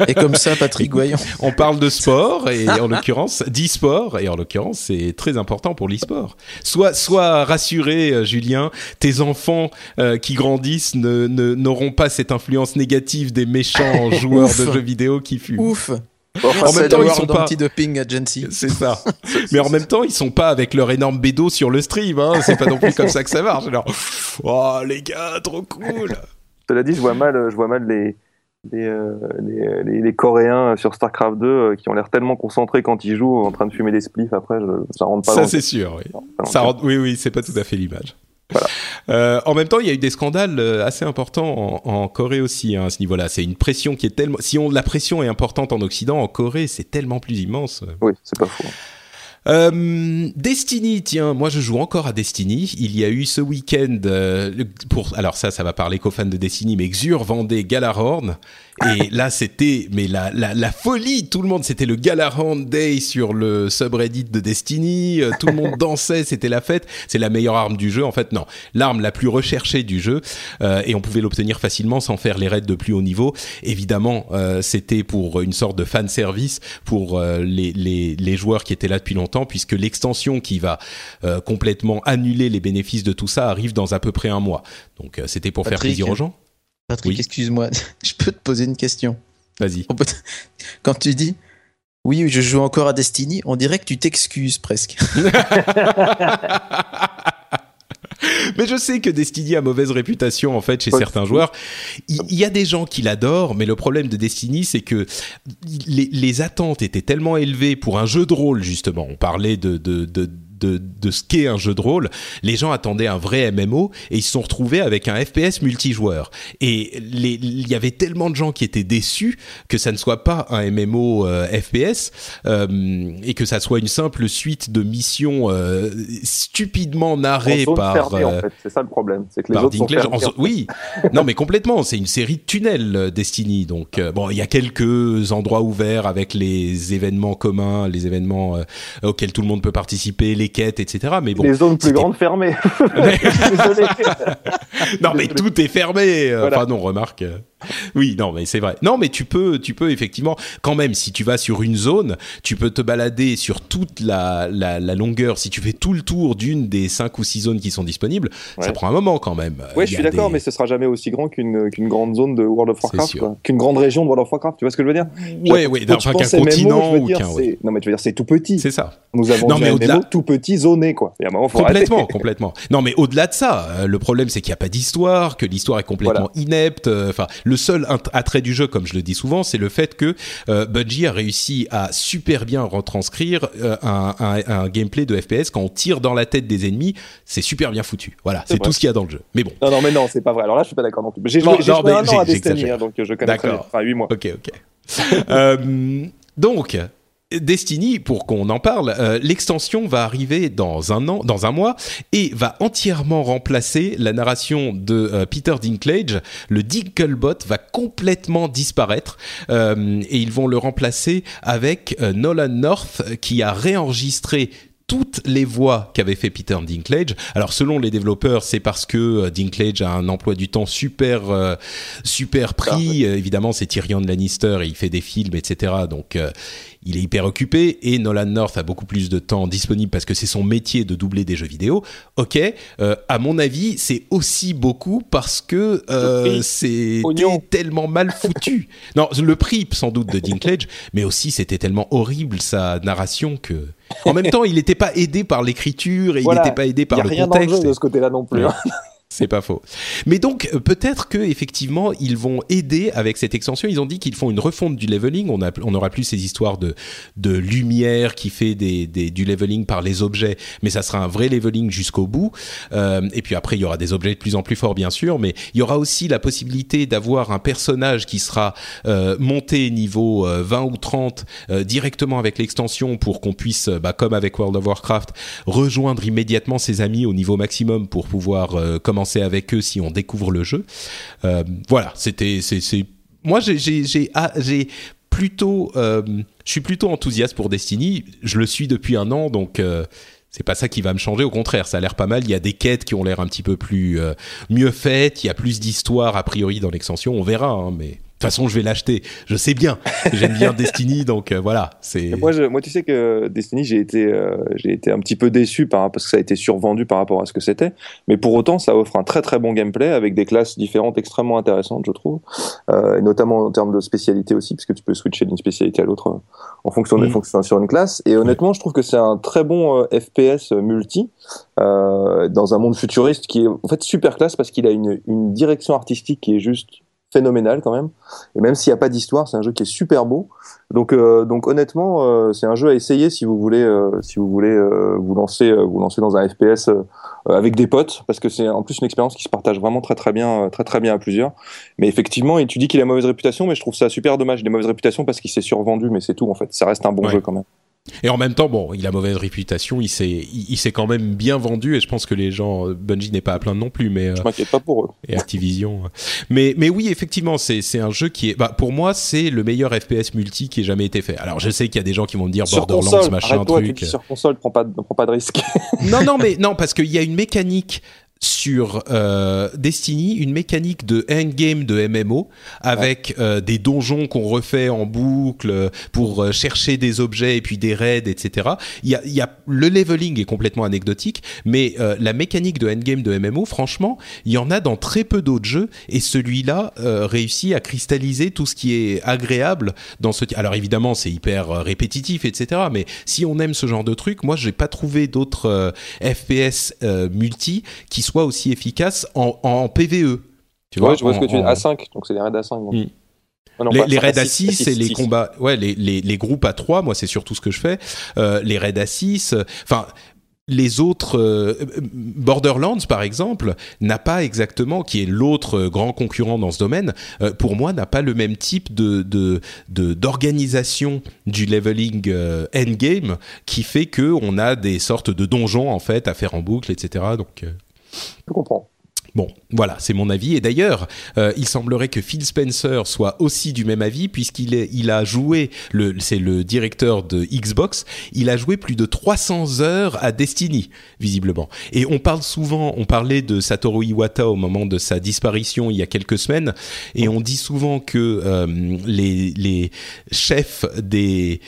Et comme ça, Patrick Voyant. On parle de sport et en l'occurrence d'e-sport et en l'occurrence c'est très important pour l'e-sport. Sois sois rassuré euh, Julien, tes enfants euh, qui grandissent ne ne- n'auront pas cette influence négative des méchants joueurs Ouf. de jeux vidéo qui fument. Ouf Enfin, En même c'est- temps, ils sont pas- Anti-Doping Agency. C'est ça. Mais en même temps, ils sont pas avec leur énorme bédo sur le stream. Hein. C'est pas non plus comme ça que ça marche. Alors, oh les gars, trop cool. Cela dit, je vois mal, je vois mal les, les, euh, les, les- les Coréens sur StarCraft 2 euh, qui ont l'air tellement concentrés quand ils jouent en train de fumer des spliffs après, je, ça rentre pas Ça c'est sûr. Oui. non, Ça rend- Oui, oui, c'est pas tout à fait l'image. Euh, en même temps, il y a eu des scandales euh, assez importants en, en Corée aussi hein, à ce niveau-là. C'est une pression qui est tellement. Si on la pression est importante en Occident, en Corée, c'est tellement plus immense. Oui, c'est pas faux. Euh, Destiny, tiens, moi je joue encore à Destiny. Il y a eu ce week-end euh, pour, alors ça, ça va parler qu'aux fans de Destiny, mais Xur vendait Galahorn et là c'était, mais la, la, la folie, tout le monde, c'était le Galahorn Day sur le subreddit de Destiny. Euh, tout le monde dansait, c'était la fête. C'est la meilleure arme du jeu, en fait. Non, l'arme la plus recherchée du jeu euh, et on pouvait l'obtenir facilement sans faire les raids de plus haut niveau. Évidemment, euh, c'était pour une sorte de fan service pour les, les, les joueurs qui étaient là depuis longtemps puisque l'extension qui va euh, complètement annuler les bénéfices de tout ça arrive dans à peu près un mois. Donc euh, c'était pour faire plaisir aux gens. Patrick, Oui. excuse-moi, je peux te poser une question. Vas-y. Quand tu dis oui, je joue encore à Destiny, on dirait que tu t'excuses presque. Mais je sais que Destiny a mauvaise réputation en fait chez certains joueurs. Il il y, a des gens qui l'adorent, mais le problème de Destiny, c'est que les, les attentes étaient tellement élevées pour un jeu de rôle justement. On parlait de de de de, de ce qu'est un jeu de rôle, les gens attendaient un vrai MMO et ils se sont retrouvés avec un FPS multijoueur. Et il y avait tellement de gens qui étaient déçus que ça ne soit pas un MMO euh, FPS euh, et que ça soit une simple suite de missions euh, stupidement narrées par fermée, en euh, fait. C'est ça le problème. C'est que les par autres sont Dinklage. fermés. En zo- oui, non mais complètement. C'est une série de tunnels euh, Destiny. Donc bon, il y a quelques endroits ouverts avec les événements communs, les événements auxquels tout le monde peut participer, les quêtes, etc. Mais bon, les zones plus grandes fermées. Désolé. non mais tout est fermé. Euh, Voilà. Enfin non, remarque. Oui, non mais c'est vrai. Non mais tu peux, tu peux effectivement, quand même, si tu vas sur une zone, tu peux te balader sur toute la, la, la longueur. Si tu fais tout le tour d'une des cinq ou six zones qui sont disponibles, ça prend un moment quand même. Il je suis d'accord, des- mais ce sera jamais aussi grand qu'une qu'une grande zone de World of Warcraft, qu'une grande région de World of Warcraft. Tu vois ce que je veux dire? Ouais, Quand enfin qu'un MMO, continent ou qu'un. ouais. Non, mais tu veux dire, c'est tout petit. C'est ça. Nous avons Non, mais MMO tout petit, zoné, quoi. Il y a un moment, faut Complètement, arrêter. complètement. Non, mais au-delà de ça, euh, le problème c'est qu'il n'y a pas d'histoire, que l'histoire est complètement inepte. euh, Enfin, le seul attrait du jeu, comme je le dis souvent, c'est le fait que euh, Bungie a réussi à super bien retranscrire euh, un, un- un gameplay de FPS quand on tire dans la tête des ennemis, c'est super bien foutu. Voilà, C'est tout ce qu'il y a dans le jeu. Mais bon, Non, non, mais non, c'est pas vrai. Alors là, je suis pas d'accord non plus. J'ai joué, non, joué un an à Destiny, hein, donc je connais très bien. D'accord. Enfin, 8 mois. ok, ok. Euh, donc. Destiny, pour qu'on en parle, euh, l'extension va arriver dans un an, dans un mois, et va entièrement remplacer la narration de euh, Peter Dinklage. Le Dinklebot va complètement disparaître, euh, et ils vont le remplacer avec Nolan North, qui a réenregistré toutes les voix qu'avait fait Peter Dinklage. Alors selon les développeurs, c'est parce que euh, Dinklage a un emploi du temps super euh, super pris. Euh, évidemment, c'est Tyrion Lannister et il fait des films, etc. Donc euh, il est hyper occupé et Nolan North a beaucoup plus de temps disponible parce que c'est son métier de doubler des jeux vidéo. Ok, à mon avis, c'est aussi beaucoup parce que c'est tellement mal foutu. non, le prix sans doute de Dinklage, mais aussi c'était tellement horrible sa narration que. En même temps, il n'était pas aidé par l'écriture et Voilà. il n'était pas aidé par y a le rien dans le contexte. jeu de ce côté-là non plus. Ouais. C'est pas faux. Mais donc euh, peut-être que effectivement ils vont aider avec cette extension. Ils ont dit qu'ils font une refonte du leveling. On a, on n'aura plus ces histoires de lumière qui fait du leveling par les objets, mais ça sera un vrai leveling jusqu'au bout. Euh, et puis après il y aura des objets de plus en plus forts bien sûr, mais il y aura aussi la possibilité d'avoir un personnage qui sera euh, monté niveau euh, 20 ou 30 euh, directement avec l'extension pour qu'on puisse, bah, comme avec World of Warcraft, rejoindre immédiatement ses amis au niveau maximum pour pouvoir euh, avec eux si on découvre le jeu. Euh, voilà, c'était, c'est, moi j'ai, ah, plutôt, euh, je suis plutôt enthousiaste pour Destiny. Je le suis depuis un an, donc. euh, c'est pas ça qui va me changer, au contraire, ça a l'air pas mal. Il y a des quêtes qui ont l'air un petit peu plus mieux faites. Il y a plus d'histoire a priori dans l'extension. On verra, hein, mais toute façon, je vais l'acheter. Je sais bien, j'aime bien Destiny, donc euh, voilà. C'est Moi, je- moi, tu sais que Destiny, j'ai été, euh, j'ai été un petit peu déçu par, parce que ça a été survendu par rapport à ce que c'était. Mais pour autant, ça offre un très très bon gameplay avec des classes différentes extrêmement intéressantes, je trouve. Euh, et notamment en termes de spécialité aussi, puisque tu peux switcher d'une spécialité à l'autre euh, en fonction des Mhm. fonctions sur une classe. Et honnêtement, je trouve que c'est un très bon euh, FPS multi euh, dans un monde futuriste qui est en fait super classe parce qu'il a une, une direction artistique qui est juste phénoménal quand même. Et même s'il n'y a pas d'histoire, c'est un jeu qui est super beau. Donc, euh, donc honnêtement, euh, c'est un jeu à essayer si vous voulez, euh, si vous voulez euh, vous lancer, euh, vous lancer dans un FPS euh, avec des potes, parce que c'est en plus une expérience qui se partage vraiment très très bien, très très bien à plusieurs. Mais effectivement, et tu dis qu'il a mauvaise réputation, mais je trouve ça super dommage. Il a mauvaise réputation parce qu'il s'est survendu, mais c'est tout en fait. Ça reste un bon Ouais. jeu quand même. Et en même temps, bon, il a mauvaise réputation, il s'est, il, il s'est quand même bien vendu, et je pense que les gens, euh, Bungie n'est pas à plaindre non plus, mais euh, Je m'inquiète pas pour eux. et Activision. Mais, mais oui, effectivement, c'est, c'est un jeu qui est, bah, pour moi, c'est le meilleur FPS multi qui ait jamais été fait. Alors, je sais qu'il y a des gens qui vont me dire Sur Borderlands, console, machin, arrête-toi, tu truc. dis sur console, prends pas, prends pas de risque. Non, non, mais non, parce qu'il y a une mécanique sur euh, Destiny, une mécanique de endgame de MMO avec euh, des donjons qu'on refait en boucle pour euh, chercher des objets et puis des raids, etc. Il y a, y a le leveling est complètement anecdotique, mais la mécanique de endgame de MMO, franchement, il y en a dans très peu d'autres jeux et celui-là réussit à cristalliser tout ce qui est agréable dans ce. Alors évidemment, c'est hyper répétitif, etc. Mais si on aime ce genre de truc, moi, j'ai pas trouvé d'autres FPS multi qui soient aussi efficaces en, en PVE. Tu vois, ouais, je vois ce que tu dis. en- A5, donc c'est les raids A5. donc. Mm. Ah non, les, raids à A6, 6 et les 6. combats, ouais, les, les, les groupes à 3, moi c'est surtout ce que je fais. Euh, les raids à 6, euh, enfin. les autres euh, Borderlands par exemple n'a pas exactement qui est l'autre grand concurrent dans ce domaine euh, pour moi n'a pas le même type de de de- d'organisation du leveling euh, endgame qui fait que on a des sortes de donjons en fait à faire en boucle etc donc euh, Je comprends. Bon, voilà, c'est mon avis. Et d'ailleurs, euh, il semblerait que Phil Spencer soit aussi du même avis, puisqu'il il a joué, c'est le directeur de Xbox, il a joué plus de 300 heures à Destiny, visiblement. Et on parle souvent, on parlait de Satoru Iwata au moment de sa disparition il y a quelques semaines, et on dit souvent que euh, les, les chefs des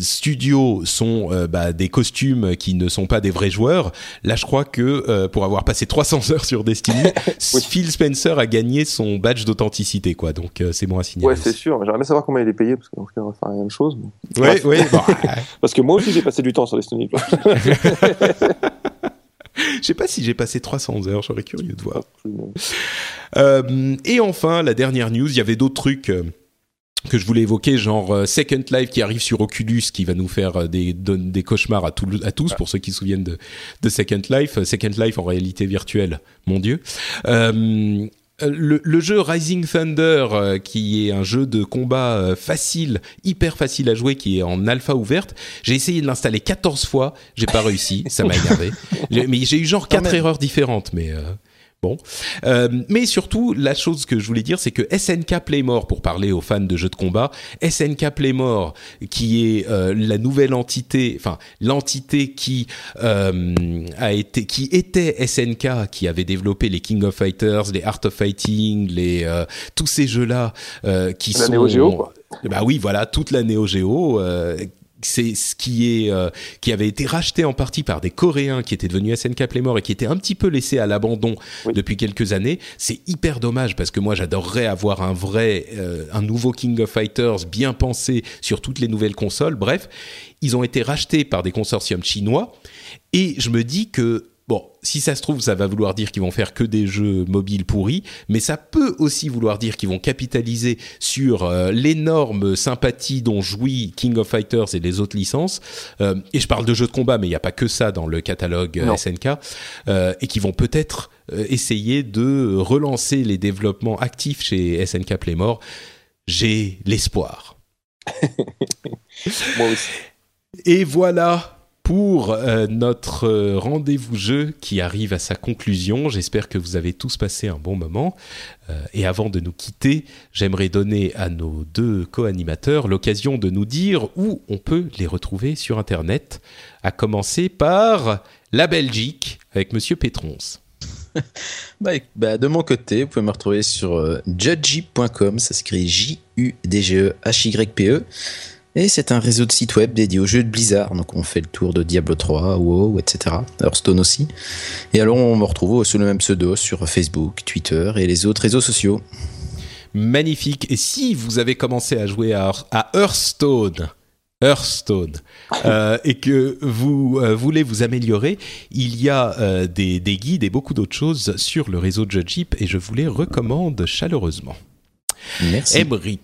studios sont euh, bah, des costumes qui ne sont pas des vrais joueurs. Là, je crois que pour avoir passé 300 heures sur Destiny, Phil Spencer a gagné son badge d'authenticité, quoi. Donc euh, c'est bon à signaler. Ouais, c'est sûr. J'aimerais bien savoir comment il est payé, parce qu'on va faire la même chose. mais- Ouais, Bref. ouais. Parce que moi aussi, j'ai passé du temps sur Destiny. je sais pas si j'ai passé 300 heures. J'aurais curieux de voir. Euh, et enfin, la dernière news, il y avait d'autres trucs euh, que je voulais évoquer, genre euh, Second Life qui arrive sur Oculus, qui va nous faire euh, des, des cauchemars à, tout- à tous, pour ceux qui se souviennent de, de Second Life. Euh, Second Life en réalité virtuelle, mon Dieu. Euh, le, le jeu Rising Thunder, euh, qui est un jeu de combat euh, facile, hyper facile à jouer, qui est en alpha ouverte, j'ai essayé de l'installer 14 fois, j'ai pas réussi, ça m'a énervé. Mais j'ai eu genre quatre erreurs différentes, mais euh, bon. Euh, mais surtout, la chose que je voulais dire, c'est que SNK Playmore, pour parler aux fans de jeux de combat, SNK Playmore, qui est euh, la nouvelle entité, enfin l'entité qui euh, a été, qui était SNK, qui avait développé les King of Fighters, les Art of Fighting, les tous ces jeux-là qui La sont Neo Geo, quoi. bah oui, voilà, toute la Neo Geo. C'est ce qui est euh, qui avait été racheté en partie par des Coréens qui étaient devenus SNK Playmore et qui étaient un petit peu laissés à l'abandon Oui. depuis quelques années. C'est hyper dommage parce que moi j'adorerais avoir un vrai, euh, un nouveau King of Fighters bien pensé sur toutes les nouvelles consoles. Bref, ils ont été rachetés par des consortiums chinois et je me dis que Bon, si ça se trouve, ça va vouloir dire qu'ils vont faire que des jeux mobiles pourris, mais ça peut aussi vouloir dire qu'ils vont capitaliser sur euh, l'énorme sympathie dont jouit King of Fighters et les autres licences. Euh, et je parle de jeux de combat, mais il n'y a pas que ça dans le catalogue euh, Non. SNK, euh, et qui vont peut-être essayer de relancer les développements actifs chez SNK Playmore. J'ai l'espoir. Moi aussi. Et voilà pour euh, notre euh, rendez-vous jeu qui arrive à sa conclusion. J'espère que vous avez tous passé un bon moment. Euh, et avant de nous quitter, j'aimerais donner à nos deux co-animateurs l'occasion de nous dire où on peut les retrouver sur Internet, à commencer par la Belgique avec Monsieur Pétrons. Bah, bah, de mon côté, vous pouvez me retrouver sur judgy.com, ça s'écrit J-U-D-G-E-H-Y-P-E. Et c'est un réseau de sites web dédié aux jeux de Blizzard. Donc on fait le tour de Diablo 3, WoW, etc. Hearthstone aussi. Et alors on me retrouve sous le même pseudo sur Facebook, Twitter et les autres réseaux sociaux. Magnifique. Et si vous avez commencé à jouer à, à Hearthstone, Hearthstone, euh, et que vous euh, voulez vous améliorer, il y a euh, des, des guides et beaucoup d'autres choses sur le réseau Judgeep et je vous les recommande chaleureusement. Merci. Emric.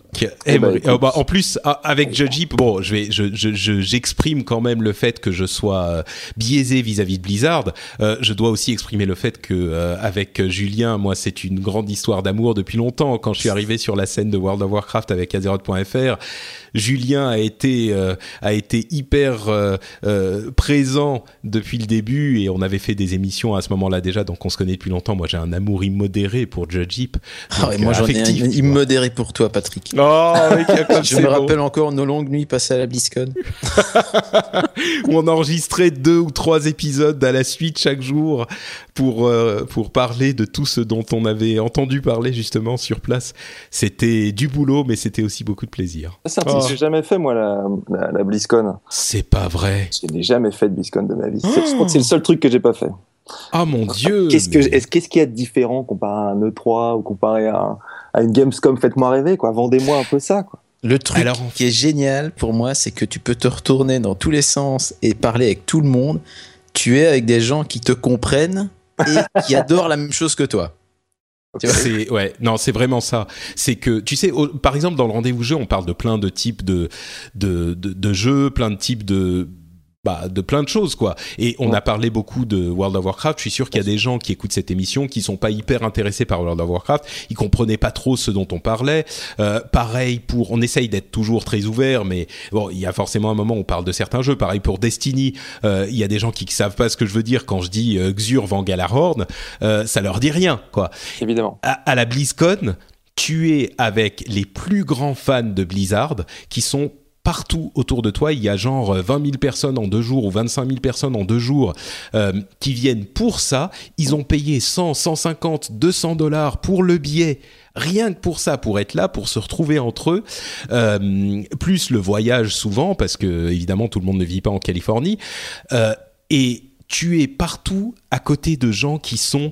Emric. Oh, bah, en plus, ah, avec Judgy, bon, je vais, je, je, je- j'exprime quand même le fait que je sois euh, biaisé vis-à-vis de Blizzard. Euh, je dois aussi exprimer le fait que euh, avec Julien, moi, c'est une grande histoire d'amour depuis longtemps. Quand je suis arrivé sur la scène de World of Warcraft avec Azeroth.fr, Julien a été euh, a été hyper euh, euh, présent depuis le début et on avait fait des émissions à ce moment-là déjà, donc on se connaît depuis longtemps. Moi, j'ai un amour immodéré pour Judge Heap. Ah moi euh, j'en ai un tu vois. immodéré pour toi, Patrick. Oh, mec, Je me beau. rappelle encore nos longues nuits passées à la BlizzCon. où on enregistrait deux ou trois épisodes à la suite chaque jour pour euh, pour parler de tout ce dont on avait entendu parler justement sur place. C'était du boulot, mais c'était aussi beaucoup de plaisir. C'est un truc Oh. que j'ai jamais fait, moi, la, la, la BlizzCon. C'est pas vrai. Je n'ai jamais fait de BlizzCon de ma vie. C'est- Je crois que c'est le seul truc que j'ai pas fait. Ah mon dieu. Mais- qu'est-ce qu'il y a de différent comparé à un E3 ou comparé à, un- à une Gamescom Faites-moi rêver, quoi. Vendez-moi un peu ça, quoi. Le truc Alors, qui est génial pour moi, c'est que tu peux te retourner dans tous les sens et parler avec tout le monde. Tu es avec des gens qui te comprennent et qui adorent la même chose que toi. Tu vois C'est ouais, non, c'est vraiment ça. C'est que tu sais, au- par exemple dans le rendez-vous jeu, on parle de plein de types de de, de, de jeux, plein de types de bah, de plein de choses quoi. Et on a parlé beaucoup de World of Warcraft. Je suis sûr qu'il y a des gens qui écoutent cette émission qui sont pas hyper intéressés par World of Warcraft. Ils comprenaient pas trop ce dont on parlait. Euh, pareil pour, on essaye d'être toujours très ouvert, mais bon, il y a forcément un moment où on parle de certains jeux. Pareil pour Destiny. Euh, Il y a des gens qui savent pas ce que je veux dire quand je dis euh, Xur vend Galahorn. Euh, ça leur dit rien quoi Évidemment. à, à la BlizzCon, tu es avec les plus grands fans de Blizzard qui sont partout autour de toi. Il y a genre euh, 20 000 personnes en deux jours ou 25 000 personnes en deux jours euh, qui viennent pour ça. Ils ont payé 100, 150, 200 dollars pour le billet. Rien que pour ça, pour être là, pour se retrouver entre eux, Euh, plus le voyage souvent, parce que évidemment tout le monde ne vit pas en Californie, Euh, et tu es partout à côté de gens qui sont,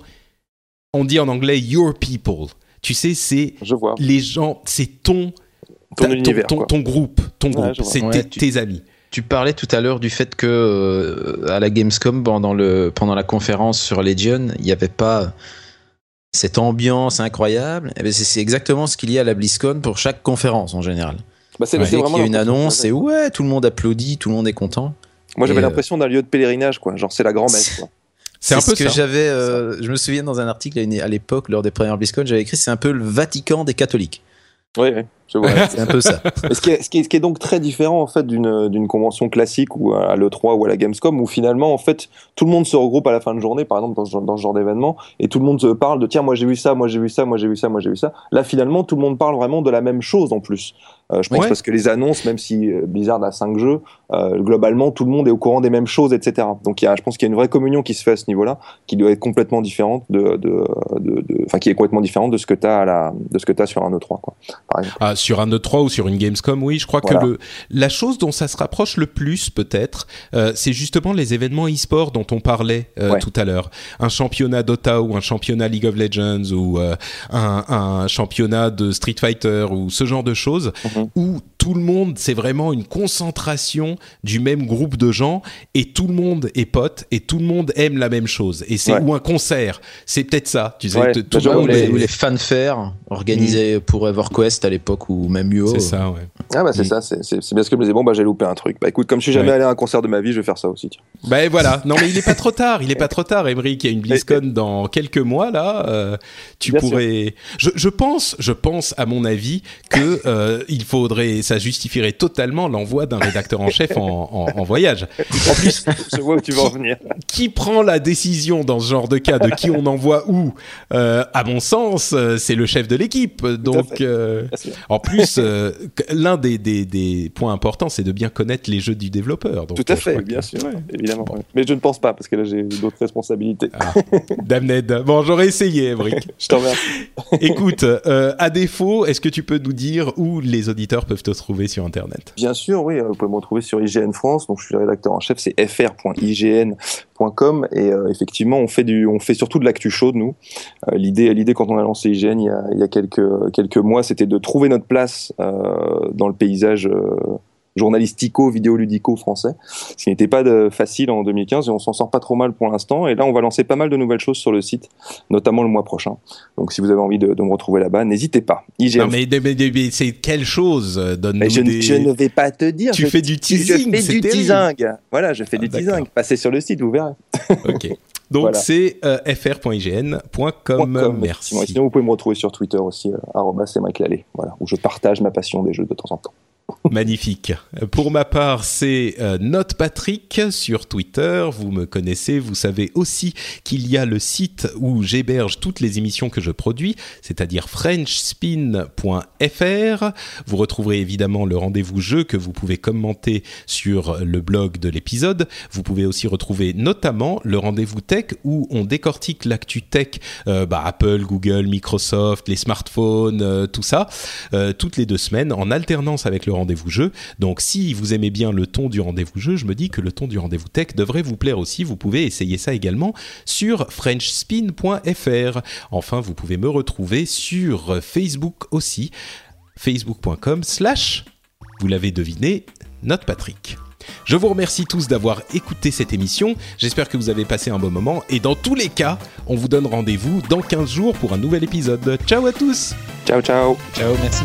on dit en anglais, your people. Tu sais, c'est les gens, c'est ton, Ton univers, ton, quoi. ton groupe, ton Ouais, groupe, c'est Ouais, tes, tu- tes amis. Tu parlais tout à l'heure du fait que euh, à la Gamescom pendant le pendant la conférence sur Legion, il n'y avait pas cette ambiance incroyable. Eh ben, c'est exactement ce qu'il y a à la BlizzCon pour chaque conférence en général. Bah, c'est, Ouais. vraiment qu'il y a une annonce, et ouais, tout le monde applaudit, tout le monde est content. Moi, j'avais euh, l'impression d'un lieu de pélerinage, quoi. Genre, c'est la grand-messe. C'est un peu ce que j'avais. euh, je me souviens dans un article à l'époque, lors des premières BlizzCon, j'avais écrit c'est un peu le Vatican des catholiques. Oui, oui. C'est un peu ça. Ce, qui est, ce, qui est, ce qui est donc très différent en fait d'une convention classique ou à l'E3 ou à la Gamescom où finalement en fait tout le monde se regroupe à la fin de journée par exemple dans ce, genre- dans ce genre d'événement et tout le monde se parle de tiens moi j'ai vu ça moi j'ai vu ça moi j'ai vu ça moi j'ai vu ça. Là finalement tout le monde parle vraiment de la même chose en plus. Euh, je pense Ouais. parce que les annonces même si euh, Blizzard a cinq jeux euh, globalement tout le monde est au courant des mêmes choses etc donc il y a, je pense qu'il y a une vraie communion qui se fait à ce niveau là qui doit être complètement différente de de de- de- enfin qui est complètement différente de ce que tu as à la de ce que tu as sur un E3 quoi par exemple. Ah, sur un E3 ou sur une Gamescom, oui, je crois Voilà. que le, la chose dont ça se rapproche le plus, peut-être, euh, c'est justement les événements e-sport dont on parlait euh, Ouais. tout à l'heure. Un championnat Dota ou un championnat League of Legends ou euh, un, un championnat de Street Fighter ou ce genre de choses Mhm. où tout le monde, c'est vraiment une concentration du même groupe de gens et tout le monde est pote et tout le monde aime la même chose. Et c'est Ouais. ou un concert, c'est peut-être ça. Tu sais, Ouais, bah, tout le monde les, est- ou les fanfares organisés pour EverQuest à l'époque ou même UO. C'est ça, ouais. Ah bah c'est Mm. ça, c'est bien ce que je me disais, bon bah j'ai loupé un truc. Bah écoute, comme je suis jamais Ouais. allé à un concert de ma vie, je vais faire ça aussi. tiens. Ben voilà, non mais il est pas trop tard, il est pas trop tard, Emmerich. Il y a une BlizzCon dans quelques mois là. euh, tu Bien pourrais. Je, je pense, je pense à mon avis que euh, il faudrait, ça justifierait totalement l'envoi d'un rédacteur en chef en, en, en voyage. En plus, je vois où tu veux en venir. qui prend la décision dans ce genre de cas de qui on envoie où? Euh, À mon sens, euh, c'est le chef de l'équipe. Donc, euh, en plus, euh, l'un des, des, des points importants, c'est de bien connaître les jeux du développeur. Donc, Tout à fait, que- bien sûr, Ouais. évidemment. Mais je ne pense pas, parce que là j'ai d'autres responsabilités. Ah. Damned. Bon, j'aurais essayé, Emric. Je t'en remercie. Écoute, à défaut, est-ce que tu peux nous dire où les auditeurs peuvent te sur Internet Bien sûr, oui, euh, vous pouvez me retrouver sur IGN France, donc je suis le rédacteur en chef, c'est fr.ign.com et euh, effectivement on fait du, on fait surtout de l'actu chaude nous. Euh, l'idée, quand on a lancé IGN il y a, quelques quelques mois, c'était de trouver notre place dans le paysage. Euh, journalistico-vidéoludico français, ce qui n'était pas de, facile en 2015 et on s'en sort pas trop mal pour l'instant. Et là, on va lancer pas mal de nouvelles choses sur le site, notamment le mois prochain. Donc, si vous avez envie de, de me retrouver là-bas, n'hésitez pas. IGN. Non, mais, mais, mais c'est quelle chose donne je, des... je, ne vais pas te dire. Tu je, fais du teasing. Je fais du teasing. Voilà, je fais ah, du teasing. Passez sur le site, vous verrez. ok. Donc voilà. c'est euh, fr.ign.com. Merci. Sinon, vous pouvez me retrouver sur Twitter aussi, euh, c'est Mike Lallet, voilà, où je partage ma passion des jeux de temps en temps. Magnifique. Pour ma part, c'est euh, Patrick sur Twitter. Vous me connaissez. Vous savez aussi qu'il y a le site où j'héberge toutes les émissions que je produis, c'est-à-dire frenchspin.fr. Vous retrouverez évidemment le rendez-vous jeu que vous pouvez commenter sur le blog de l'épisode. Vous pouvez aussi retrouver notamment le rendez-vous tech où on décortique l'actu tech, euh, bah, Apple, Google, Microsoft, les smartphones, euh, tout ça, euh, toutes les deux semaines en alternance avec le rendez-vous jeu. Donc si vous aimez bien le ton du rendez-vous jeu, je me dis que le ton du rendez-vous tech devrait vous plaire aussi. Vous pouvez essayer ça également sur frenchspin.fr. Enfin, vous pouvez me retrouver sur Facebook aussi, facebook.com slash, vous l'avez deviné, Note Patrick. Je vous remercie tous d'avoir écouté cette émission. J'espère que vous avez passé un bon moment. Et dans tous les cas, on vous donne rendez-vous dans 15 jours pour un nouvel épisode. Ciao à tous Ciao, ciao Ciao, merci